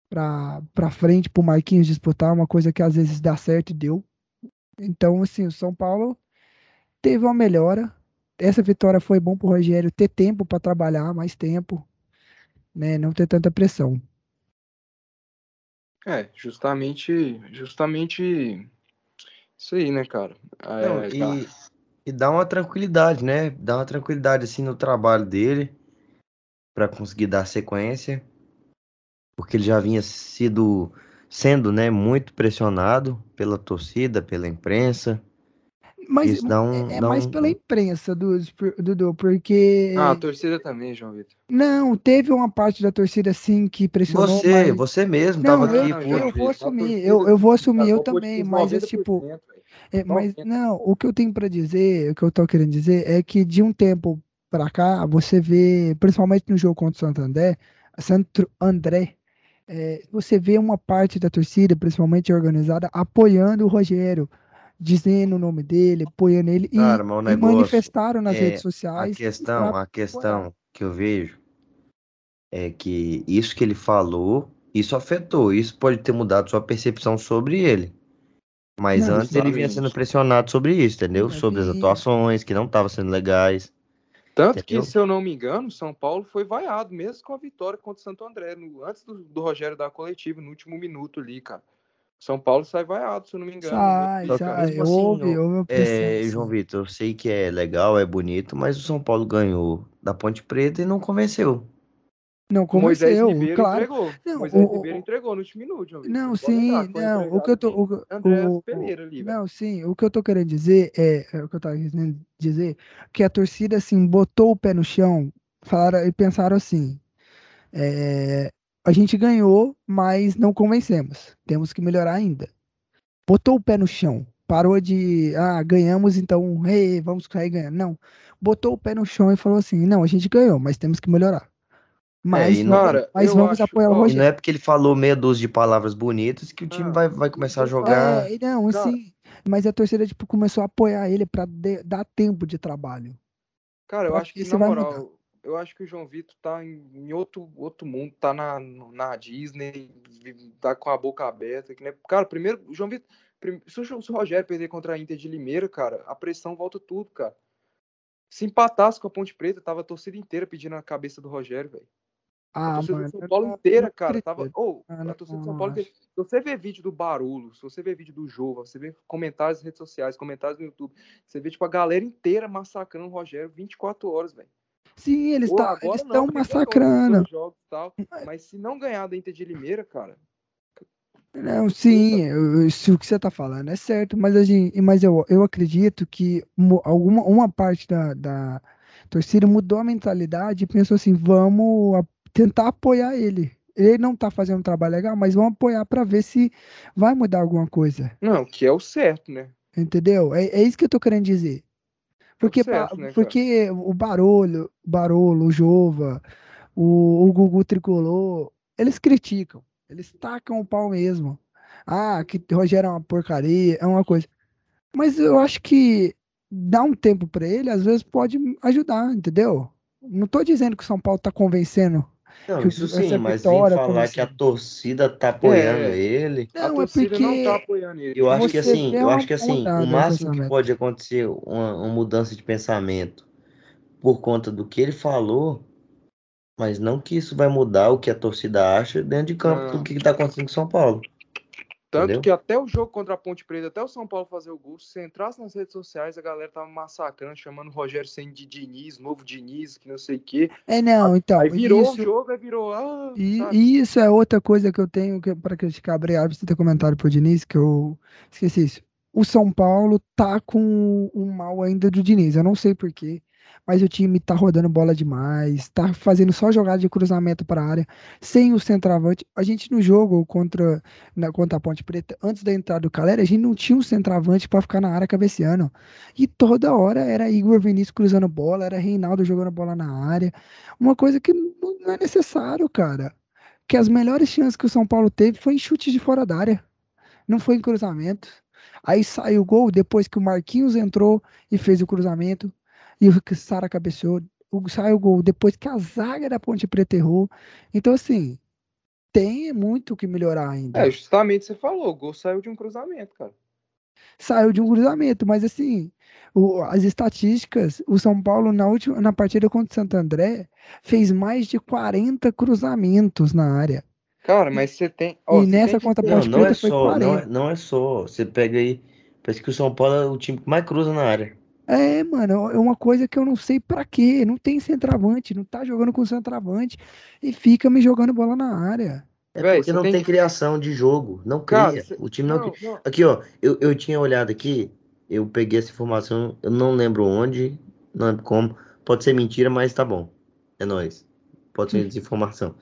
para frente para o Marquinhos disputar, uma coisa que às vezes dá certo e deu. Então, assim, o São Paulo teve uma melhora. Essa vitória foi bom para o Rogério ter tempo para trabalhar, mais tempo né, não ter tanta pressão. É, justamente, justamente isso aí, né, cara? É, não, e, e dá uma tranquilidade, né? Dá uma tranquilidade assim no trabalho dele para conseguir dar sequência, porque ele já vinha sido sendo, né, muito pressionado pela torcida, pela imprensa. Mas um, é, é dá mais pela imprensa, Dudu, porque. Ah, a torcida também, João Vitor. Não, teve uma parte da torcida sim que pressionou. Você, mas... você mesmo não, estava aqui. Eu, eu vou assumir, eu, eu vou assumir, eu também, mas é tipo. É, mas não, o que eu tenho para dizer, o que eu tô querendo dizer é que de um tempo para cá, você vê, principalmente no jogo contra o Santo André, Santo André, é, você vê uma parte da torcida, principalmente organizada, apoiando o Rogério dizendo o nome dele, apoiando ele Cara, e, e manifestaram nas é, redes sociais. A questão, a questão que eu vejo é que isso que ele falou, isso afetou, isso pode ter mudado sua percepção sobre ele. Mas não, antes ele vinha sendo pressionado sobre isso, entendeu? Sobre as atuações que não estavam sendo legais. Tanto entendeu? que, se eu não me engano, São Paulo foi vaiado, mesmo com a vitória contra o Santo André, no, antes do, do Rogério dar a coletiva, no último minuto ali, cara. São Paulo sai vaiado, se eu não me engano. Sai, sai. Assim, ouve, ouve é, João Vitor, eu sei que é legal, é bonito, mas o São Paulo ganhou da Ponte Preta e não convenceu. Não convenceu, Moisés Ribeiro claro. Entregou. Não, Moisés o, Ribeiro entregou no último minuto, João Não, sim, não, o que eu tô... O, André o, Pereira ali, Não, sim, o que eu tô querendo dizer é, é o que eu tava querendo dizer, que a torcida, assim, botou o pé no chão falaram, e pensaram assim, é, a gente ganhou, mas não convencemos. Temos que melhorar ainda. Botou o pé no chão. Parou de, ah, ganhamos, então, hey, vamos sair ganhando. Não. Botou o pé no chão e falou assim: não, a gente ganhou, mas temos que melhorar. Mas, é, não, cara, mas vamos acho, apoiar o Rogério. Não é porque ele falou meia dúzia de palavras bonitas que o time ah, vai, vai começar a jogar. É, não, assim, mas a torcida tipo, começou a apoiar ele para dar tempo de trabalho. Cara, eu acho que, na moral, mudar eu acho que o João Vitor tá em, outro, outro mundo, tá na, na Disney, tá com a boca aberta. Que, né? Cara, primeiro, o João Vitor. Se o, se o Rogério perder contra a Inter de Limeira, cara, a pressão volta tudo, cara. Se empatasse com a Ponte Preta, tava a torcida inteira pedindo a cabeça do Rogério, velho. Ah, a torcida mano, do São Paulo inteira, cara, tava. Oh, a torcida do São Paulo inteira. Se você vê vídeo do Barulho, se você vê vídeo do Jova, você vê comentários nas redes sociais, comentários no YouTube, você vê, tipo, a galera inteira massacrando o Rogério 24 horas, velho. Sim, eles tá, estão massacrando. Jogos, tal, mas se não ganhar da Inter de Limeira, cara. Não, sim, eu, isso que você está falando é certo, mas, a gente, mas eu, eu acredito que alguma uma parte da, da torcida mudou a mentalidade e pensou assim: vamos tentar apoiar ele. Ele não está fazendo um trabalho legal, mas vamos apoiar para ver se vai mudar alguma coisa. Não, que é o certo, né? Entendeu? É, é isso que eu tô querendo dizer. Porque, certo, né, porque o Barulho, Barolo, o Jova, o, o Gugu Tricolor, eles criticam, eles tacam o pau mesmo. Ah, que Rogério é uma porcaria, é uma coisa. Mas eu acho que dar um tempo para ele, às vezes pode ajudar, entendeu? Não tô dizendo que o São Paulo tá convencendo Não, isso sim, mas vem falar que a como- torcida tá apoiando É. ele. a Não, é torcida não porque tá apoiando ele. Eu acho que assim, eu acho que assim, o máximo que pode acontecer uma, uma mudança de pensamento por conta do que ele falou, mas não que isso vai mudar o que a torcida acha dentro de campo Não. do que está acontecendo com São Paulo. Tanto Entendeu? que até o jogo contra a Ponte Preta, até o São Paulo fazer o gol, se você entrasse nas redes sociais, a galera tava massacrando, chamando o Rogério Senna de Diniz, novo Diniz, que não sei o quê. É, não, então. Aí virou isso, o jogo, aí virou. Ah, E, e isso é outra coisa que eu tenho que, para criticar. Por você ter comentado pro Diniz, que eu esqueci isso. O São Paulo tá com um mal ainda do Diniz. Eu não sei porquê, mas o time tá rodando bola demais, tá fazendo só jogada de cruzamento para a área, sem o centroavante. A gente no jogo contra, na, contra a Ponte Preta, antes da entrada do Calera, a gente não tinha um centroavante para ficar na área cabeceando. E toda hora era Igor Vinícius cruzando bola, era Reinaldo jogando bola na área. Uma coisa que não é necessário, cara. Que as melhores chances que o São Paulo teve foi em chute de fora da área. Não foi em cruzamento. Aí saiu o gol depois que o Marquinhos entrou e fez o cruzamento. E o Sara cabeceou. O, saiu o gol depois que a zaga da Ponte Preta errou. Então, assim, tem muito o que melhorar ainda. É, justamente você falou, o gol saiu de um cruzamento, cara. Saiu de um cruzamento, mas assim, o- as estatísticas, o São Paulo na última, na partida contra o Santo André fez mais de 40 cruzamentos na área. Cara, mas você tem. ó, E você nessa tem que contra a ter- Não, não é só, não é, 40. não é só. Você pega aí, parece que o São Paulo é o time que mais cruza na área. É, mano, é uma coisa que eu não sei pra quê. Não tem centroavante, não tá jogando com centroavante e fica me jogando bola na área. É Véi, porque você não tem tem criação de jogo, não Cara, cria. você- O time não, não, cria. não. Aqui, ó, eu, eu tinha olhado aqui, eu peguei essa informação, eu não lembro onde, não lembro como. Pode ser mentira, mas tá bom. É nóis. Pode ser desinformação.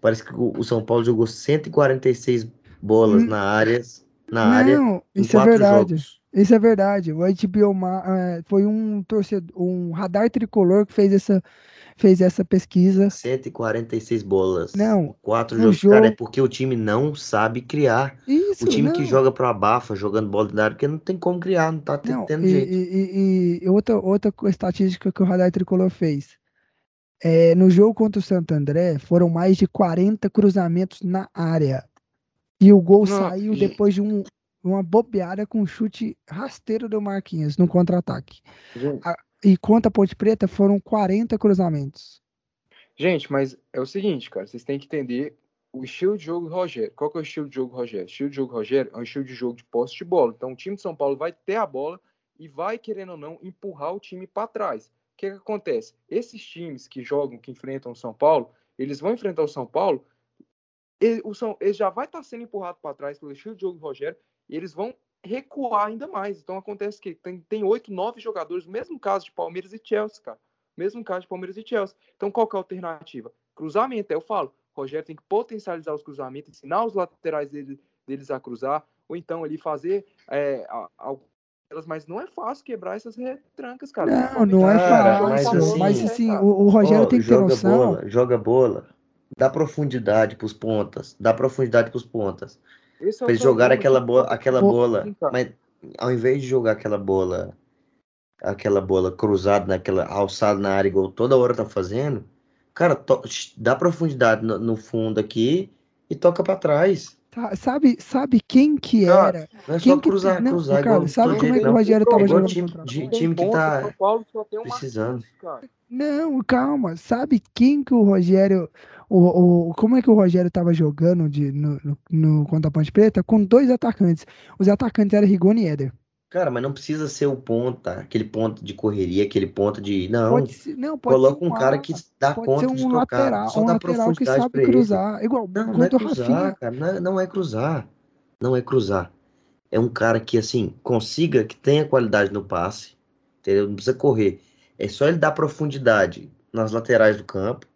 Parece que o, São Paulo jogou 146 bolas Hum. na área, na área Não, em isso é quatro verdade. jogos. Isso é verdade. O HBO é, foi um torcedor, um radar tricolor que fez essa, fez essa pesquisa. 146 bolas. Não, quatro jogos. Cara, é jogo- porque o time não sabe criar. Isso, O time que não. joga pro abafa, jogando bola na área, porque não tem como criar, não tá Não, tendo e, jeito. e- e- e outra, outra estatística que o Radar Tricolor fez. É, no jogo contra o Santo André, foram mais de 40 cruzamentos na área. E o gol Não, saiu depois de um- uma bobeada com um chute rasteiro do Marquinhos no contra-ataque. E contra a Ponte Preta foram 40 cruzamentos. Gente, mas é o seguinte, cara, vocês têm que entender o estilo de jogo do Rogério. Qual que é o estilo de jogo do Rogério? O estilo de jogo do Rogério é um estilo de jogo de posse de bola. Então o time de São Paulo vai ter a bola e vai, querendo ou não, empurrar o time para trás. O que, que acontece? Esses times que jogam, que enfrentam o São Paulo, eles vão enfrentar o São Paulo, ele, o São, ele já vai estar sendo empurrado para trás pelo estilo de jogo do Rogério e eles vão recuar ainda mais. Então acontece que tem, tem 8, 9 jogadores, mesmo caso de Palmeiras e Chelsea, cara. Mesmo caso de Palmeiras e Chelsea. Então qual que é a alternativa? Cruzamento, aí eu falo. O Rogério tem que potencializar os cruzamentos, ensinar os laterais dele- deles a cruzar, ou então ali fazer é, algumas, mas não é fácil quebrar essas retrancas, cara. Não, não é mas fácil. Mas assim- é, assim, o, o Rogério Ó, tem que ter joga noção. bola, joga bola, dá profundidade pros pontas, dá profundidade pros pontas. Esse é Pra eles jogarem problema aquela que bola, aquela Ô, bola, cara. mas ao invés de jogar aquela bola, aquela bola cruzada naquela alçada na área igual toda hora tá fazendo, cara, to- dá profundidade no, no fundo aqui e toca pra trás. Tá, Sabe, sabe quem que Cara, era? Não é Quem só que cruzar, tem- não, cruzar igual sabe como é que o. Rogério tava É jogando time, de- time que tá precisando. Cara. Não, calma. Sabe quem que o Rogério. O, o, como é que o Rogério tava jogando de, no, no, no- contra a Ponte Preta? Com dois atacantes. Os atacantes eram Rigoni e Éder. Cara, mas não precisa ser o ponta, aquele ponto de correria, aquele ponto de. Não, Pode ser, não, pode coloca ser um cara que dá pode conta ser de um tocar, lateral, só um dá lateral que profundidade sabe pra ele. cruzar. Igual Não, não é cruzar, Rafinha. cara, não é, não é cruzar, não é cruzar. É um cara que, assim, consiga, que tenha qualidade no passe, entendeu? Não precisa correr. É só ele dar profundidade nas laterais do campo,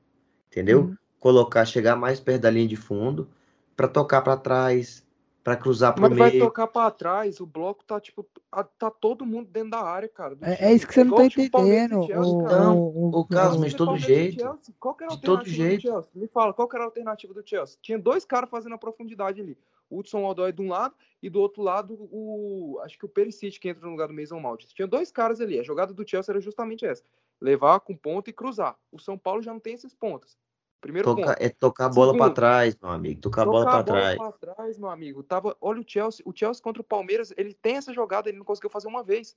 entendeu? Uhum. Colocar, chegar mais perto da linha de fundo, pra tocar pra trás, pra cruzar pro Mas vai meio. tocar pra trás, o bloco tá tipo. a- Tá todo mundo dentro da área, cara. É, é isso que você não tá o time Palmeiras e entendendo. Chelsea, O. Então, o, ô, Carlos, o- mas de todo jeito. Chelsea, Qual que era a De todo alternativa do jeito. Chelsea? Me fala, qual que era a alternativa do Chelsea? Tinha dois caras fazendo a profundidade ali. O Hudson Odoi de um lado e do outro lado o. Acho que o Perisic que entra no lugar do Mason Mount. Tinha dois caras ali. A jogada do Chelsea era justamente essa: levar com ponta e cruzar. O São Paulo já não tem esses pontas. Primeiro Toca, ponto. é tocar a bola pra Segundo, trás, meu amigo. Tocar a bola Tocar pra trás. pra trás, meu amigo. Tava, olha o Chelsea, o Chelsea contra o Palmeiras, ele tem essa jogada, ele não conseguiu fazer uma vez.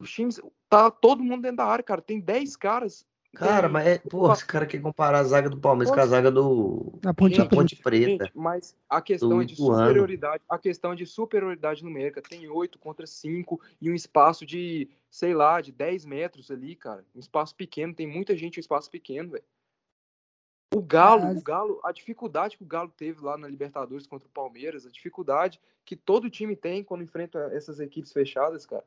Os times, tá todo mundo dentro da área, cara. Tem 10 caras. Cara, tem- mas é, pô, esse cara quer comparar a zaga do Palmeiras com a zaga do Na Ponte da Gente, Preta. Ponte Preta. Gente, mas a questão é de superioridade, a questão é de superioridade numérica. Tem 8 contra 5 e um espaço de, sei lá, de 10 metros ali, cara. Um espaço pequeno, tem muita gente em um espaço pequeno, velho. O Galo, Mas- o Galo, a dificuldade que o Galo teve lá na Libertadores contra o Palmeiras, a dificuldade que todo time tem quando enfrenta essas equipes fechadas, cara.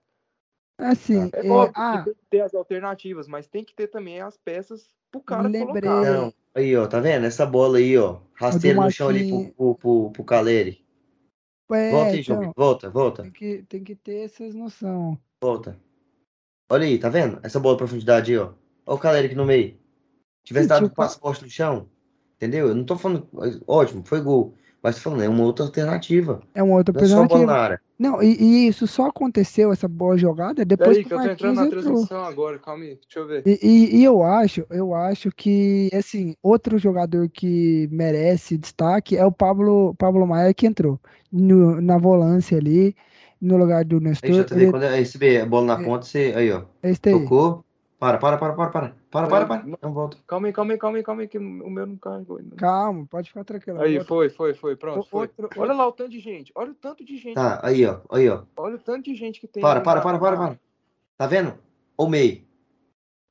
Assim, É é, óbvio ah, tem que ter as alternativas, mas tem que ter também as peças pro cara Lembrei. colocar. Não, aí, ó, tá vendo? Essa bola aí, ó. Rasteiro no chão ali pro, pro, pro, pro Caleri. é, Volta aí, então, João. Volta, volta, tem que, tem que ter essas noção. volta. Olha aí, tá vendo? Essa bola de profundidade aí, ó. Olha o Caleri aqui no meio. Tivesse dado um tipo, passaporte no chão, entendeu? Eu não tô falando. Ótimo, foi gol. Mas tô falando, é uma outra alternativa. É uma outra Não é alternativa. na área. Não, e, e isso só aconteceu, essa boa jogada, depois Peraí, que que o eu tô entrando na entrou. transmissão agora, calma aí, deixa eu ver. E, e- e eu acho, eu acho que, assim, outro jogador que merece destaque é o Pablo, Pablo Maia que entrou no- na volância ali, no lugar do Aí, Nestor. JV, Ele, quando é receber a bola na É. ponta, você. Aí, ó. esse aí. Tocou. Para, para, para, para, para. Para, para, para. Não volta. Calma aí, calma aí, calma aí, calma aí, que o meu não carregou ainda. Calma, pode ficar tranquilo. Aí, foi, foi, foi, pronto, foi. outro- Olha lá o tanto de gente, olha o tanto de gente, Tá, aí, ó. Aí, ó. olha o tanto de gente que tem. Para, para, para, para, para. Tá vendo? O meio.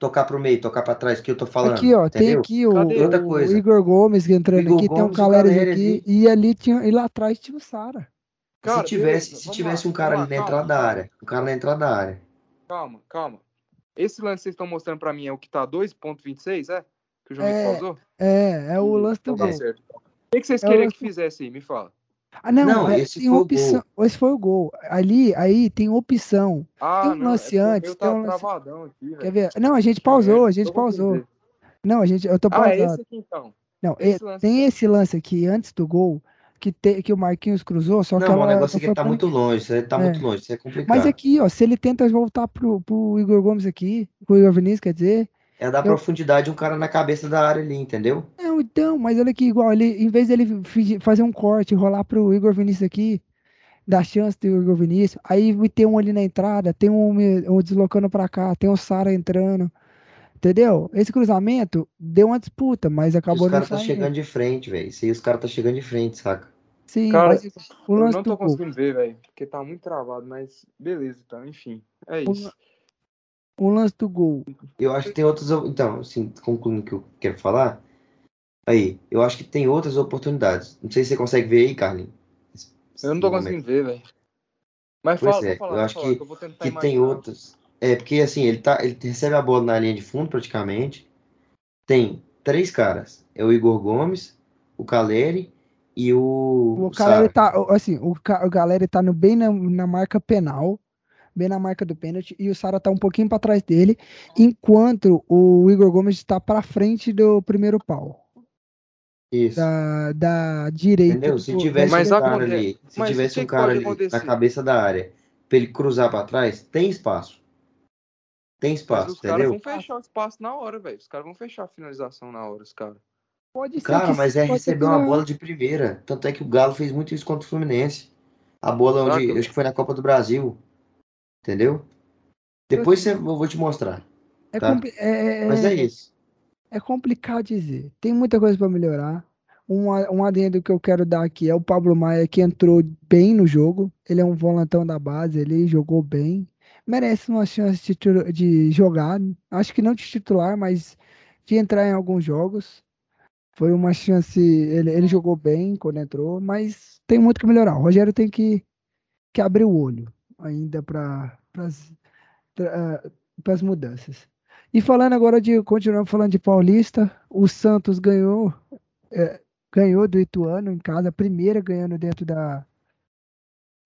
Tocar pro meio, tocar pra trás, que eu tô falando. Aqui, ó, tem entendeu? aqui o, o. Igor Gomes entrando Igor aqui, tem Gomes e o Caleres Caleri aqui, ali. e ali tinha, e lá atrás tinha o Sara. Cara, se tivesse, beleza, se tivesse lá, um cara vamos ali lá, na calma, entrada da área. Um cara na entrada da área. Calma, calma. Esse lance que vocês estão mostrando pra mim é o que tá 2.26, é? Que o João É, pausou? É, é o lance do Então tá gol. certo. O que, vocês É queriam que fizesse aí? Me fala. Ah, não, Não, é, esse tem foi o opção. Esse foi o gol. Ali, aí tem opção. Ah, Tem um não, lance é antes, tem tá um lance- travadão aqui, Quer velho. ver? Não, a gente pausou, a gente pausou. Não, a gente, eu tô Ah, é pausado. esse aqui então. Não, esse é- tem aqui. esse lance aqui antes do gol que, te, que o Marquinhos cruzou, só que Não, o ela negócio não aqui tá pra muito ninguém. longe. Aí tá É. muito longe. Isso é complicado. Mas aqui, ó, se ele tenta voltar pro, pro Igor Gomes aqui, pro Igor Vinícius, quer dizer. É dar eu- profundidade um cara na cabeça da área ali, entendeu? Não, então, mas olha aqui, igual, ele, em vez dele fazer um corte, rolar pro Igor Vinícius aqui, dar chance do Igor Vinícius, aí ter um ali na entrada, tem um, um deslocando pra cá, tem o Sara entrando, entendeu? Esse cruzamento deu uma disputa, mas E acabou os não caras tá chegando de frente, velho. Isso aí os caras tá chegando de frente, saca? Sim, Cara, mas o Eu lance não do tô gol. conseguindo ver, velho, porque tá muito travado, mas beleza, então, enfim. É O isso. O lance do gol. Eu acho que tem outras. Então, assim, concluindo o que eu quero falar. Aí, eu acho que tem outras oportunidades. Não sei se você consegue ver aí, Carlinhos. Eu não tô conseguindo ver, velho. Mas Pois fala, é, falar, eu acho falar, que- que eu vou tentar Que tem outras. É, porque assim, ele, tá, ele recebe a bola na linha de fundo praticamente. Tem três caras. É o Igor Gomes, o Caleri e o, O Sara. tá, assim, o, o galera tá no, bem na, na marca penal, bem na marca do pênalti, e o Sara tá um pouquinho pra trás dele, enquanto o Igor Gomes está pra frente do primeiro pau, Isso. da, da direita. Entendeu? Se tivesse Mas um aconte- cara ali, se tivesse um cara ali acontecer? na cabeça da área pra ele cruzar pra trás, tem espaço. Tem espaço, os caras entendeu? vão fechar o espaço na hora, velho. Os caras vão fechar a finalização na hora, os caras. Pode ser Cara, mas é receber uma bola de primeira. Tanto é que o Galo fez muito isso contra o Fluminense. A bola onde, Saca? acho que foi na Copa do Brasil. Entendeu? Depois você, eu vou te mostrar. É, tá? compli- é- Mas é é- isso. é complicado dizer. Tem muita coisa pra melhorar. Um, um adendo que eu quero dar aqui é o Pablo Maia, que entrou bem no jogo. Ele é um volantão da base, ele jogou bem. Merece uma chance de, de jogar. Acho que não de titular, mas de entrar em alguns jogos. Foi uma chance. Ele, ele jogou bem quando entrou, mas tem muito que melhorar. O Rogério tem que, que abrir o olho ainda para as mudanças. E falando agora de, continuando falando de Paulista, o Santos ganhou, é, ganhou do Ituano em casa, primeira ganhando dentro da,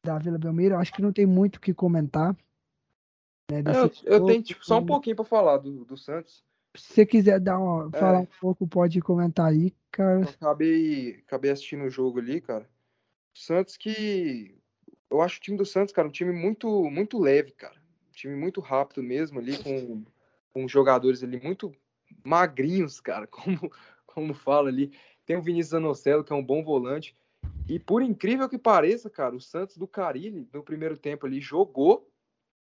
da Vila Belmiro. Acho que não tem muito o que comentar. Né, É, Eu, eu tenho tipo, só um pouquinho pra falar do, do Santos. Se você quiser dar uma, É. falar um pouco, pode comentar aí, cara. Eu acabei, acabei assistindo o jogo ali, cara. Santos que. Eu acho o time do Santos, cara, um time muito, muito leve, cara. Um time muito rápido mesmo ali, com, com jogadores ali muito magrinhos, cara. Como, como fala ali. Tem o Vinícius Anocelo, que é um bom volante. E por incrível que pareça, cara, o Santos do Carilli, no primeiro tempo ali, jogou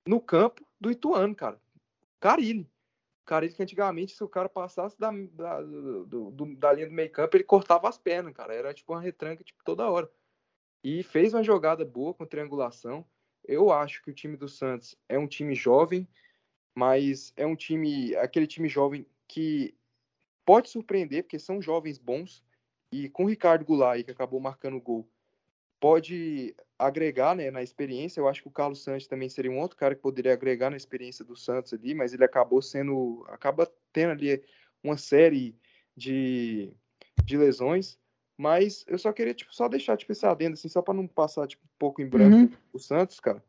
no campo do Ituano, cara. Carilli. Carilli que antigamente, se o cara passasse da, da, do, do, da linha do meio campo, ele cortava as pernas, cara. Era tipo uma retranca tipo, toda hora. E fez uma jogada boa com triangulação. Eu acho que o time do Santos é um time jovem, mas é um time, aquele time jovem que pode surpreender, porque são jovens bons, e com o Ricardo Goulart, que acabou marcando o gol, pode agregar né, na experiência. Eu acho que o Carlos Santos também seria um outro cara que poderia agregar na experiência do Santos ali, mas ele acabou sendo. acaba tendo ali uma série de, de lesões. Mas eu só queria, tipo, só deixar, tipo, esse adendo, assim, só para não passar, tipo, um pouco em branco Uhum. o Santos, cara.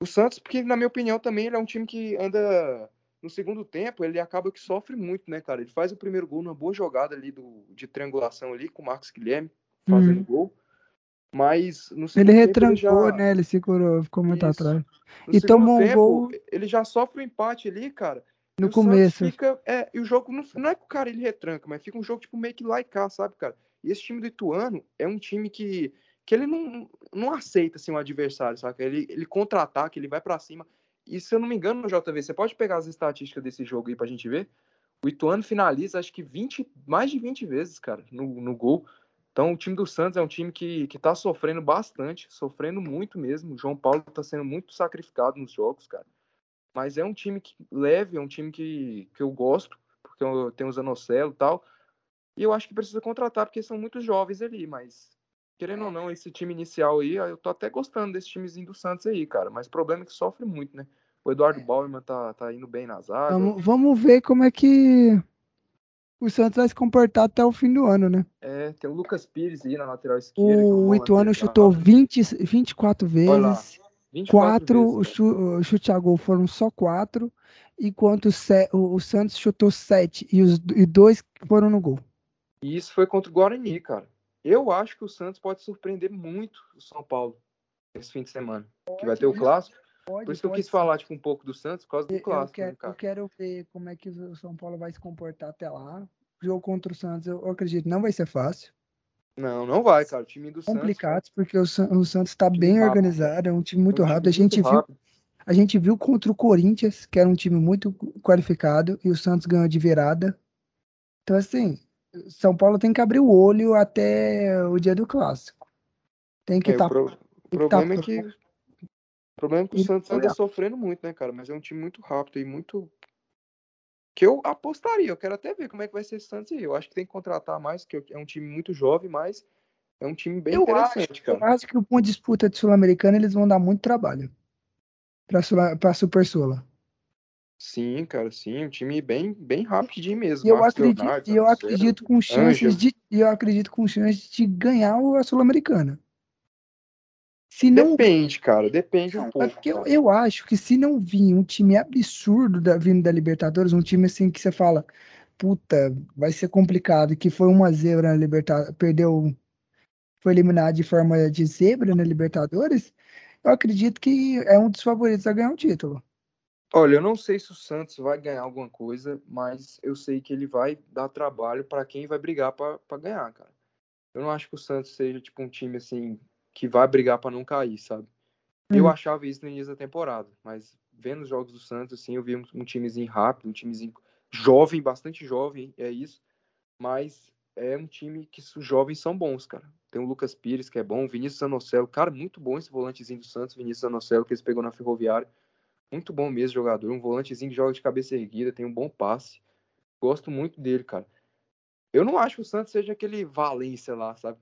O Santos, porque, na minha opinião, também ele é um time que anda no segundo tempo, ele acaba que sofre muito, né, cara? Ele faz o primeiro gol numa boa jogada ali do, de triangulação ali com o Marcos Guilherme fazendo Uhum. gol. Mas no segundo Ele retrancou, já, né? Ele segurou, ficou muito Isso. atrás. no E tomou um gol ele já sofre o empate ali, cara. no começo. fica, é, e o jogo não, não é que o cara ele retranca, mas fica um jogo tipo meio que lá e cá, sabe, cara? E esse time do Ituano é um time que, que ele não, não aceita assim, um adversário, sabe? Ele, ele contra-ataca, ele vai pra cima. E se eu não me engano, no JV, você pode pegar as estatísticas desse jogo aí pra gente ver? O Ituano finaliza acho que 20, mais de 20 vezes, cara, no, no gol. Então o time do Santos é um time que, que tá sofrendo bastante, sofrendo muito mesmo. O João Paulo tá sendo muito sacrificado nos jogos, cara. Mas é um time que leve, é um time que, que eu gosto, porque eu tenho o Zanocelo e tal. E eu acho que precisa contratar, porque são muito jovens ali, mas querendo ou não, esse time inicial aí, eu tô até gostando desse timezinho do Santos aí, cara. Mas o problema é que sofre muito, né? O Eduardo Bauerman tá, tá indo bem na zaga. Vamos, vamos ver como é que o Santos vai se comportar até o fim do ano, né? É, tem o Lucas Pires aí na lateral esquerda. que é O Ituano chutou 20, 24 Olha lá, vezes. 24 Quatro vezes, o chu- o chute a gol foram só quatro, enquanto o, Se- o- o Santos chutou sete e, os, e dois foram no gol. E isso foi contra o Guarani, cara. Eu acho que o Santos pode surpreender muito o São Paulo esse fim de semana. que vai ter o clássico. Pode, Por isso que eu quis falar tipo, um pouco do Santos, por causa do Eu- Eu clássico, né, quero, eu quero ver como é que o São Paulo vai se comportar até lá. O jogo contra o Santos, eu acredito, não vai ser fácil. Não, não vai, cara. O time do Santos. Complicado, porque o, San- o Santos está bem rápido. organizado, é um time um muito time rápido. A gente, viu, rápido. a gente viu contra o Corinthians, que era um time muito qualificado, e o Santos ganhou de virada. Então, assim, São Paulo tem que abrir o olho até o dia do clássico. Tem que É, estar. o, pro- o tá problema é que. O problema é que o Santos anda sofrendo muito, né, cara? Mas é um time muito rápido e muito. Que eu apostaria. Eu quero até ver como é que vai ser esse Santos aí. Eu acho que tem que contratar mais, porque é um time muito jovem, mas é um time bem Eu interessante, Eu cara. acho que uma disputa de Sul-Americana eles vão dar muito trabalho para a Super Sula. Sim, cara, sim. Um time bem, bem rapidinho mesmo. E eu Marcos acredito, Leonardo, eu acredito com chances de, eu acredito com chances de ganhar a Sul-Americana. Se não, Depende, cara. Depende um é pouco. porque eu, eu acho que se não vir um time absurdo da, vindo da Libertadores, um time assim que você fala, puta, vai ser complicado, que foi uma zebra na Libertadores, perdeu, foi eliminado de forma de zebra na Libertadores, eu acredito que é um dos favoritos a ganhar o título. Olha, eu não sei se o Santos vai ganhar alguma coisa, mas eu sei que ele vai dar trabalho para quem vai brigar para ganhar, cara. Eu não acho que o Santos seja tipo um time assim que vai brigar para não cair, sabe? Eu Uhum. achava isso no início da temporada, mas vendo os jogos do Santos assim, eu vi um, um timezinho rápido, um timezinho jovem, bastante jovem, é isso. Mas é um time que os jovens são bons, cara. Tem o Lucas Pires, que é bom, o Vinícius Zanocelo, cara, muito bom esse volantezinho do Santos, Vinícius Zanocelo, que eles pegou na Ferroviária. Muito bom mesmo jogador, um volantezinho que joga de cabeça erguida, tem um bom passe. Gosto muito dele, cara. Eu não acho que o Santos seja aquele Valência lá, sabe?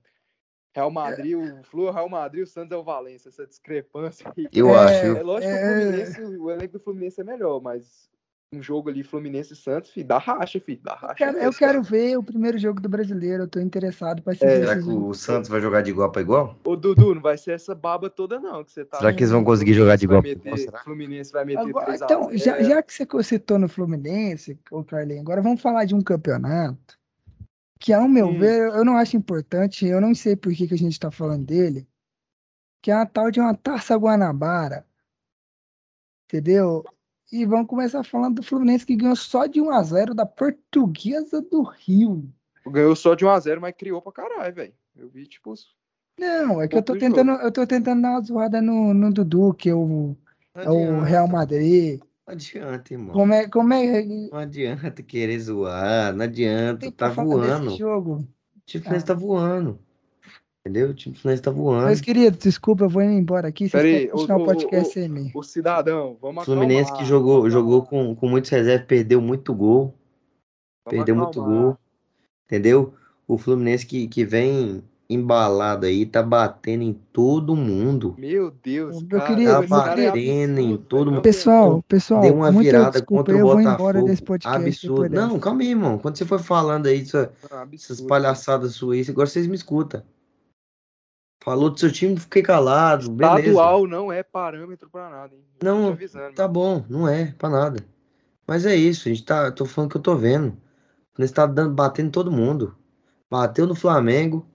Real Madrid, o Flu é o Real Madrid, o Santos é o Valência, essa discrepância aí. Eu É, acho. É lógico que o é. Fluminense, o elenco do Fluminense é melhor, mas um jogo ali, Fluminense e Santos, filho, dá racha, filho, dá Eu racha. quero, eu mesmo, quero ver o primeiro jogo do brasileiro, eu tô interessado para É, assistir Será esse que jogo. o Santos vai jogar de igual para igual? Ô, Dudu, não vai ser essa baba toda, não, que você tá. Será que eles vão conseguir o jogar de Fluminense igual pra igual, será? Fluminense vai meter Agora, 3 a então, já, 0. já que você citou no Fluminense, ô Carlinhos, agora vamos falar de um campeonato que, ao meu ver, eu não acho importante, eu não sei por que, que a gente tá falando dele, que é uma tal de uma Taça Guanabara, entendeu? E vamos começar falando do Fluminense que ganhou só de 1 a 0 da Portuguesa do Rio. Ganhou só de 1x0, mas criou pra caralho, velho. Eu vi, tipo. Não, é que eu tô Pouco jogo. tentando, eu tô tentando dar uma zoada no, no Dudu, que é o, é o adianta, Real Madrid. Não adianta, irmão. Como é, como é, Não adianta querer zoar, não adianta, tem tá voando. jogo? O time Fluminense tá voando. Entendeu? O time Fluminense tá voando. Meus queridos, desculpa, eu vou indo embora aqui. Vocês Pera aí, podem continuar ô, o ô, podcast ô, sem mim. O cidadão, vamos O Fluminense que acalmar, jogou, jogou acalmar, com, com muitos reservas, perdeu muito gol. vamos Perdeu muito acalmar. gol. Entendeu? O Fluminense que, que vem embalado aí, tá batendo em todo mundo. Meu Deus, Meu cara. querido, Tá cara é batendo em todo mundo. Pessoal, pessoal, Deu uma muita virada desculpa, contra o eu vou embora Botafogo. desse podcast Absurdo. Não, calma aí, irmão. Quando você for falando aí dessa- Não, essas absurdo. palhaçadas suas, agora vocês me escutam. Falou do seu time, fiquei calado. Beleza. Estadual não é parâmetro pra nada, hein? Eu Não, avisando, Tá bom, não é pra nada. Mas é isso, a gente tá. Tô falando que eu tô vendo. O Fluminense tá dando, batendo em todo mundo. Bateu no Flamengo.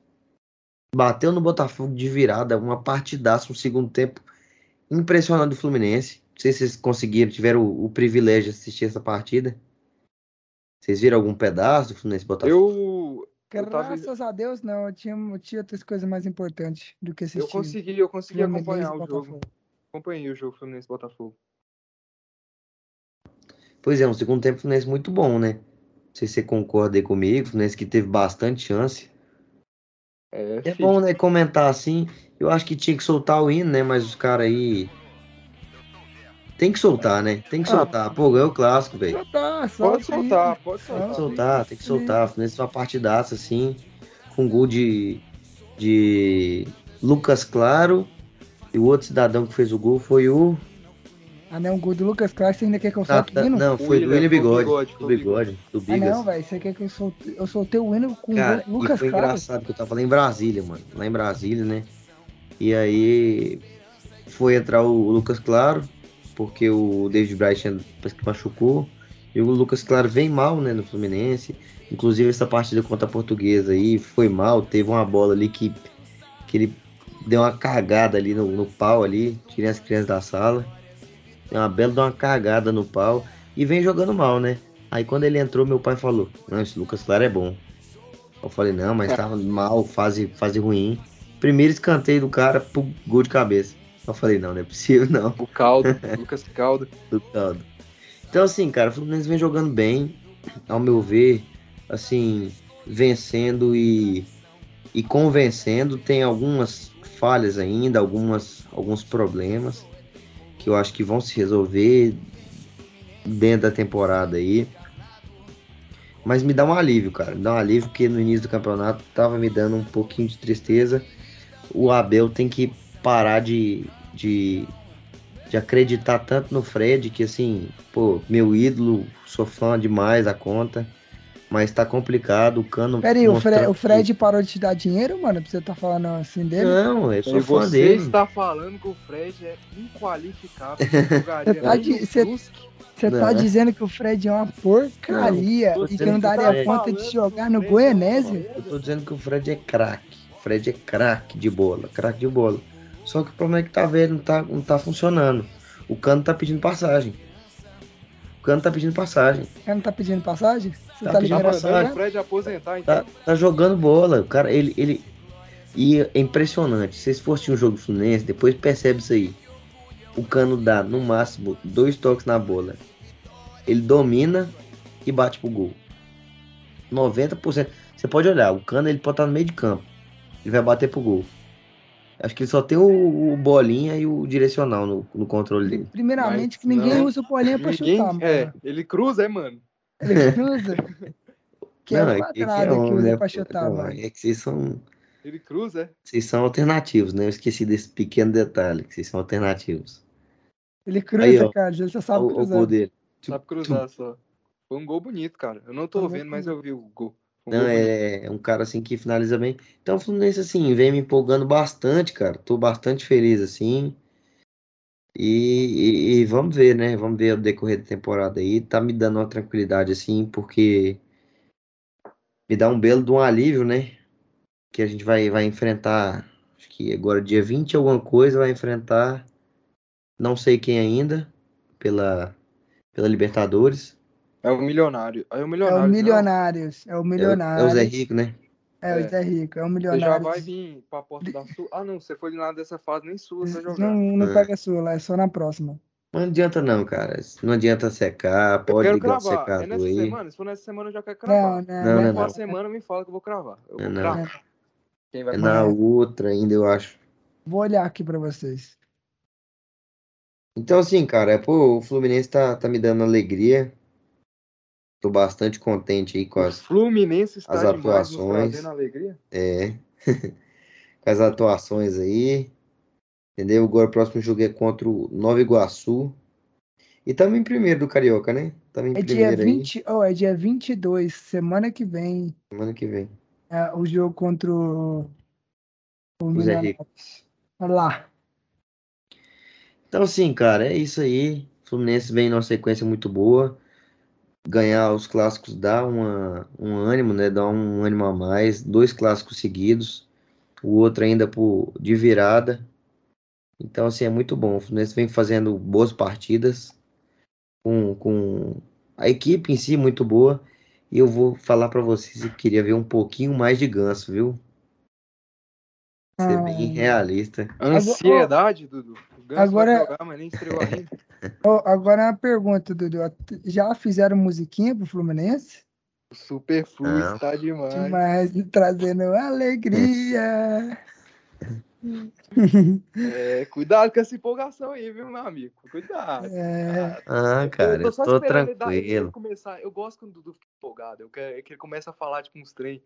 Bateu no Botafogo de virada. Uma partidaça, um segundo tempo impressionante do Fluminense. Não sei se vocês conseguiram, tiveram o, o privilégio de assistir essa partida. Vocês viram algum pedaço do Fluminense Botafogo? Eu, eu, tava, Graças a Deus, não. Eu tinha, eu tinha outras coisas mais importantes do que assistir. eu consegui, eu consegui Fluminense acompanhar o Botafogo. jogo. Acompanhei o jogo Fluminense Botafogo. Pois é, um segundo tempo do Fluminense muito bom, né? Não sei se você concorda aí comigo. O Fluminense que teve bastante chance. É, É bom, né, comentar assim. Eu acho que tinha que soltar o hino, né? Mas os caras aí. Tem que soltar, né? Tem que Ah. soltar. Pô, ganhou o clássico, velho. Soltar, Pode soltar, pode Solta. Tem que soltar. soltar, tem que soltar. Fluminense uma partidaça, assim. Com gol de. De. Lucas Claro. E o outro cidadão que fez o gol foi o. Ah, não, o gol do Lucas Claro, você ainda quer que eu Ah, solte tá- o hino? não, foi do William, foi Bigode. Bigode, Do foi Bigode. Do Ah, Bigas. não, velho, você quer que eu solte... Eu soltei o hino com Cara, o Lucas foi Claro? engraçado que eu tava lá em Brasília, mano. Lá em Brasília, né? E aí foi entrar o Lucas Claro, porque o David Braz parece que machucou. E o Lucas Claro vem mal, né, no Fluminense. Inclusive essa partida contra a Portuguesa aí foi mal. Teve uma bola ali que, que ele deu uma cagada ali no, no pau ali. Tirei as crianças da sala. Deu uma bela de uma cagada no pau. E vem jogando mal, né? Aí quando ele entrou, meu pai falou: Não, esse Lucas Claro é bom. Eu falei, não, mas tava mal, fase, fase ruim. Primeiro escanteio do cara, pro gol de cabeça. Eu falei, não, não é possível, não. O Caldo, Lucas Caldo. do caldo. Então, assim, cara, o Fluminense vem jogando bem, ao meu ver, assim, vencendo e, e convencendo. Tem algumas falhas ainda, algumas, alguns problemas que eu acho que vão se resolver dentro da temporada aí. Mas me dá um alívio, cara. Me dá um alívio porque no início do campeonato tava me dando um pouquinho de tristeza. O Abel tem que parar de, de, de acreditar tanto no Fred que assim, pô, meu ídolo, sou fã demais da conta. Mas tá complicado, o cano. Pera aí, o, Fre- o Fred parou de te dar dinheiro, mano? Pra você tá falando assim dele? Não, eu E sou fã você dele. está falando que o Fred é inqualificável. jogaria Você tá de-. Você Não, tá é? dizendo que o Fred é uma porcaria Não, e que não que daria Fred- conta de jogar no é Goianese? Eu tô dizendo que o Fred é craque. Fred é craque de bola, craque de bola. Só que o problema é que tá vendo, não tá, não tá funcionando. O cano tá pedindo passagem. O cano tá pedindo passagem. O cara não tá pedindo passagem? Tá tá, pedindo Tá liberando passagem. mandando jogar? o Fred aposentar, então. Tá, tá jogando bola. O cara, ele, ele. E é impressionante. Se vocês fossem um jogo Fluminense, depois percebe isso aí. O cano dá, no máximo, dois toques na bola. Ele domina e bate pro gol. 90%. Você pode olhar, o cano ele pode estar no meio de campo. Ele vai bater pro gol. Acho que ele só tem o, o bolinha e o direcional no, no controle dele. Primeiramente, Mas que ninguém não. usa o bolinha pra Ninguém, chutar, mano. é, ele cruza, é, mano. Ele cruza. Que é Não, o que- que quadrado que, um, usa né, pra chutar, não, mano. É que vocês são. Ele cruza, é. Vocês são alternativos, né? Eu esqueci desse pequeno detalhe, que vocês são alternativos. Ele cruza, Aí, ó. cara. Ele só sabe o, o cruzar. gol dele. Sabe cruzar só. Foi um gol bonito, cara. Eu não tô Foi gol vendo, mas eu vi o gol. Um Não, gol bonito. é um cara assim que finaliza bem. Então o Fluminense, assim, vem me empolgando bastante, cara. Tô bastante feliz, assim. E, e- e vamos ver, né? Vamos ver o decorrer da temporada aí. Tá me dando uma tranquilidade, assim, porque me dá um belo de um alívio, né? Que a gente vai, vai enfrentar. Acho que agora dia 20 alguma coisa vai enfrentar. Não sei quem ainda. Pela, pela Libertadores. É o milionário. É o É milionário. o não. Milionários. É o É o, é o. Zé Rico, né? É o É. Zé Rico. É o Você já vai vir pra porta da sua. Ah, não, você foi lá dessa fase, nem sua pra jogar. Não, não É. pega sua, é só na próxima. Não adianta não, cara. Não adianta secar, pode ligar o cravar. É secador nessa aí. semana? Se for nessa semana, eu já quero Não, cravar. não, Não, não. não, Uma semana me fala que eu vou cravar. Eu vou Não, não. cravar. Quem vai É cravar? na outra ainda, eu acho. Vou olhar aqui pra vocês. Então, assim, cara, pô, o Fluminense tá, tá me dando alegria. Tô bastante contente aí com as, Fluminense está as atuações. alegria. é, com as atuações aí. Entendeu? Agora o próximo jogo é contra o Nova Iguaçu. E estamos em primeiro do Carioca, né? Estamos em É dia primeiro aí, 20, oh, é dia 22, semana que vem, semana que vem. é, o jogo contra o, o O Zé Rico. Milionários. Olha lá. Então, assim, cara, é isso aí. O Fluminense vem numa sequência muito boa. Ganhar os clássicos dá uma, um ânimo, né? Dá um ânimo a mais. Dois clássicos seguidos. O outro ainda por, de virada. Então, assim, é muito bom. O Fluminense vem fazendo boas partidas. Com, com a equipe em si muito boa. E eu vou falar pra vocês que queria ver um pouquinho mais de ganso, viu? Ser bem realista. Ansiedade, Dudu. Agora- vai jogar, mas nem estreou ainda. Ó, agora uma pergunta, Dudu. Já fizeram musiquinha pro Fluminense? O Superflu Não. está demais. Demais, trazendo alegria. É, cuidado com essa empolgação aí, viu, meu amigo? Cuidado. É, Ah, cara, eu só tô dar- ele tranquilo. começar. Eu gosto quando o Dudu fica empolgado. Eu quero que ele comece a falar, tipo, uns trem,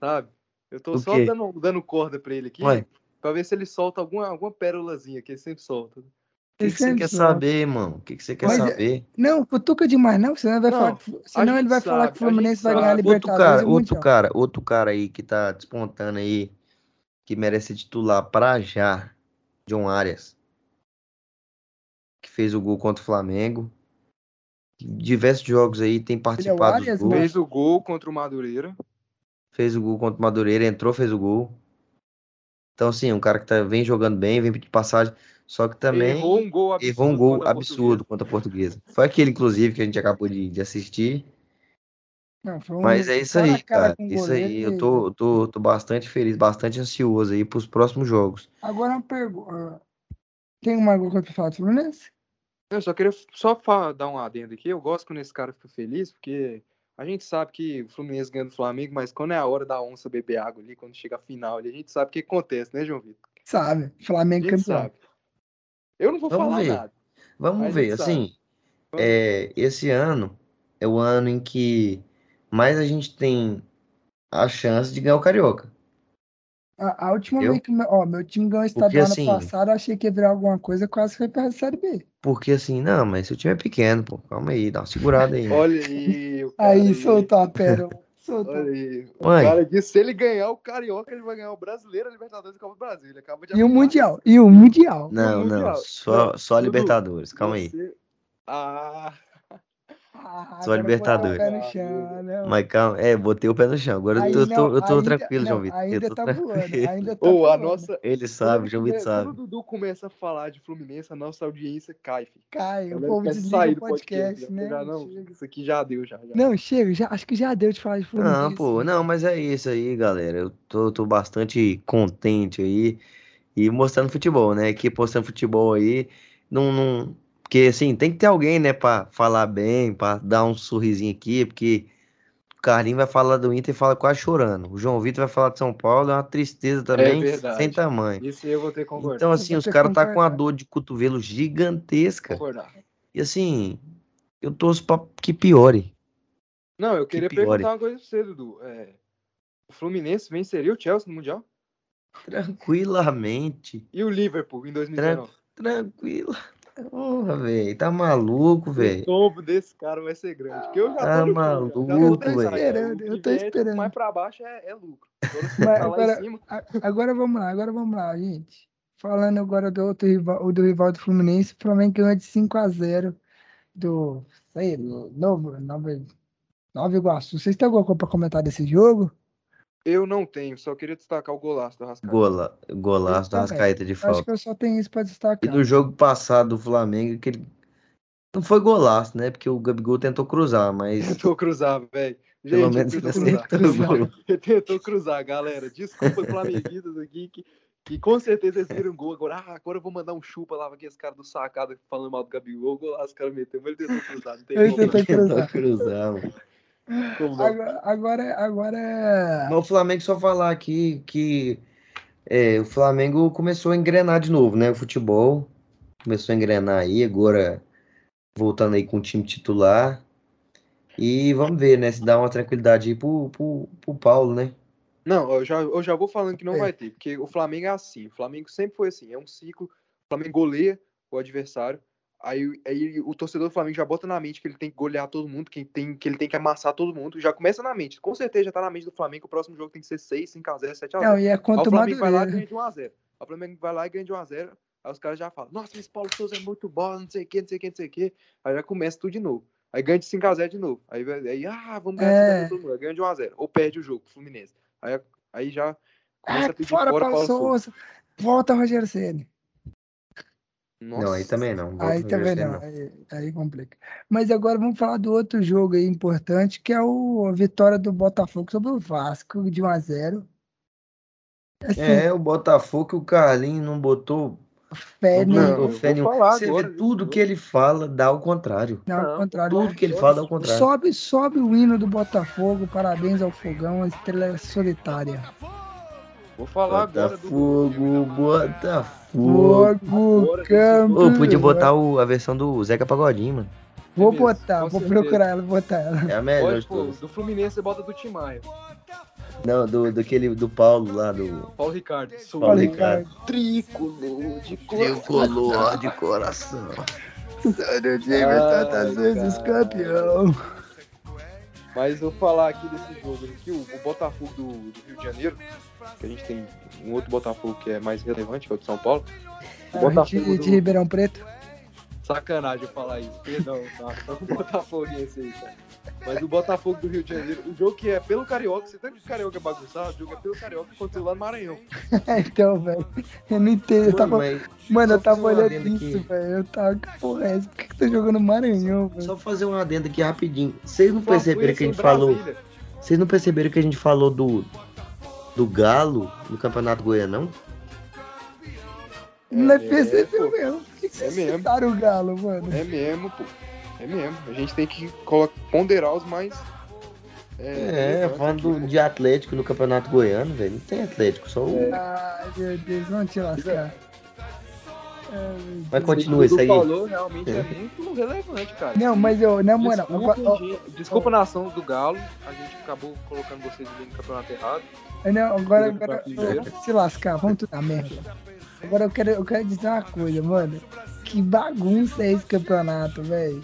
sabe? Eu tô O só dando, dando corda pra ele aqui, Ué, pra ver se ele solta alguma, alguma pérolazinha que ele sempre solta. o que, que você quer solta. saber, irmão? O que, que você quer Mas, saber? Não, cutuca demais, não. Senão, ele vai Não, falar, que- senão ele vai gente falar sabe, que o Fluminense vai ganhar a sabe. Outro Libertadores cara, e o outro cara, outro cara aí que tá despontando aí, que merece titular pra já, John Arias, que fez o gol contra o Flamengo. Diversos jogos aí, tem participado Arias, dos gols. Fez o gol contra o Madureira. Fez o gol contra o Madureira, entrou, fez o gol. Então, assim, um cara que tá, vem jogando bem, vem de passagem, só que também errou um gol absurdo. errou um gol contra a absurdo contra a Portuguesa. Foi aquele, inclusive, que a gente acabou de, de assistir. Não, foi um Mas é isso a aí, cara cara. o Isso aí, eu tô, tô, tô bastante feliz, bastante ansioso aí pros próximos jogos. Agora uma pergunta. Tem uma coisa pra falar do Fluminense? Eu só queria só dar um adendo aqui. Eu gosto quando esse cara fica feliz, porque a gente sabe que o Fluminense ganha do Flamengo, mas quando é a hora da onça beber água ali, quando chega a final ali, a gente sabe o que acontece, né, João Vitor? Sabe, Flamengo campeão. sabe. Eu não vou Vamos falar ver. nada. Vamos ver, assim, Vamos é, esse ano é o ano em que mais a gente tem a chance de ganhar o Carioca. A, a última vez que meu, ó, meu time ganhou o Porque, estadual ano assim- passado, eu achei que ia virar alguma coisa, quase foi pra Série B. Porque assim, não, mas seu time é pequeno, pô. Calma aí, dá uma segurada aí. Olha aí, o Aí, soltou a pérola. Soltou. Olha aí. O Mãe. cara disse se ele ganhar o Carioca, ele vai ganhar o Brasileiro, a Libertadores e Copa do Brasil. Ele acaba de E o. Mundial. E o Mundial. Não, Mundial. não, só, só Libertadores, calma aí. Você- Ah, Ah, Só Libertadores. chão, né? Mas calma, é, botei o pé no chão. Agora eu Aí tô, não, tô- eu tô ainda- tranquilo, João não, Vitor. Eu Ainda tô tá tranquilo. voando, ainda tá ou a nossa. Ele sabe, João Vitor sabe. Quando o Dudu começa a falar de Fluminense, a nossa audiência cai, filho. Cai, o povo desliga sair o do podcast, já. né? Já não, Chega. isso aqui já deu, já. já. Não, chega, já, acho que já deu de falar de Fluminense. Não, pô, não, mas é isso aí, galera. Eu tô, tô bastante contente aí e mostrando futebol, né? Aqui postando futebol aí, não, não, porque assim, tem que ter alguém, né, pra falar bem, pra dar um sorrisinho aqui, porque o Carlinhos vai falar do Inter e fala quase chorando. O João Vitor vai falar de São Paulo, é uma tristeza também, verdade. sem tamanho. Isso eu vou ter que concordar. Então, assim, os que caras tá com uma dor de cotovelo gigantesca. concordar. E assim, eu torço pra que piore. Não, eu queria piore. perguntar uma coisa pra você, Dudu. É, o Fluminense venceria o Chelsea no Mundial? Tranquilamente. E o Liverpool em 2019? Tranquila. Porra, velho. Tá maluco, O velho. tombo desse cara vai ser grande. Porque eu já tô Tá no fundo, maluco, tô velho. o eu tô esperando. Mais pra baixo é, é lucro. Você tá agora- cima, Agora vamos lá, agora vamos lá, gente. Falando agora do outro rival, o do rival do Fluminense, o Flamengo ganhou de 5 a 0 do, sei, do Novo, Nova, Nova Iguaçu. Vocês têm alguma coisa pra comentar desse jogo? Eu não tenho. Só queria destacar o golaço do Rascaeta. Gola, golaço do. Arrascaeta de Acho falta. que eu só tenho isso pra E destacar. no jogo passado do Flamengo, aquele Não foi golaço, né? Porque o Gabigol tentou cruzar, mas Tentou cruzar, velho. pelo Gente, menos ele ele tentou cruzar. acertou o gol. Ele tentou cruzar, galera. Desculpa, flamenguistas aqui, que, que com certeza eles viram gol. Agora, ah, agora eu vou mandar um chupa lá pra aqueles caras do sacado falando mal do Gabigol. Gol lá, os caras meteram, mas ele tentou cruzar. Não tem Ele. Tentou cruzar, mano. Agora, agora, agora Mas o Flamengo, só falar aqui que é, o Flamengo começou a engrenar de novo, né? O futebol começou a engrenar aí, agora voltando aí com o time titular. E vamos ver, né? Se dá uma tranquilidade aí pro, pro, pro Paulo, né? Não, eu já, eu já vou falando que não É. vai ter, porque o Flamengo é assim. O Flamengo sempre foi assim, é um ciclo. O Flamengo goleia o adversário. Aí, aí o torcedor do Flamengo já bota na mente que ele tem que golear todo mundo, que, tem, que ele tem que amassar todo mundo. Já começa na mente. Com certeza já tá na mente do Flamengo que o próximo jogo tem que ser 6, 5x0, 7x0. não, e é Aí contra o o Flamengo vai lá e Madureira. ganha de 1x0. Aí O Flamengo vai lá e ganha de 1x0. Aí os caras já falam, nossa, esse Paulo Souza é muito bom, não sei o que, não sei o que, não sei o que. Aí já começa tudo de novo. Aí ganha de 5x0 de novo. Aí, aí ah, vamos ganhar É. de 5x0 todo mundo. Aí ganha de 1x0. Ou perde o jogo, Fluminense. Aí, aí já começa Ah, a pedir fora fora Paulo Souza. Volta Rogério Ceni. Nossa. Não, aí também não. Volta Aí também não, Ceni, aí, aí complica. Mas agora vamos falar do outro jogo aí importante, que é o, a vitória do Botafogo sobre o Vasco de 1 a 0. Assim, É, o Botafogo que o Carlinhos não botou, fé não vou fé Você agora vê tudo que ele fala dá ao contrário. Não, ao Não, contrário. Tudo que ele fala dá ao contrário. Sobe, sobe o hino do Botafogo, parabéns ao Fogão, a estrela solitária. Vou falar agora do. Botafogo, Botafogo. Ô, podia botar o- a versão do Zeca Pagodinho, mano. Vou Beleza, botar, vou certeza. procurar ela, vou botar ela. É a melhor Pode, de pô, todas. do Fluminense você bota do Tim Maia. Não, do, daquele, do Paulo lá, do Paulo Ricardo. Sou Paulo Ricardo. tricolor de cor. Tricolor de coração. do time Ai, tantas vezes campeão. Mas vou falar aqui desse jogo aqui, o, o Botafogo do, do Rio de Janeiro, que a gente tem um outro Botafogo que é mais relevante, que é o de São Paulo. O Ah, Botafogo de, do- de Ribeirão Preto. Sacanagem eu falar isso, perdão, tá? Só o Botafoguense aí, cara. Mas o Botafogo do Rio de Janeiro, o jogo que é pelo Carioca, você tanto que o Carioca é bagunçado, o jogo é pelo Carioca que aconteceu lá no Maranhão. então, velho, eu não entendo. Eu tava, Mano, mano, eu tava um olhando isso, velho. Eu tava, que porra é essa? Por que, que tá jogando Maranhão, velho? só fazer um adendo aqui rapidinho. Vocês não perceberam que a gente falou. Vocês não perceberam que a gente falou do. Do Galo no Campeonato Goianão? Não é é, percebeu mesmo. Por que, que É vocês mesmo. citaram o Galo, mano? É mesmo, pô. É mesmo. A gente tem que ponderar os mais. É, relevantes falando aqui, pô. de Atlético no Campeonato Goiano, velho. Não tem Atlético, só o. É. Ai, meu Deus, vamos te lascar. Meu Mas continua O isso o aí. Falou realmente é muito relevante, cara. Não, mas eu, na moral, Desculpa, ó, gente. Desculpa nação do Galo, a gente acabou colocando vocês ali no campeonato errado. Não, agora, agora se lascar, vamos tudo na merda. Agora eu quero, eu quero dizer uma coisa, mano. Que bagunça é esse campeonato, velho.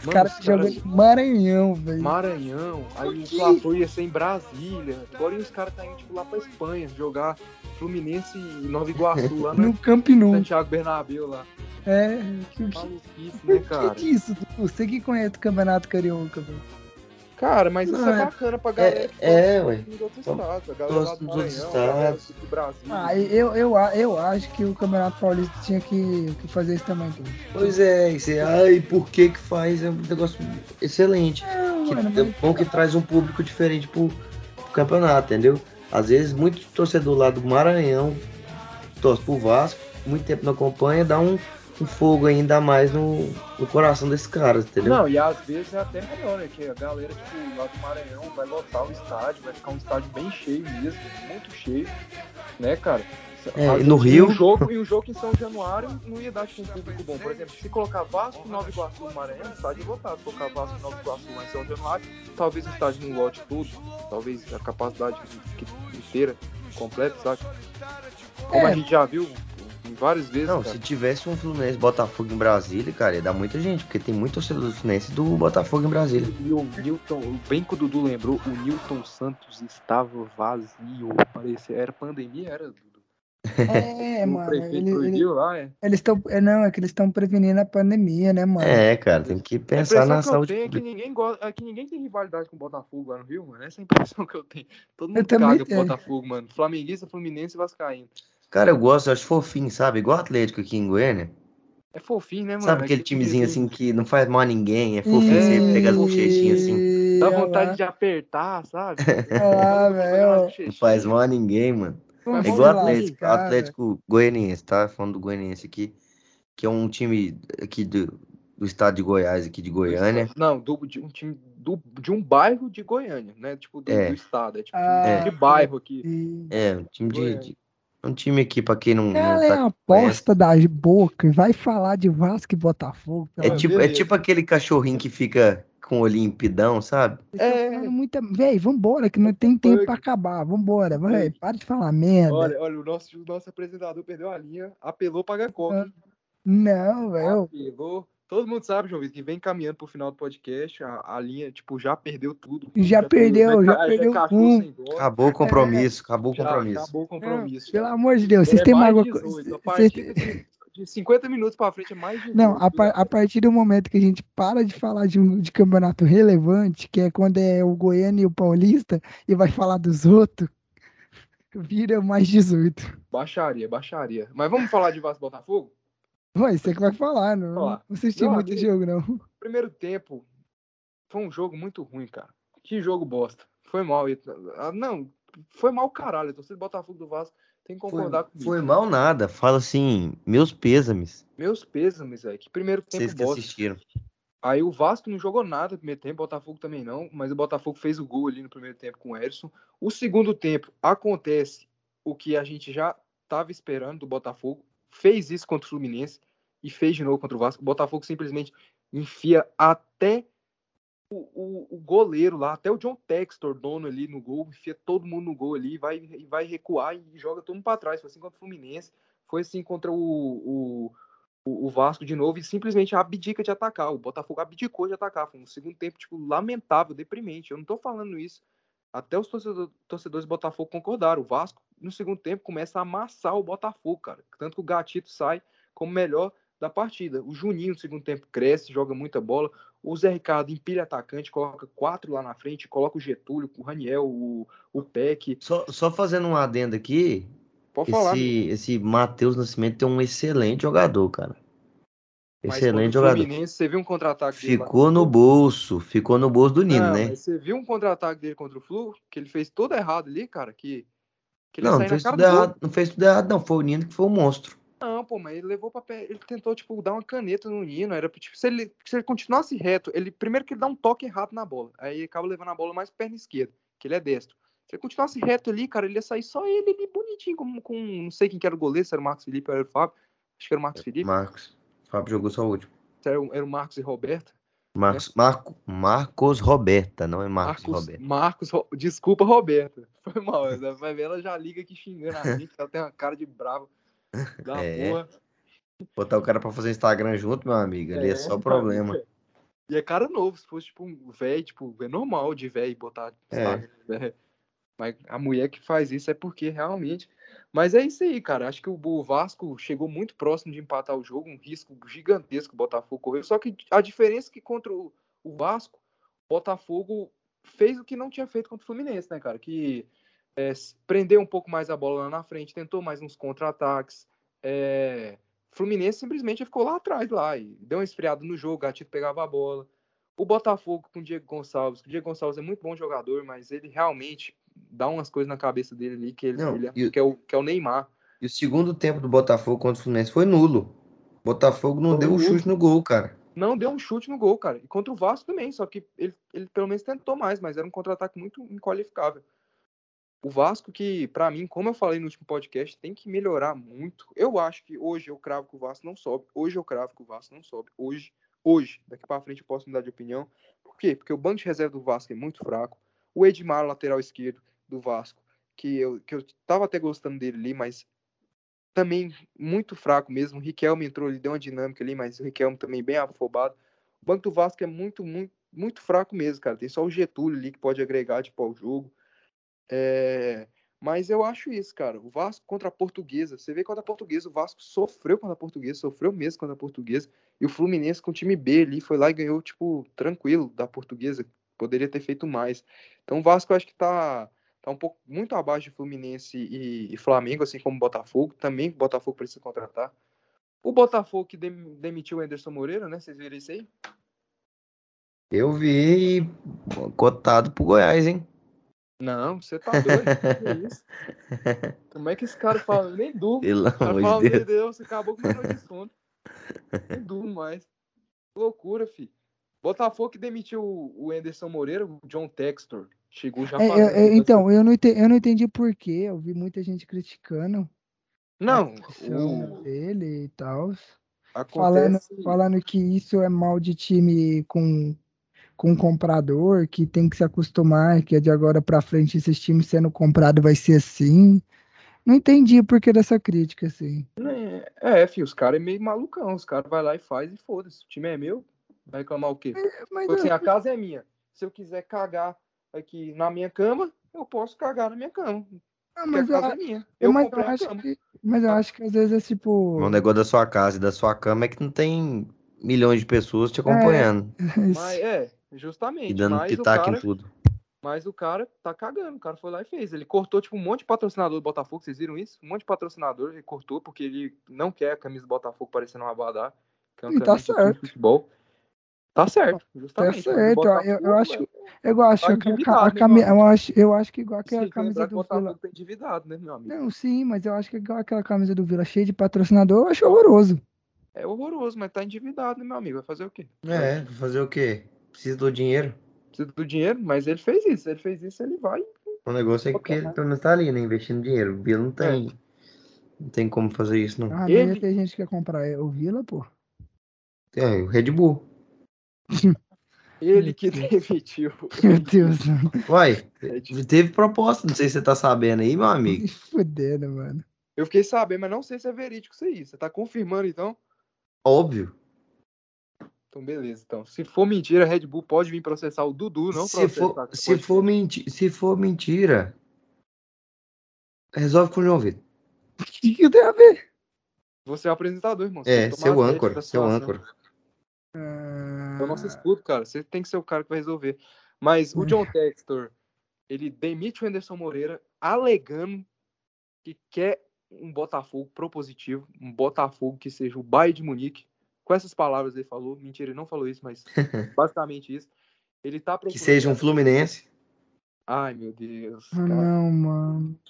Os caras os jogam em Maranhão, velho. Maranhão, aí o? Fla-Flu ia ser em Brasília. Agora os caras tá indo tipo, lá pra Espanha jogar Fluminense e Nova Iguaçu, lá No no Camp Nou. Santiago Bernabéu lá. É, que, que, né, que cara? disso? Você que conhece o Campeonato Carioca, velho. Cara, mas isso é é- bacana pra galera é, torce ué. em outros Só estados. A galera lá do Maranhão, estados. do Brasil. Ah, eu, eu, a- eu acho que o Campeonato Paulista tinha que, que fazer isso também, então. Pois é, e você, ai, por que que faz? É um negócio excelente. Não, Que, mano, é mas- bom que traz um público diferente pro, pro campeonato, entendeu? Às vezes, muito torcedor lá do Maranhão torce pro Vasco, muito tempo não acompanha, dá um, um fogo ainda mais no, no coração desses caras, entendeu? Não, e às vezes é até melhor, né? Que a galera, tipo, lá do Maranhão vai lotar o estádio, vai ficar um estádio bem cheio mesmo, muito cheio, né, cara? É, no Rio- Um jogo, e um jogo em São Januário não ia dar tipo, um público bom. Por exemplo, se colocar Vasco Nova Iguaçu no Maranhão, estádio lotado. Se colocar Vasco Nova Iguaçu lá em São Januário, talvez o estádio não lote tudo, talvez a capacidade inteira, completa, sabe? Como É. a gente já viu várias vezes, Não, cara. se tivesse um Fluminense Botafogo em Brasília, cara, ia dar muita gente, porque tem muito torcedor do Fluminense do Botafogo em Brasília. E o Newton, bem que o Dudu lembrou, o Newton Santos estava vazio. Parecia, era pandemia, era Dudu. É, o mano. prefeito Ele, ele, lá, é. eles estão. Não, é que eles estão prevenindo a pandemia, né, mano? É, cara, tem que pensar na que eu saúde tenho é que ninguém gosta, é que ninguém tem rivalidade com o Botafogo lá no Rio, mano. Essa é a impressão que eu tenho. Todo mundo também caga pro. Botafogo, mano. Flamenguista, Fluminense e Vascaíno. Cara, eu gosto, eu acho fofinho, sabe? Igual o Atlético aqui em Goiânia. É fofinho, né, mano? Sabe aquele Aquele timezinho timezinho. assim que não faz mal a ninguém, é fofinho, você pega as bochechinhas assim. Dá vontade de apertar, sabe? lá, velho. Não faz mal a ninguém, mano. Vamos É igual o Atlético, lascar, Atlético Goianiense, tá? Falando do Goianiense aqui, que é um time aqui do, do estado de Goiás, aqui de Goiânia. Não, do, de um time do, de um bairro de Goiânia, né? Tipo, do, É. do estado. É tipo Ah, de bairro aqui. É, um time de, de- um time aqui, pra quem não, não Ela é tá uma aposta da boca e vai falar de Vasco e Botafogo. É tipo, é tipo aquele cachorrinho que fica com o olhinho sabe? É. falando muita. Véi, vambora, que não tem tempo Bug. pra acabar. Vambora, vai. Para de falar merda. Olha, olha, o nosso, o nosso apresentador perdeu a linha, apelou pra Gacop. Ah, Não, velho. Apelou. Todo mundo sabe, João Vitor, que vem caminhando pro final do podcast. A, a linha, tipo, já perdeu tudo. Já perdeu, já perdeu cachou um. Acabou o compromisso, acabou o Já compromisso. acabou o compromisso. Pelo já. amor de Deus, vocês É têm mais mágoa. 18, A vocês- partir de, de 50 minutos pra frente é mais 18. Não, a, par- a partir do momento que a gente para de falar de, um, de campeonato relevante, que é quando é o Goiânia e o Paulista, e vai falar dos outros, vira mais 18. Baixaria, baixaria. Mas vamos falar de Vasco Botafogo? Vai, você que vai falar, não, Falar. não assisti Meu muito amigo. jogo, não. Primeiro tempo foi um jogo muito ruim, cara. Que jogo bosta. Foi mal. e- ah, Não, foi mal caralho. Torcida do Botafogo do Vasco tem que Foi, concordar comigo. foi mal nada. Fala assim, meus pêsames. Meus pêsames, velho. Que primeiro tempo Vocês que bosta. assistiram. Aí o Vasco não jogou nada no primeiro tempo, o Botafogo também não, mas o Botafogo fez o gol ali no primeiro tempo com o Edson. O segundo tempo acontece o que a gente já estava esperando do Botafogo, fez isso contra o Fluminense e fez de novo contra o Vasco. O Botafogo simplesmente enfia até o, o- o goleiro lá, até o John Textor, dono ali no gol, enfia todo mundo no gol ali, vai, vai recuar e joga todo mundo para trás. Foi assim contra o Fluminense, foi assim contra o, o, o, o Vasco de novo e simplesmente abdica de atacar. O Botafogo abdicou de atacar. Foi um segundo tempo, tipo, lamentável, deprimente. Eu não tô falando isso. Até os torcedor- torcedores do Botafogo concordaram. O Vasco, no segundo tempo, começa a amassar o Botafogo, cara. Tanto que o Gatito sai como melhor da partida. O Juninho, no segundo tempo, cresce, joga muita bola. O Zé Ricardo empilha atacante, coloca quatro lá na frente, coloca o Getúlio, o Raniel, o, o Peck. Só, só fazendo um adendo aqui, Pode falar. esse, esse Matheus Nascimento é um excelente jogador, cara. Mas Excelente jogador. Fluminense, você viu um contra-ataque dele Ficou no bolso, ficou no bolso do Nino, Não, né? você viu um contra-ataque dele contra o Flu? Que ele fez tudo errado ali, cara. Que, que Não, não fez tudo errado, não fez tudo errado, não. Foi o Nino que foi o monstro. Não, pô, mas ele levou pra pé. Ele tentou, tipo, dar uma caneta no Nino. Era, tipo, se ele, se ele continuasse reto, ele primeiro que ele dá um toque errado na bola. Aí ele acaba levando a bola mais perna esquerda, que ele é destro. Se ele continuasse reto ali, cara, ele ia sair só ele ali bonitinho, como com. Não sei quem que era o goleiro, se era o Marcos Felipe ou era o Fábio. Acho que era o Marcos Felipe. Marcos. Fábio jogou só o último. Era, o- era o Marcos e Roberto. Marcos, Marco, Marcos Roberta, não é Marcos, Marcos, Roberta. Marcos, Ro- desculpa, Roberta. Foi mal, né? vai ver, ela já liga aqui xingando a gente, ela tem uma cara de bravo da É. porra. Botar o cara pra fazer Instagram junto, meu amigo, ali é, só problema. E é cara novo, se fosse tipo um velho, tipo, é normal de velho botar É. Instagram, né? Mas a mulher que faz isso é porque realmente. Mas é isso aí, cara. Acho que o Vasco chegou muito próximo de empatar o jogo, um risco gigantesco o Botafogo correu. Só que a diferença é que contra o Vasco, o Botafogo fez o que não tinha feito contra o Fluminense, né, cara? Que é, prendeu um pouco mais a bola lá na frente, tentou mais uns contra-ataques. É, Fluminense simplesmente ficou lá atrás lá e deu uma esfriada no jogo, o Gatito pegava a bola. O Botafogo com o Diego Gonçalves, o Diego Gonçalves é muito bom jogador, mas ele realmente dá umas coisas na cabeça dele ali que ele, Não, ele é- e o- que, é o, que é o Neymar. E o segundo tempo do Botafogo contra o Fluminense foi nulo. Botafogo não Foi deu um chute no gol, cara. Não deu um chute no gol, cara. E contra o Vasco também, só que ele, ele pelo menos tentou mais, mas era um contra-ataque muito inqualificável. O Vasco, que, pra mim, como eu falei no último podcast, tem que melhorar muito. Eu acho que hoje eu cravo que o Vasco não sobe. Hoje eu cravo que o Vasco não sobe. Hoje, hoje, daqui pra frente eu posso mudar de opinião. Por quê? Porque o banco de reserva do Vasco é muito fraco. O Edmar, lateral esquerdo do Vasco, que eu, que eu tava até gostando dele ali, mas também muito fraco mesmo. O Riquelme entrou ali, deu uma dinâmica ali, mas o Riquelme também bem afobado. O banco do Vasco é muito, muito, muito fraco mesmo, cara. Tem só o Getúlio ali que pode agregar tipo, ao jogo. É, Mas eu acho isso, cara. O Vasco contra a Portuguesa. Você vê contra a Portuguesa, o Vasco sofreu contra a Portuguesa, sofreu mesmo contra a Portuguesa. E o Fluminense com o time B ali foi lá e ganhou, tipo, tranquilo da Portuguesa. Poderia ter feito mais. Então o Vasco eu acho que tá, tá um pouco muito abaixo de Fluminense e, e Flamengo, assim como o Botafogo. Também o Botafogo precisa contratar. O Botafogo que dem- demitiu o Anderson Moreira, né? Vocês viram isso aí? Eu vi cotado pro Goiás, hein? Não, você tá doido. que isso? Como é que esse cara fala? Nem durmo. Pelo O cara fala, de meu Deus. Deus, você acabou com o meu noite de sono. Nem durmo mais. Loucura, fi. Botafogo que demitiu o Anderson Moreira, o John Textor. Chegou já É, falando. é, é, então, eu não, entendi, eu não entendi por quê. Eu vi muita gente criticando Não, o, dele e tal. Falando, acontece... falando que isso é mal de time com, com comprador, que tem que se acostumar, que é de agora pra frente esses times sendo comprado vai ser assim. Não entendi o porquê dessa crítica, assim. É, filho, os caras é meio malucão. Os caras vai lá e faz e foda-se. O time é meu. Vai reclamar o quê? Mas Tipo assim, eu- a casa é minha. Se eu quiser cagar aqui na minha cama, eu posso cagar na minha cama. ah, Porque a mas eu, casa é minha. Eu mas eu a acho que, mas eu acho que às vezes é tipo. O negócio da sua casa e da sua cama é que não tem milhões de pessoas te acompanhando Mas é, e justamente. dando Mas o, pitaco cara, em tudo. mas o cara tá cagando. O cara foi lá e fez. Ele cortou, tipo, um monte de patrocinador do Botafogo. Vocês viram isso? Um monte de patrocinador ele cortou porque ele não quer a camisa do Botafogo parecendo uma abadá. Que é uma E tá certo. futebol. Tá certo, Tá justamente. o certo, ó, eu, eu acho, velho, eu acho tá ca- a endividado, né, cami- amigo? eu acho, eu acho que igual aquela tem que camisa que o do Vila. Tá endividado, né, meu amigo? Não, sim, mas eu acho que igual aquela camisa do Vila cheia de patrocinador, eu acho horroroso. É horroroso, mas tá endividado, né, meu amigo? Vai fazer o quê? É, fazer o quê? Precisa do dinheiro. Precisa do dinheiro, mas ele fez isso. Ele fez isso, ele vai. O negócio é que ele pelo menos tá ali, né? Investindo dinheiro. O Vila não tem. Não tem como fazer isso, não. Ah, Ele- ter gente que quer comprar é, o Vila, pô. Tem o Red Bull. Ele que demitiu. Meu Deus, Uai, É teve proposta, não sei se você tá sabendo aí, meu amigo. fudendo, mano. Eu fiquei sabendo, mas não sei se é verídico isso aí. Você tá confirmando, então? Óbvio. Então, beleza. Então, se for mentira, a Red Bull pode vir processar o Dudu, não se for, se for, menti se for mentira, resolve com o João Vitor. O que, que tem a ver? Você é o apresentador, irmão. Você É, seu âncora, seu situação. Eu não se escuto, cara. Você tem que ser o cara que vai resolver. Mas o John Textor, ele demite o Anderson Moreira alegando que quer um Botafogo propositivo, um Botafogo que seja o Bayern de Munique. Com essas palavras ele falou. Mentira, ele não falou isso, mas basicamente isso. Ele tá Que procurando... seja um Fluminense. Ai, meu Deus. Ah, Cara... não, mano.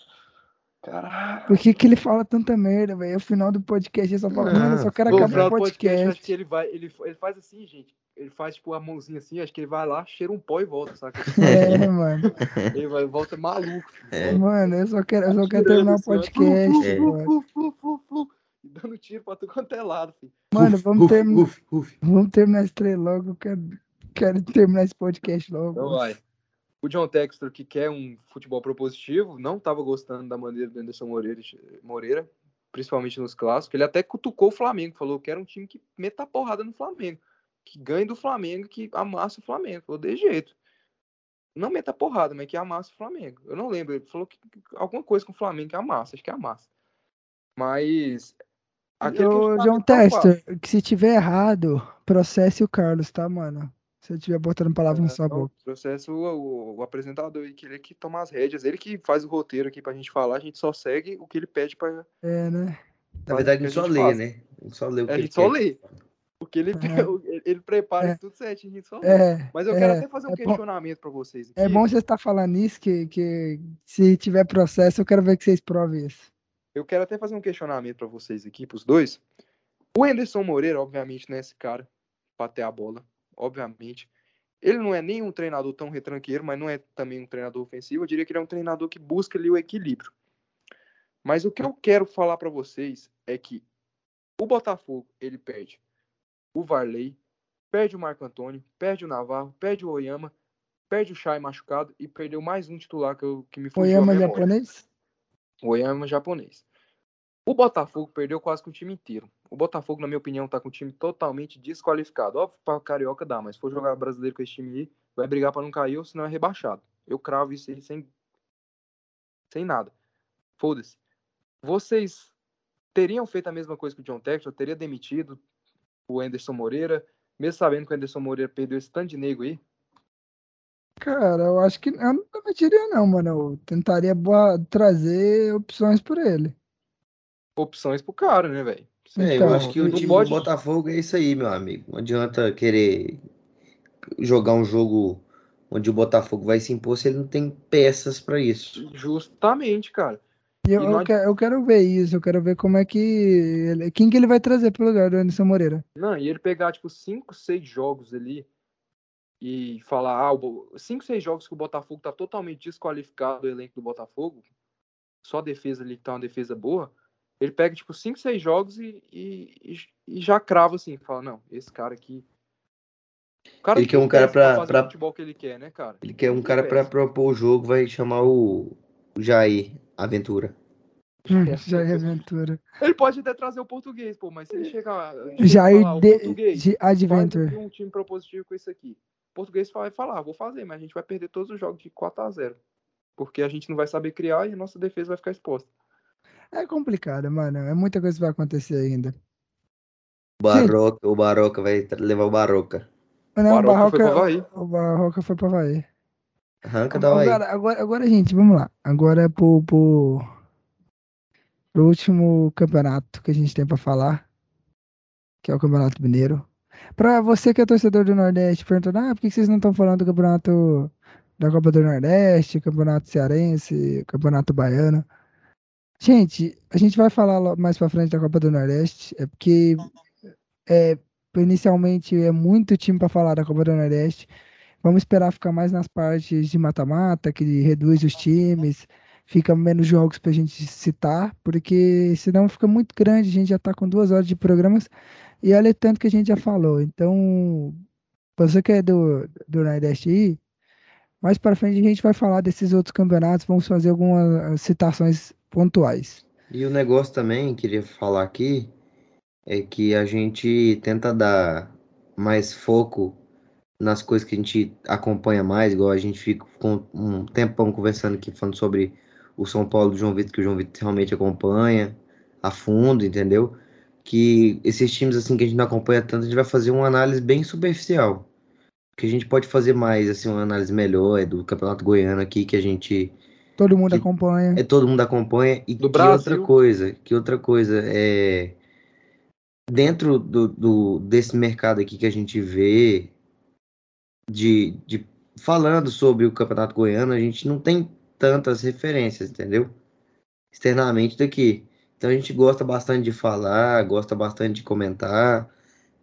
Caralho. Por que, que ele fala tanta merda, velho? No final do podcast ele só fala, mano, eu só quero No acabar final o do podcast, acho podcast. que ele vai. Ele, ele faz assim, gente. Ele faz tipo a mãozinha assim, acho que ele vai lá, cheira um pó e volta, saca? É, mano. Ele vai, volta maluco. filho. É. Mano, eu só quero, eu só quero terminar o podcast. É. flu, mano. flu, flu, flu, flu, e dando tiro pra tudo quanto é lado, filho. Mano, Uf, vamos uf, terminar. uf, uf. Vamos terminar esse trem logo. Eu quero, quero terminar esse podcast logo. Então vai. O John Textor, que quer um futebol propositivo, não estava gostando da maneira do Anderson Moreira, Moreira, principalmente nos clássicos. Ele até cutucou o Flamengo, falou que era um time que meta porrada no Flamengo, que ganhe do Flamengo, que amassa o Flamengo. Falou de jeito. Não meta porrada, mas que amassa o Flamengo. Eu não lembro, ele falou que alguma coisa com o Flamengo que amassa, acho que amassa. Mas. aquele Ô, faço- Textor, que se tiver errado, processe o Carlos, tá, mano? Se eu estiver botando palavras na sua Então, boca. processo o, o- o apresentador aí, que ele que toma as rédeas, ele que faz o roteiro aqui pra gente falar, a gente só segue o que ele pede pra. É, né? Na verdade, a que gente só lê, faz. né? A gente só lê o que A ele gente só quer. lê. Porque ele, Uhum. ele, ele prepara É. tudo certinho, a gente só lê. É. Mas eu é, quero até fazer um é bom- questionamento pra vocês aqui. É bom você estar falando isso, que, que se tiver processo, eu quero ver que vocês provem isso. Eu quero até fazer um questionamento pra vocês aqui, pros dois. O Anderson Moreira, obviamente, não é esse cara pra ter a bola, obviamente. Ele não é nem um treinador tão retranqueiro, mas não é também um treinador ofensivo. Eu diria que ele é um treinador que busca ali o equilíbrio. Mas o que eu quero falar pra vocês é que o Botafogo, ele perde o Varley, perde o Marco Antônio, perde o Navarro, perde o Oyama, perde o Chay machucado e perdeu mais um titular que, eu, que me fugiu a Oyama memória. japonês? O Oyama japonês. O Botafogo perdeu quase com o time inteiro. O Botafogo, na minha opinião, tá com o time totalmente desqualificado. Óbvio, para o Carioca dá, mas se for jogar brasileiro com esse time aí, vai brigar para não cair ou senão é rebaixado. Eu cravo isso aí sem, sem nada. Foda-se. Vocês teriam feito a mesma coisa que o John Textor? Teria demitido o Anderson Moreira, mesmo sabendo que o Anderson Moreira perdeu esse tanto de nego aí? Cara, eu acho que eu não demitiria, não, mano. Eu tentaria boa- trazer opções por ele. Opções pro cara, né, velho? É, Então, eu acho que o time pode- do Botafogo é isso aí, meu amigo. Não adianta querer jogar um jogo onde o Botafogo vai se impor se ele não tem peças pra isso. Justamente, cara. E eu, E não eu quero, eu quero ver isso, eu quero ver como é que. ele- quem que ele vai trazer pro lugar do Anderson Moreira. Não, e ele pegar, tipo, cinco, seis jogos ali e falar, ah, o Bo- cinco, seis jogos que o Botafogo tá totalmente desqualificado do elenco do Botafogo, só a defesa ali que tá uma defesa boa, ele pega, tipo, cinco, seis jogos e, e, e- já crava assim, fala, não, esse cara aqui. O cara Ele quer um cara pra- fazer pra- o futebol que ele quer, né, cara? Ele quer um tem cara pra peça. propor o jogo, vai chamar o o Jair Aventura. Jair Aventura. Ele pode até trazer o português, pô, mas se ele chegar. chega Jair falar, de, português, de Adventure. um time propositivo com isso aqui. O português vai falar, vou fazer, mas a gente vai perder todos os jogos de 4 a 0 Porque a gente não vai saber criar e a nossa defesa vai ficar exposta. É complicado, mano. É muita coisa que vai acontecer ainda. O Baroca, o Baroca vai levar o Baroca. Não, o Barroca foi Barroca, Havaí. o Barroca foi pra Havaí. Arranca da Havaí. Agora, agora, agora, gente, vamos lá. Agora é pro, pro, pro último campeonato que a gente tem pra falar, que é o Campeonato Mineiro. Pra você que é torcedor do Nordeste, perguntando, ah, por que vocês não estão falando do campeonato da Copa do Nordeste, campeonato cearense, campeonato baiano? Gente, a gente vai falar mais pra frente da Copa do Nordeste, é porque é, inicialmente é muito time pra falar da Copa do Nordeste. Vamos esperar ficar mais nas partes de mata-mata, que reduz os times, fica menos jogos pra gente citar, porque senão fica muito grande, a gente já tá com duas horas de programas e olha tanto que a gente já falou. Então, você que é do, do Nordeste aí, mais pra frente a gente vai falar desses outros campeonatos, vamos fazer algumas citações pontuais. E o negócio também, queria falar aqui, é que a gente tenta dar mais foco nas coisas que a gente acompanha mais, igual a gente fica com um tempão conversando aqui falando sobre o São Paulo do João Vitor, que o João Vitor realmente acompanha a fundo, entendeu? Que esses times assim que a gente não acompanha tanto, a gente vai fazer uma análise bem superficial. Que a gente pode fazer mais, assim, uma análise melhor, é do Campeonato Goiano aqui, que a gente Todo mundo Que- acompanha. é todo mundo acompanha e Do que Brasil. outra coisa, que outra coisa é dentro do, do- desse mercado aqui que a gente vê de, de falando sobre o Campeonato Goiano, a gente não tem tantas referências, entendeu? Externamente daqui. Então a gente gosta bastante de falar, gosta bastante de comentar,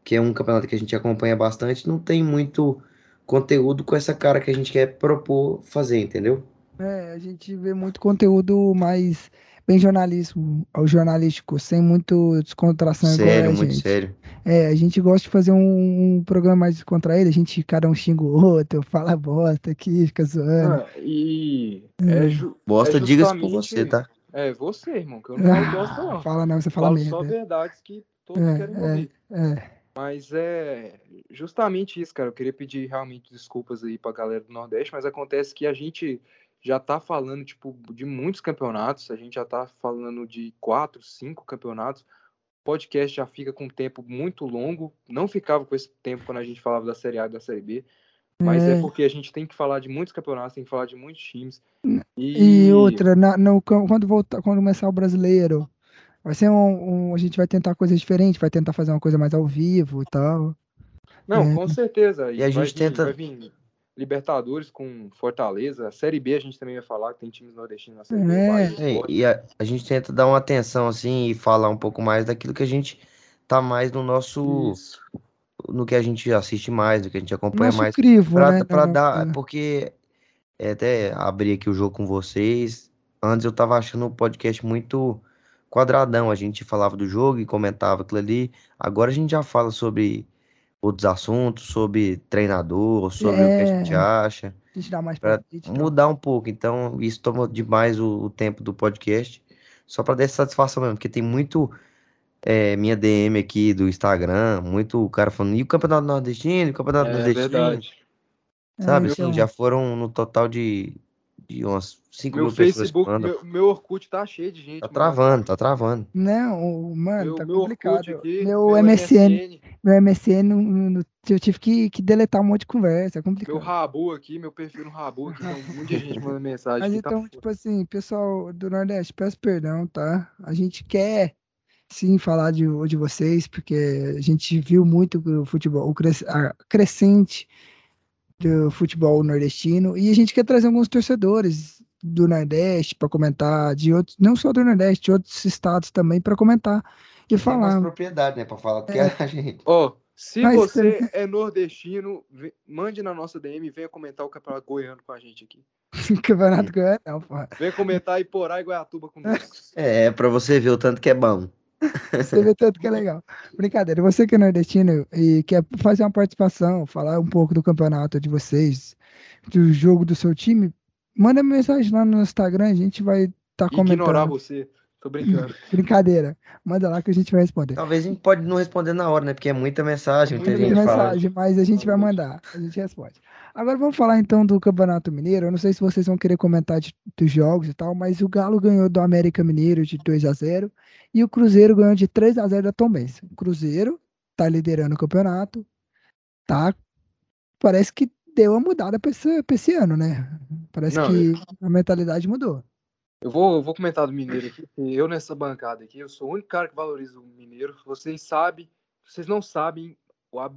que é um campeonato que a gente acompanha bastante, não tem muito conteúdo com essa cara que a gente quer propor fazer, entendeu? É, a gente vê muito conteúdo mais bem jornalismo, ao jornalístico, sem muito descontração Sério, muito gente. sério. É, a gente gosta de fazer um, um programa mais descontraído, a gente, cada um xinga o outro, fala bosta aqui, fica zoando. Ah, e é, ju- Bosta, É diga-se por você, tá? é você, irmão, que eu não falo bosta, não. Fala não, você fala merda. só verdades que todos É, querem é. ouvir. É, Mas é justamente isso, cara. Eu queria pedir realmente desculpas aí pra galera do Nordeste, mas acontece que a gente já tá falando, tipo, de muitos campeonatos, a gente já tá falando de quatro, cinco campeonatos. O podcast já fica com um tempo muito longo. Não ficava com esse tempo quando a gente falava da Série A e da Série B. Mas é, É. porque a gente tem que falar de muitos campeonatos, tem que falar de muitos times. E outra, na- no- quando, voltar, quando começar o brasileiro, vai ser um, um- A gente vai tentar coisas diferentes, vai tentar fazer uma coisa mais ao vivo e tal. Não, É. com certeza. E a vai gente vir- tenta- Libertadores com Fortaleza. Série B a gente também vai falar que tem times nordestinos na Série B. É. É, e a, a gente tenta dar uma atenção assim e falar um pouco mais daquilo que a gente tá mais no nosso. Isso. no que a gente assiste mais, no que a gente acompanha Nosso mais. crivo, Pra, né? pra dar. nossa- Porque é, até abrir aqui o jogo com vocês. Antes eu tava achando o podcast muito quadradão. A gente falava do jogo e comentava aquilo ali. Agora a gente já fala sobre outros assuntos, sobre treinador, sobre o que a gente É. acha. A gente dá mais tá? mudar um pouco. Então, isso toma demais o, o tempo do podcast. Só para dar essa satisfação mesmo, porque tem muito é, minha DM aqui do Instagram, muito cara falando, e o Campeonato Nordestino, e o Campeonato É Nordestino, verdade. sabe? É, assim, então, já foram no total de, de umas 5 Meu mil pessoas Facebook, meu, meu Orkut tá cheio de gente. Tá mano. travando, tá travando. Não, mano, Meu, tá meu complicado. aqui, meu, MSN, MSN, meu MSN, eu tive que, que deletar um monte de conversa, é meu complicado. Rabu aqui, meu perfil no Rabu aqui, tem um monte de gente mandando mensagem. Mas aqui, tá então, foda. tipo assim, pessoal do Nordeste, peço perdão, tá? A gente quer sim falar de, de vocês, porque a gente viu muito o futebol, o cres, a crescente do futebol nordestino, e a gente quer trazer alguns torcedores do Nordeste para comentar, de outros, não só do Nordeste, de outros estados também para comentar e Tem falar. mais propriedade, né? Pra falar do que É. a gente. Ó, se Mas você é nordestino, mande na nossa DM e venha comentar o Campeonato Goiano com a gente aqui. Campeonato Goiano, não, porra. Venha comentar Iporá e Goiatuba conosco. É, pra você ver o tanto que é bom. Você vê tanto que é legal. Brincadeira, você que é nordestino e quer fazer uma participação, falar um pouco do campeonato de vocês, do jogo do seu time, manda mensagem lá no Instagram, a gente vai estar Ignorar comentando. você. Tô brincando. Brincadeira. Manda lá que a gente vai responder. Talvez a gente pode não responder na hora, né? Porque é muita mensagem, muita Muita gente Muita fala. mensagem, mas a gente vai mandar, a gente responde. Agora vamos falar então do Campeonato Mineiro. Eu não sei se vocês vão querer comentar de- dos jogos e tal, mas o Galo ganhou do América Mineiro de 2 a 0 e o Cruzeiro ganhou de 3 a 0 da Tombense. O Cruzeiro tá liderando o campeonato, tá? Parece que deu uma mudada para esse, pra esse ano, né? Parece Não, que a mentalidade mudou. Eu vou, eu vou comentar do Mineiro aqui. porque Eu nessa bancada aqui, eu sou o único cara que valoriza o Mineiro. Vocês sabem, vocês não sabem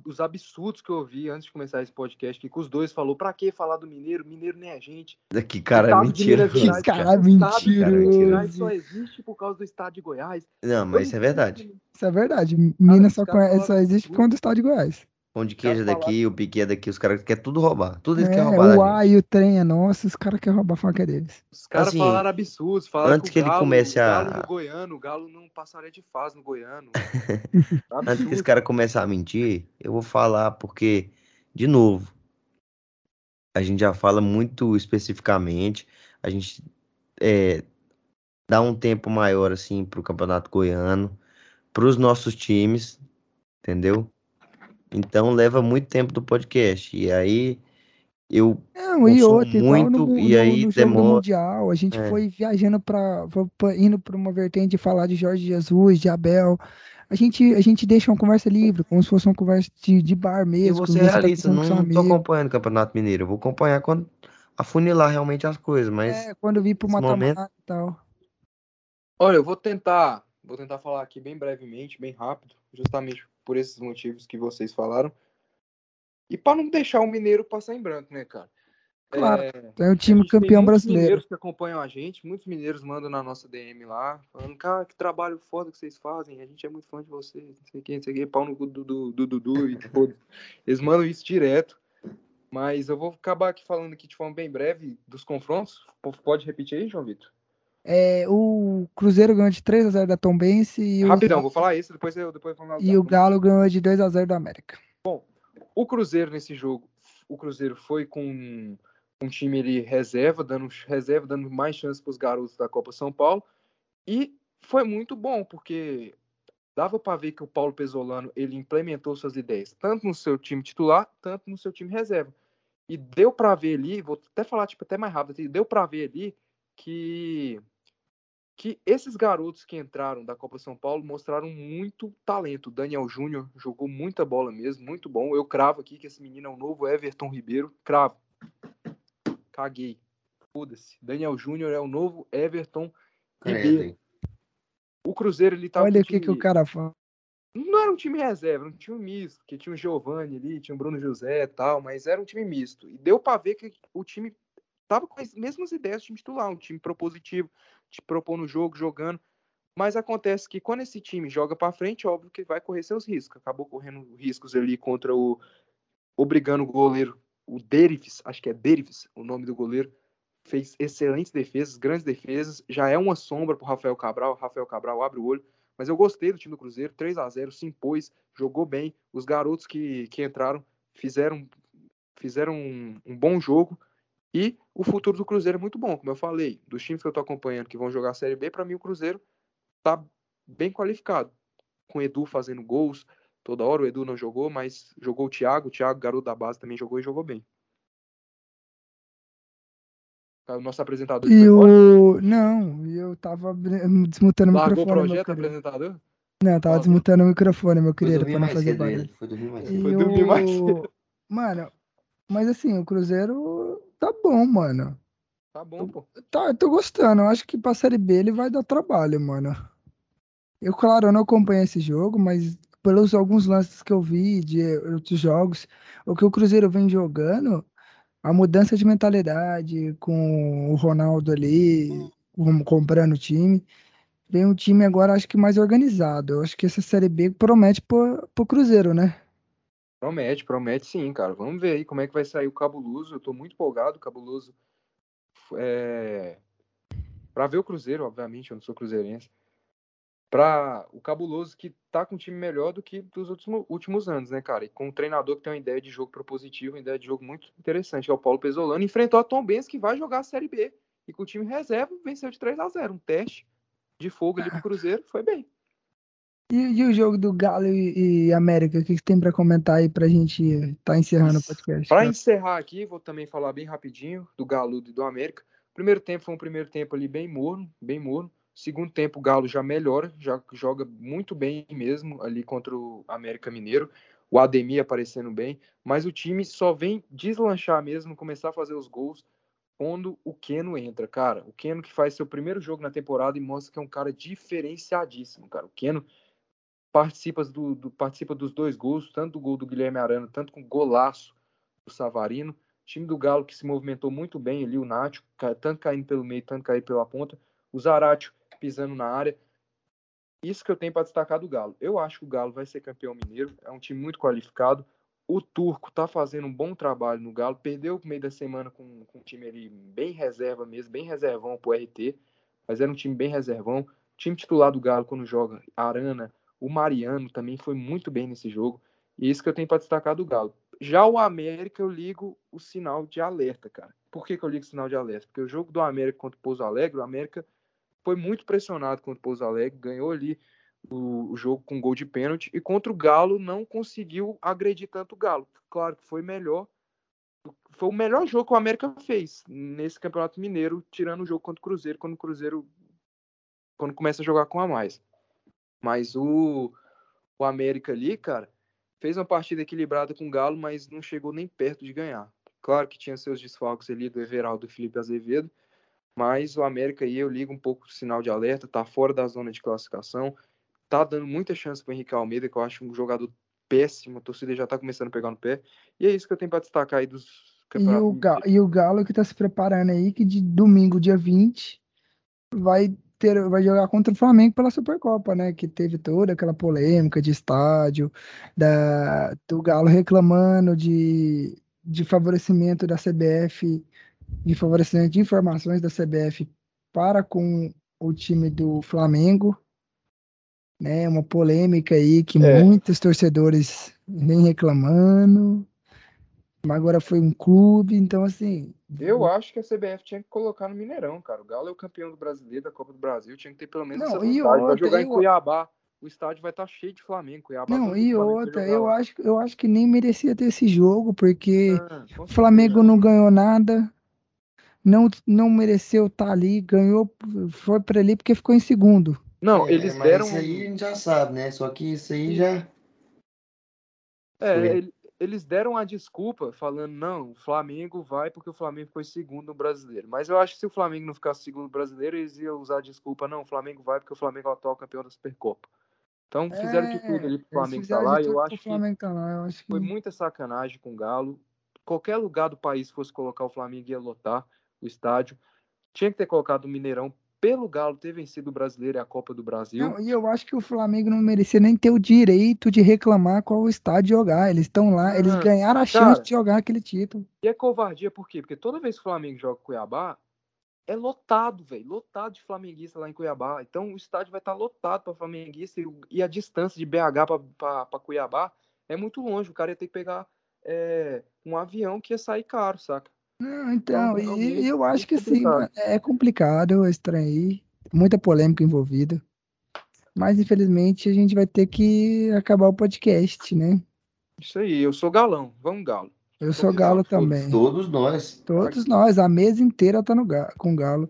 os absurdos que eu ouvi antes de começar esse podcast, que os dois falou, pra que falar do Mineiro? Mineiro nem é gente. Que cara, é Gerais, Que cara Minas mentiroso. Gerais só existe por causa do estado de Goiás. Não, mas isso é verdade. Isso é verdade. Minas só, só existe por conta do estado de Goiás. Pão de queijo é daqui, o pique é daqui, os caras querem tudo roubar. Tudo eles É, querem roubar o A e o trem é nosso, os caras querem roubar a faca deles. Os caras Assim, falaram absurdos, falaram antes que, ele Galo, comece o Galo a- no Goiano, o Galo não passaria de fase no Goiano. Antes que esse cara começar a mentir, eu vou falar porque, de novo, a gente já fala muito especificamente, a gente é, dá um tempo maior assim pro Campeonato Goiano, pros nossos times, entendeu? Então leva muito tempo do podcast. E aí eu Não, e Consumo outra, muito, no, e no- aí no demora- Mundial, a gente É. foi viajando para indo para uma vertente de falar de Jorge Jesus, de Abel. A gente, a gente deixa uma conversa livre, como se fosse uma conversa de, de bar E mesmo. ser você tá realista, não amigo. acompanhando o Campeonato Mineiro. Eu vou acompanhar quando afunilar realmente as coisas, mas É, quando vir pro nesse momento- e tal. Olha, eu vou tentar, vou tentar falar aqui bem brevemente, bem rápido, justamente por esses motivos que vocês falaram. E para não deixar o Mineiro passar em branco, né, cara? Claro. É, É o time campeão muitos brasileiro. mineiros que acompanham a gente, muitos mineiros mandam na nossa DM lá, falando, cara, que trabalho foda que vocês fazem, a gente é muito fã de vocês, não sei o que, não sei o que, pau no cu do do- do Dudu e foda Eles mandam isso direto. Mas eu vou acabar aqui falando aqui de forma bem breve dos confrontos. Pode repetir aí, João Vitor? É, o Cruzeiro ganhou de 3 a 0 da Tombense e o, Rapidão, vou falar isso, depois eu depois eu e o Galo ganhou de 2 a 0 do América. O Cruzeiro nesse jogo, o Cruzeiro foi com um time ele reserva, dando reserva, dando mais chance para os garotos da Copa São Paulo. E foi muito bom, porque dava para ver que o Paulo Pesolano ele implementou suas ideias, tanto no seu time titular, tanto no seu time reserva. E deu para ver ali, vou até falar tipo até mais rápido, deu para ver ali que que esses garotos que entraram da Copa São Paulo mostraram muito talento. O Daniel Júnior jogou muita bola mesmo, muito bom. Eu cravo aqui que esse menino é o novo Everton Ribeiro. Cravo. Caguei. Foda-se. Daniel Júnior é o novo Everton Ribeiro. O Cruzeiro ele tava Olha o que, que o cara fala. não era um time reserva, era um time misto, que tinha o Giovani ali, tinha o Bruno José e tal, mas era um time misto. E deu para ver que o time tava com as mesmas ideias do time titular, um time propositivo, te propor no jogo, jogando. Mas acontece que quando esse time joga para frente, óbvio que vai correr seus riscos. Acabou correndo riscos ali contra o. obrigando o goleiro, o Derives, acho que é Derives o nome do goleiro. Fez excelentes defesas, grandes defesas. Já é uma sombra pro Rafael Cabral. Rafael Cabral abre o olho. Mas eu gostei do time do Cruzeiro, 3 a 0 se impôs, jogou bem. Os garotos que, que entraram fizeram, fizeram um, um bom jogo. E o futuro do Cruzeiro é muito bom, como eu falei. Dos times que eu tô acompanhando que vão jogar a Série B, para mim o Cruzeiro tá bem qualificado. Com o Edu fazendo gols toda hora. O Edu não jogou, mas jogou o Thiago. O Thiago, garoto da base, também jogou e jogou bem. O nosso apresentador E o. Não, eu tava desmutando o largou o microfone. meu projeto querido. apresentador. Não, eu tava Fala. desmutando o microfone, meu querido, pra não fazer barulho. Foi dormir mais cedo. Foi dormir mais o... Mano, mas assim, o Cruzeiro tá bom, mano. Tá bom, pô. Tá, eu tô gostando. Eu acho que pra Série B ele vai dar trabalho, mano. Eu, claro, eu não acompanho esse jogo, mas pelos alguns lances que eu vi de outros jogos, o que o Cruzeiro vem jogando, a mudança de mentalidade com o Ronaldo ali, com- comprando o time, vem um time agora, acho que mais organizado. Eu acho que essa Série B promete pro, pro Cruzeiro, né? Promete, promete sim, cara. Vamos ver aí como é que vai sair o Cabuloso. Eu tô muito empolgado, Cabuloso. É... Pra ver o Cruzeiro, obviamente, eu não sou cruzeirense. Pra o Cabuloso que tá com um time melhor do que dos últimos, anos, né, cara? E com um treinador que tem uma ideia de jogo propositivo, uma ideia de jogo muito interessante, é o Paulo Pesolano. Enfrentou a Tom Benz, que vai jogar a Série B. E com o time reserva, venceu de 3 a 0 Um teste de fogo ali pro Cruzeiro, foi bem. E, e o jogo do Galo e, e América, o que, que tem pra comentar aí pra gente tá encerrando o podcast? Para encerrar aqui, vou também falar bem rapidinho do Galo e do América. Primeiro tempo foi um primeiro tempo ali bem morno, bem morno. Segundo tempo o Galo já melhora, já joga muito bem mesmo ali contra o América Mineiro. O Ademir aparecendo bem, mas o time só vem deslanchar mesmo, começar a fazer os gols quando o Keno entra, cara. O Keno que faz seu primeiro jogo na temporada e mostra que é um cara diferenciadíssimo, cara. O Keno participa, do, do, participa dos dois gols, tanto do gol do Guilherme Arana, tanto com o golaço do Savarino. time do Galo que se movimentou muito bem ali, o Nacho, tanto caindo pelo meio, tanto caindo pela ponta. O Zaratio pisando na área. Isso que eu tenho para destacar do Galo. Eu acho que o Galo vai ser campeão mineiro, é um time muito qualificado. O Turco tá fazendo um bom trabalho no Galo, perdeu o meio da semana com, com um time ali bem reserva mesmo, bem reservão pro RT, mas era um time bem reservão. O time titular do Galo quando joga, Arana, o Mariano também foi muito bem nesse jogo. E isso que eu tenho para destacar do Galo. Já o América, eu ligo o sinal de alerta, cara. Por que, que eu ligo o sinal de alerta? Porque o jogo do América contra o Pouso Alegre, o América foi muito pressionado contra o Pouso Alegre, ganhou ali o, o, jogo com gol de pênalti, e contra o Galo não conseguiu agredir tanto o Galo. Claro que foi melhor. Foi o melhor jogo que o América fez nesse Campeonato Mineiro, tirando o jogo contra o Cruzeiro, quando o Cruzeiro quando começa a jogar com a mais. Mas o, o América ali, cara, fez uma partida equilibrada com o Galo, mas não chegou nem perto de ganhar. Claro que tinha seus desfalques ali do Everaldo e do Felipe Azevedo, mas o América aí eu ligo um pouco o sinal de alerta, tá fora da zona de classificação, tá dando muita chance para Henrique Almeida, que eu acho um jogador péssimo, a torcida já tá começando a pegar no pé. E é isso que eu tenho para destacar aí dos e o, Galo, e o Galo que tá se preparando aí, que de domingo, dia 20, vai ter, vai jogar contra o Flamengo pela Supercopa, né? Que teve toda aquela polêmica de estádio, da, do Galo reclamando de, de favorecimento da CBF, de favorecimento de informações da CBF para com o time do Flamengo, né? Uma polêmica aí que é. muitos torcedores vêm reclamando. Mas agora foi um clube, então assim. Eu acho que a CBF tinha que colocar no Mineirão, cara. O Galo é o campeão do brasileiro, da Copa do Brasil, tinha que ter pelo menos não, essa e outra, vai jogar em Cuiabá. O estádio vai estar cheio de Flamengo. Cuiabá não, e outra, eu acho, eu acho que nem merecia ter esse jogo, porque ah, o Flamengo não ganhou nada, não, não mereceu estar ali, ganhou, foi para ali porque ficou em segundo. Não, é, eles mas deram. Isso aí a gente já sabe, né? Só que isso aí já. É, ele, eles deram a desculpa falando, não, o Flamengo vai porque o Flamengo foi segundo no brasileiro. Mas eu acho que se o Flamengo não ficasse segundo no brasileiro, eles iam usar a desculpa, não, o Flamengo vai porque o Flamengo é o atual campeão da Supercopa. Então fizeram é, de tudo ali pro Flamengo tá lá. Eu acho, tá lá. eu acho que foi muita sacanagem com o Galo. Qualquer lugar do país fosse colocar o Flamengo ia lotar o estádio. Tinha que ter colocado o Mineirão pelo Galo ter vencido o Brasileiro e a Copa do Brasil. Não, e eu acho que o Flamengo não merecia nem ter o direito de reclamar qual estádio jogar. Eles estão lá, ah, eles ganharam a chance cara, de jogar aquele título. E é covardia por quê? Porque toda vez que o Flamengo joga Cuiabá, é lotado, velho. Lotado de flamenguista lá em Cuiabá. Então o estádio vai estar lotado para flamenguista e, e, a distância de BH para Cuiabá é muito longe. O cara ia ter que pegar é, um avião que ia sair caro, saca? Não, então, então e, eu acho que sim, é complicado, é estranho, muita polêmica envolvida. Mas infelizmente a gente vai ter que acabar o podcast, né? Isso aí, eu sou galão, vamos galo. Eu sou galo também. Todos nós. Todos nós, a mesa inteira tá no galo, com galo.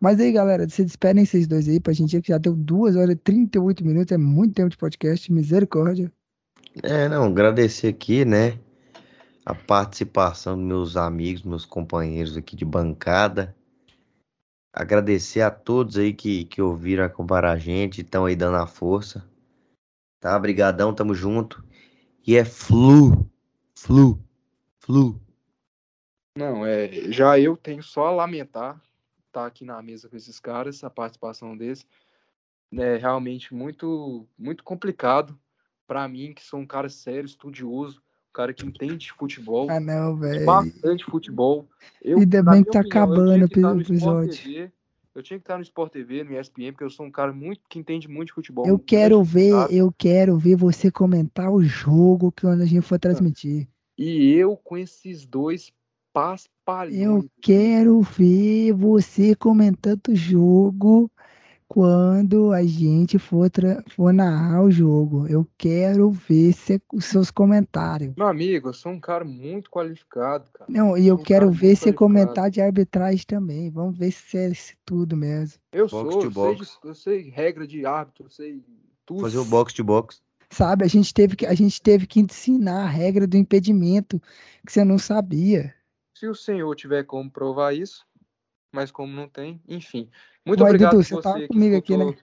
Mas aí, galera, se despedem vocês dois aí pra gente que já deu 2 horas e 38 minutos, é muito tempo de podcast, misericórdia. É, não, agradecer aqui, né? A participação dos meus amigos, meus companheiros aqui de bancada. agradecer a todos aí que, que ouviram acompanhar a gente, estão aí dando a força. Tá? Brigadão, tamo junto. E é flu, flu, flu. Não, é, já eu tenho só a lamentar estar tá aqui na mesa com esses caras, a participação deles. É realmente muito, muito complicado para mim, que sou um cara sério, estudioso, cara que entende de futebol. Ah, não, velho. Bastante futebol. Eu, Ainda bem que tá opinião, acabando o episódio. TV, eu tinha que estar no Sport TV, no ESPN, porque eu sou um cara muito que entende muito de futebol. Eu quero ver, eu quero ver você comentar o jogo que a gente for transmitir. E eu com esses dois paspalhões. Eu quero ver você comentando o jogo quando a gente for, for narrar o jogo. Eu quero ver se, os seus comentários. Meu amigo, eu sou um cara muito qualificado, cara. Não, e eu, um quero ver você comentar de arbitragem também. Vamos ver se é esse tudo mesmo. Eu box sou, eu sei, eu sei regra de árbitro, eu sei tudo. Fazer o box de box. Sabe, a gente teve que a gente teve que ensinar a regra do impedimento que você não sabia. Se o senhor tiver como provar isso, mas como não tem, enfim. Muito obrigado Dudu, você, tá você comigo aqui, né?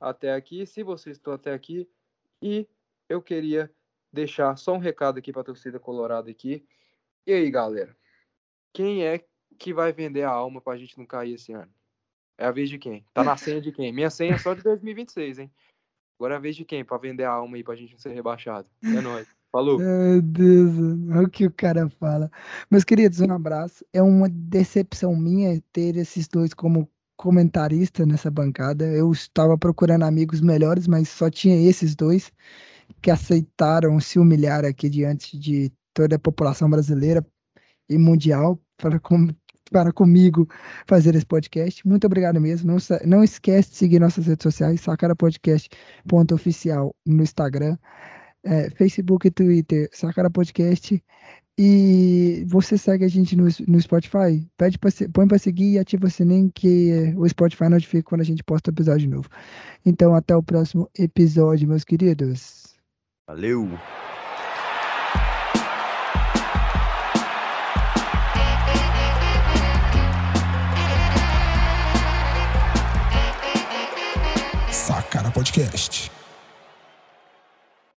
até aqui, se você estou até aqui. E eu queria deixar só um recado aqui para a torcida colorada aqui. E aí, galera? Quem é que vai vender a alma para a gente não cair esse ano? É a vez de quem? Tá na senha de quem? Minha senha é só de 2026, hein? Agora é a vez de quem para vender a alma aí para a gente não ser rebaixado? É nóis. Falou. Meu Deus, é o que o cara fala. Meus queridos, um abraço. É uma decepção minha ter esses dois como comentarista nessa bancada. Eu estava procurando amigos melhores, mas só tinha esses dois que aceitaram se humilhar aqui diante de toda a população brasileira e mundial para, com, para comigo fazer esse podcast. Muito obrigado mesmo. Não, não esquece de seguir nossas redes sociais, sacarapodcast.oficial no Instagram é, Facebook e Twitter, Sacara Podcast. E você segue a gente no, no Spotify? Pede pra, põe para seguir e ativa o sininho que o Spotify notifica quando a gente posta episódio novo. Então, até o próximo episódio, meus queridos. Valeu! Sacara Podcast.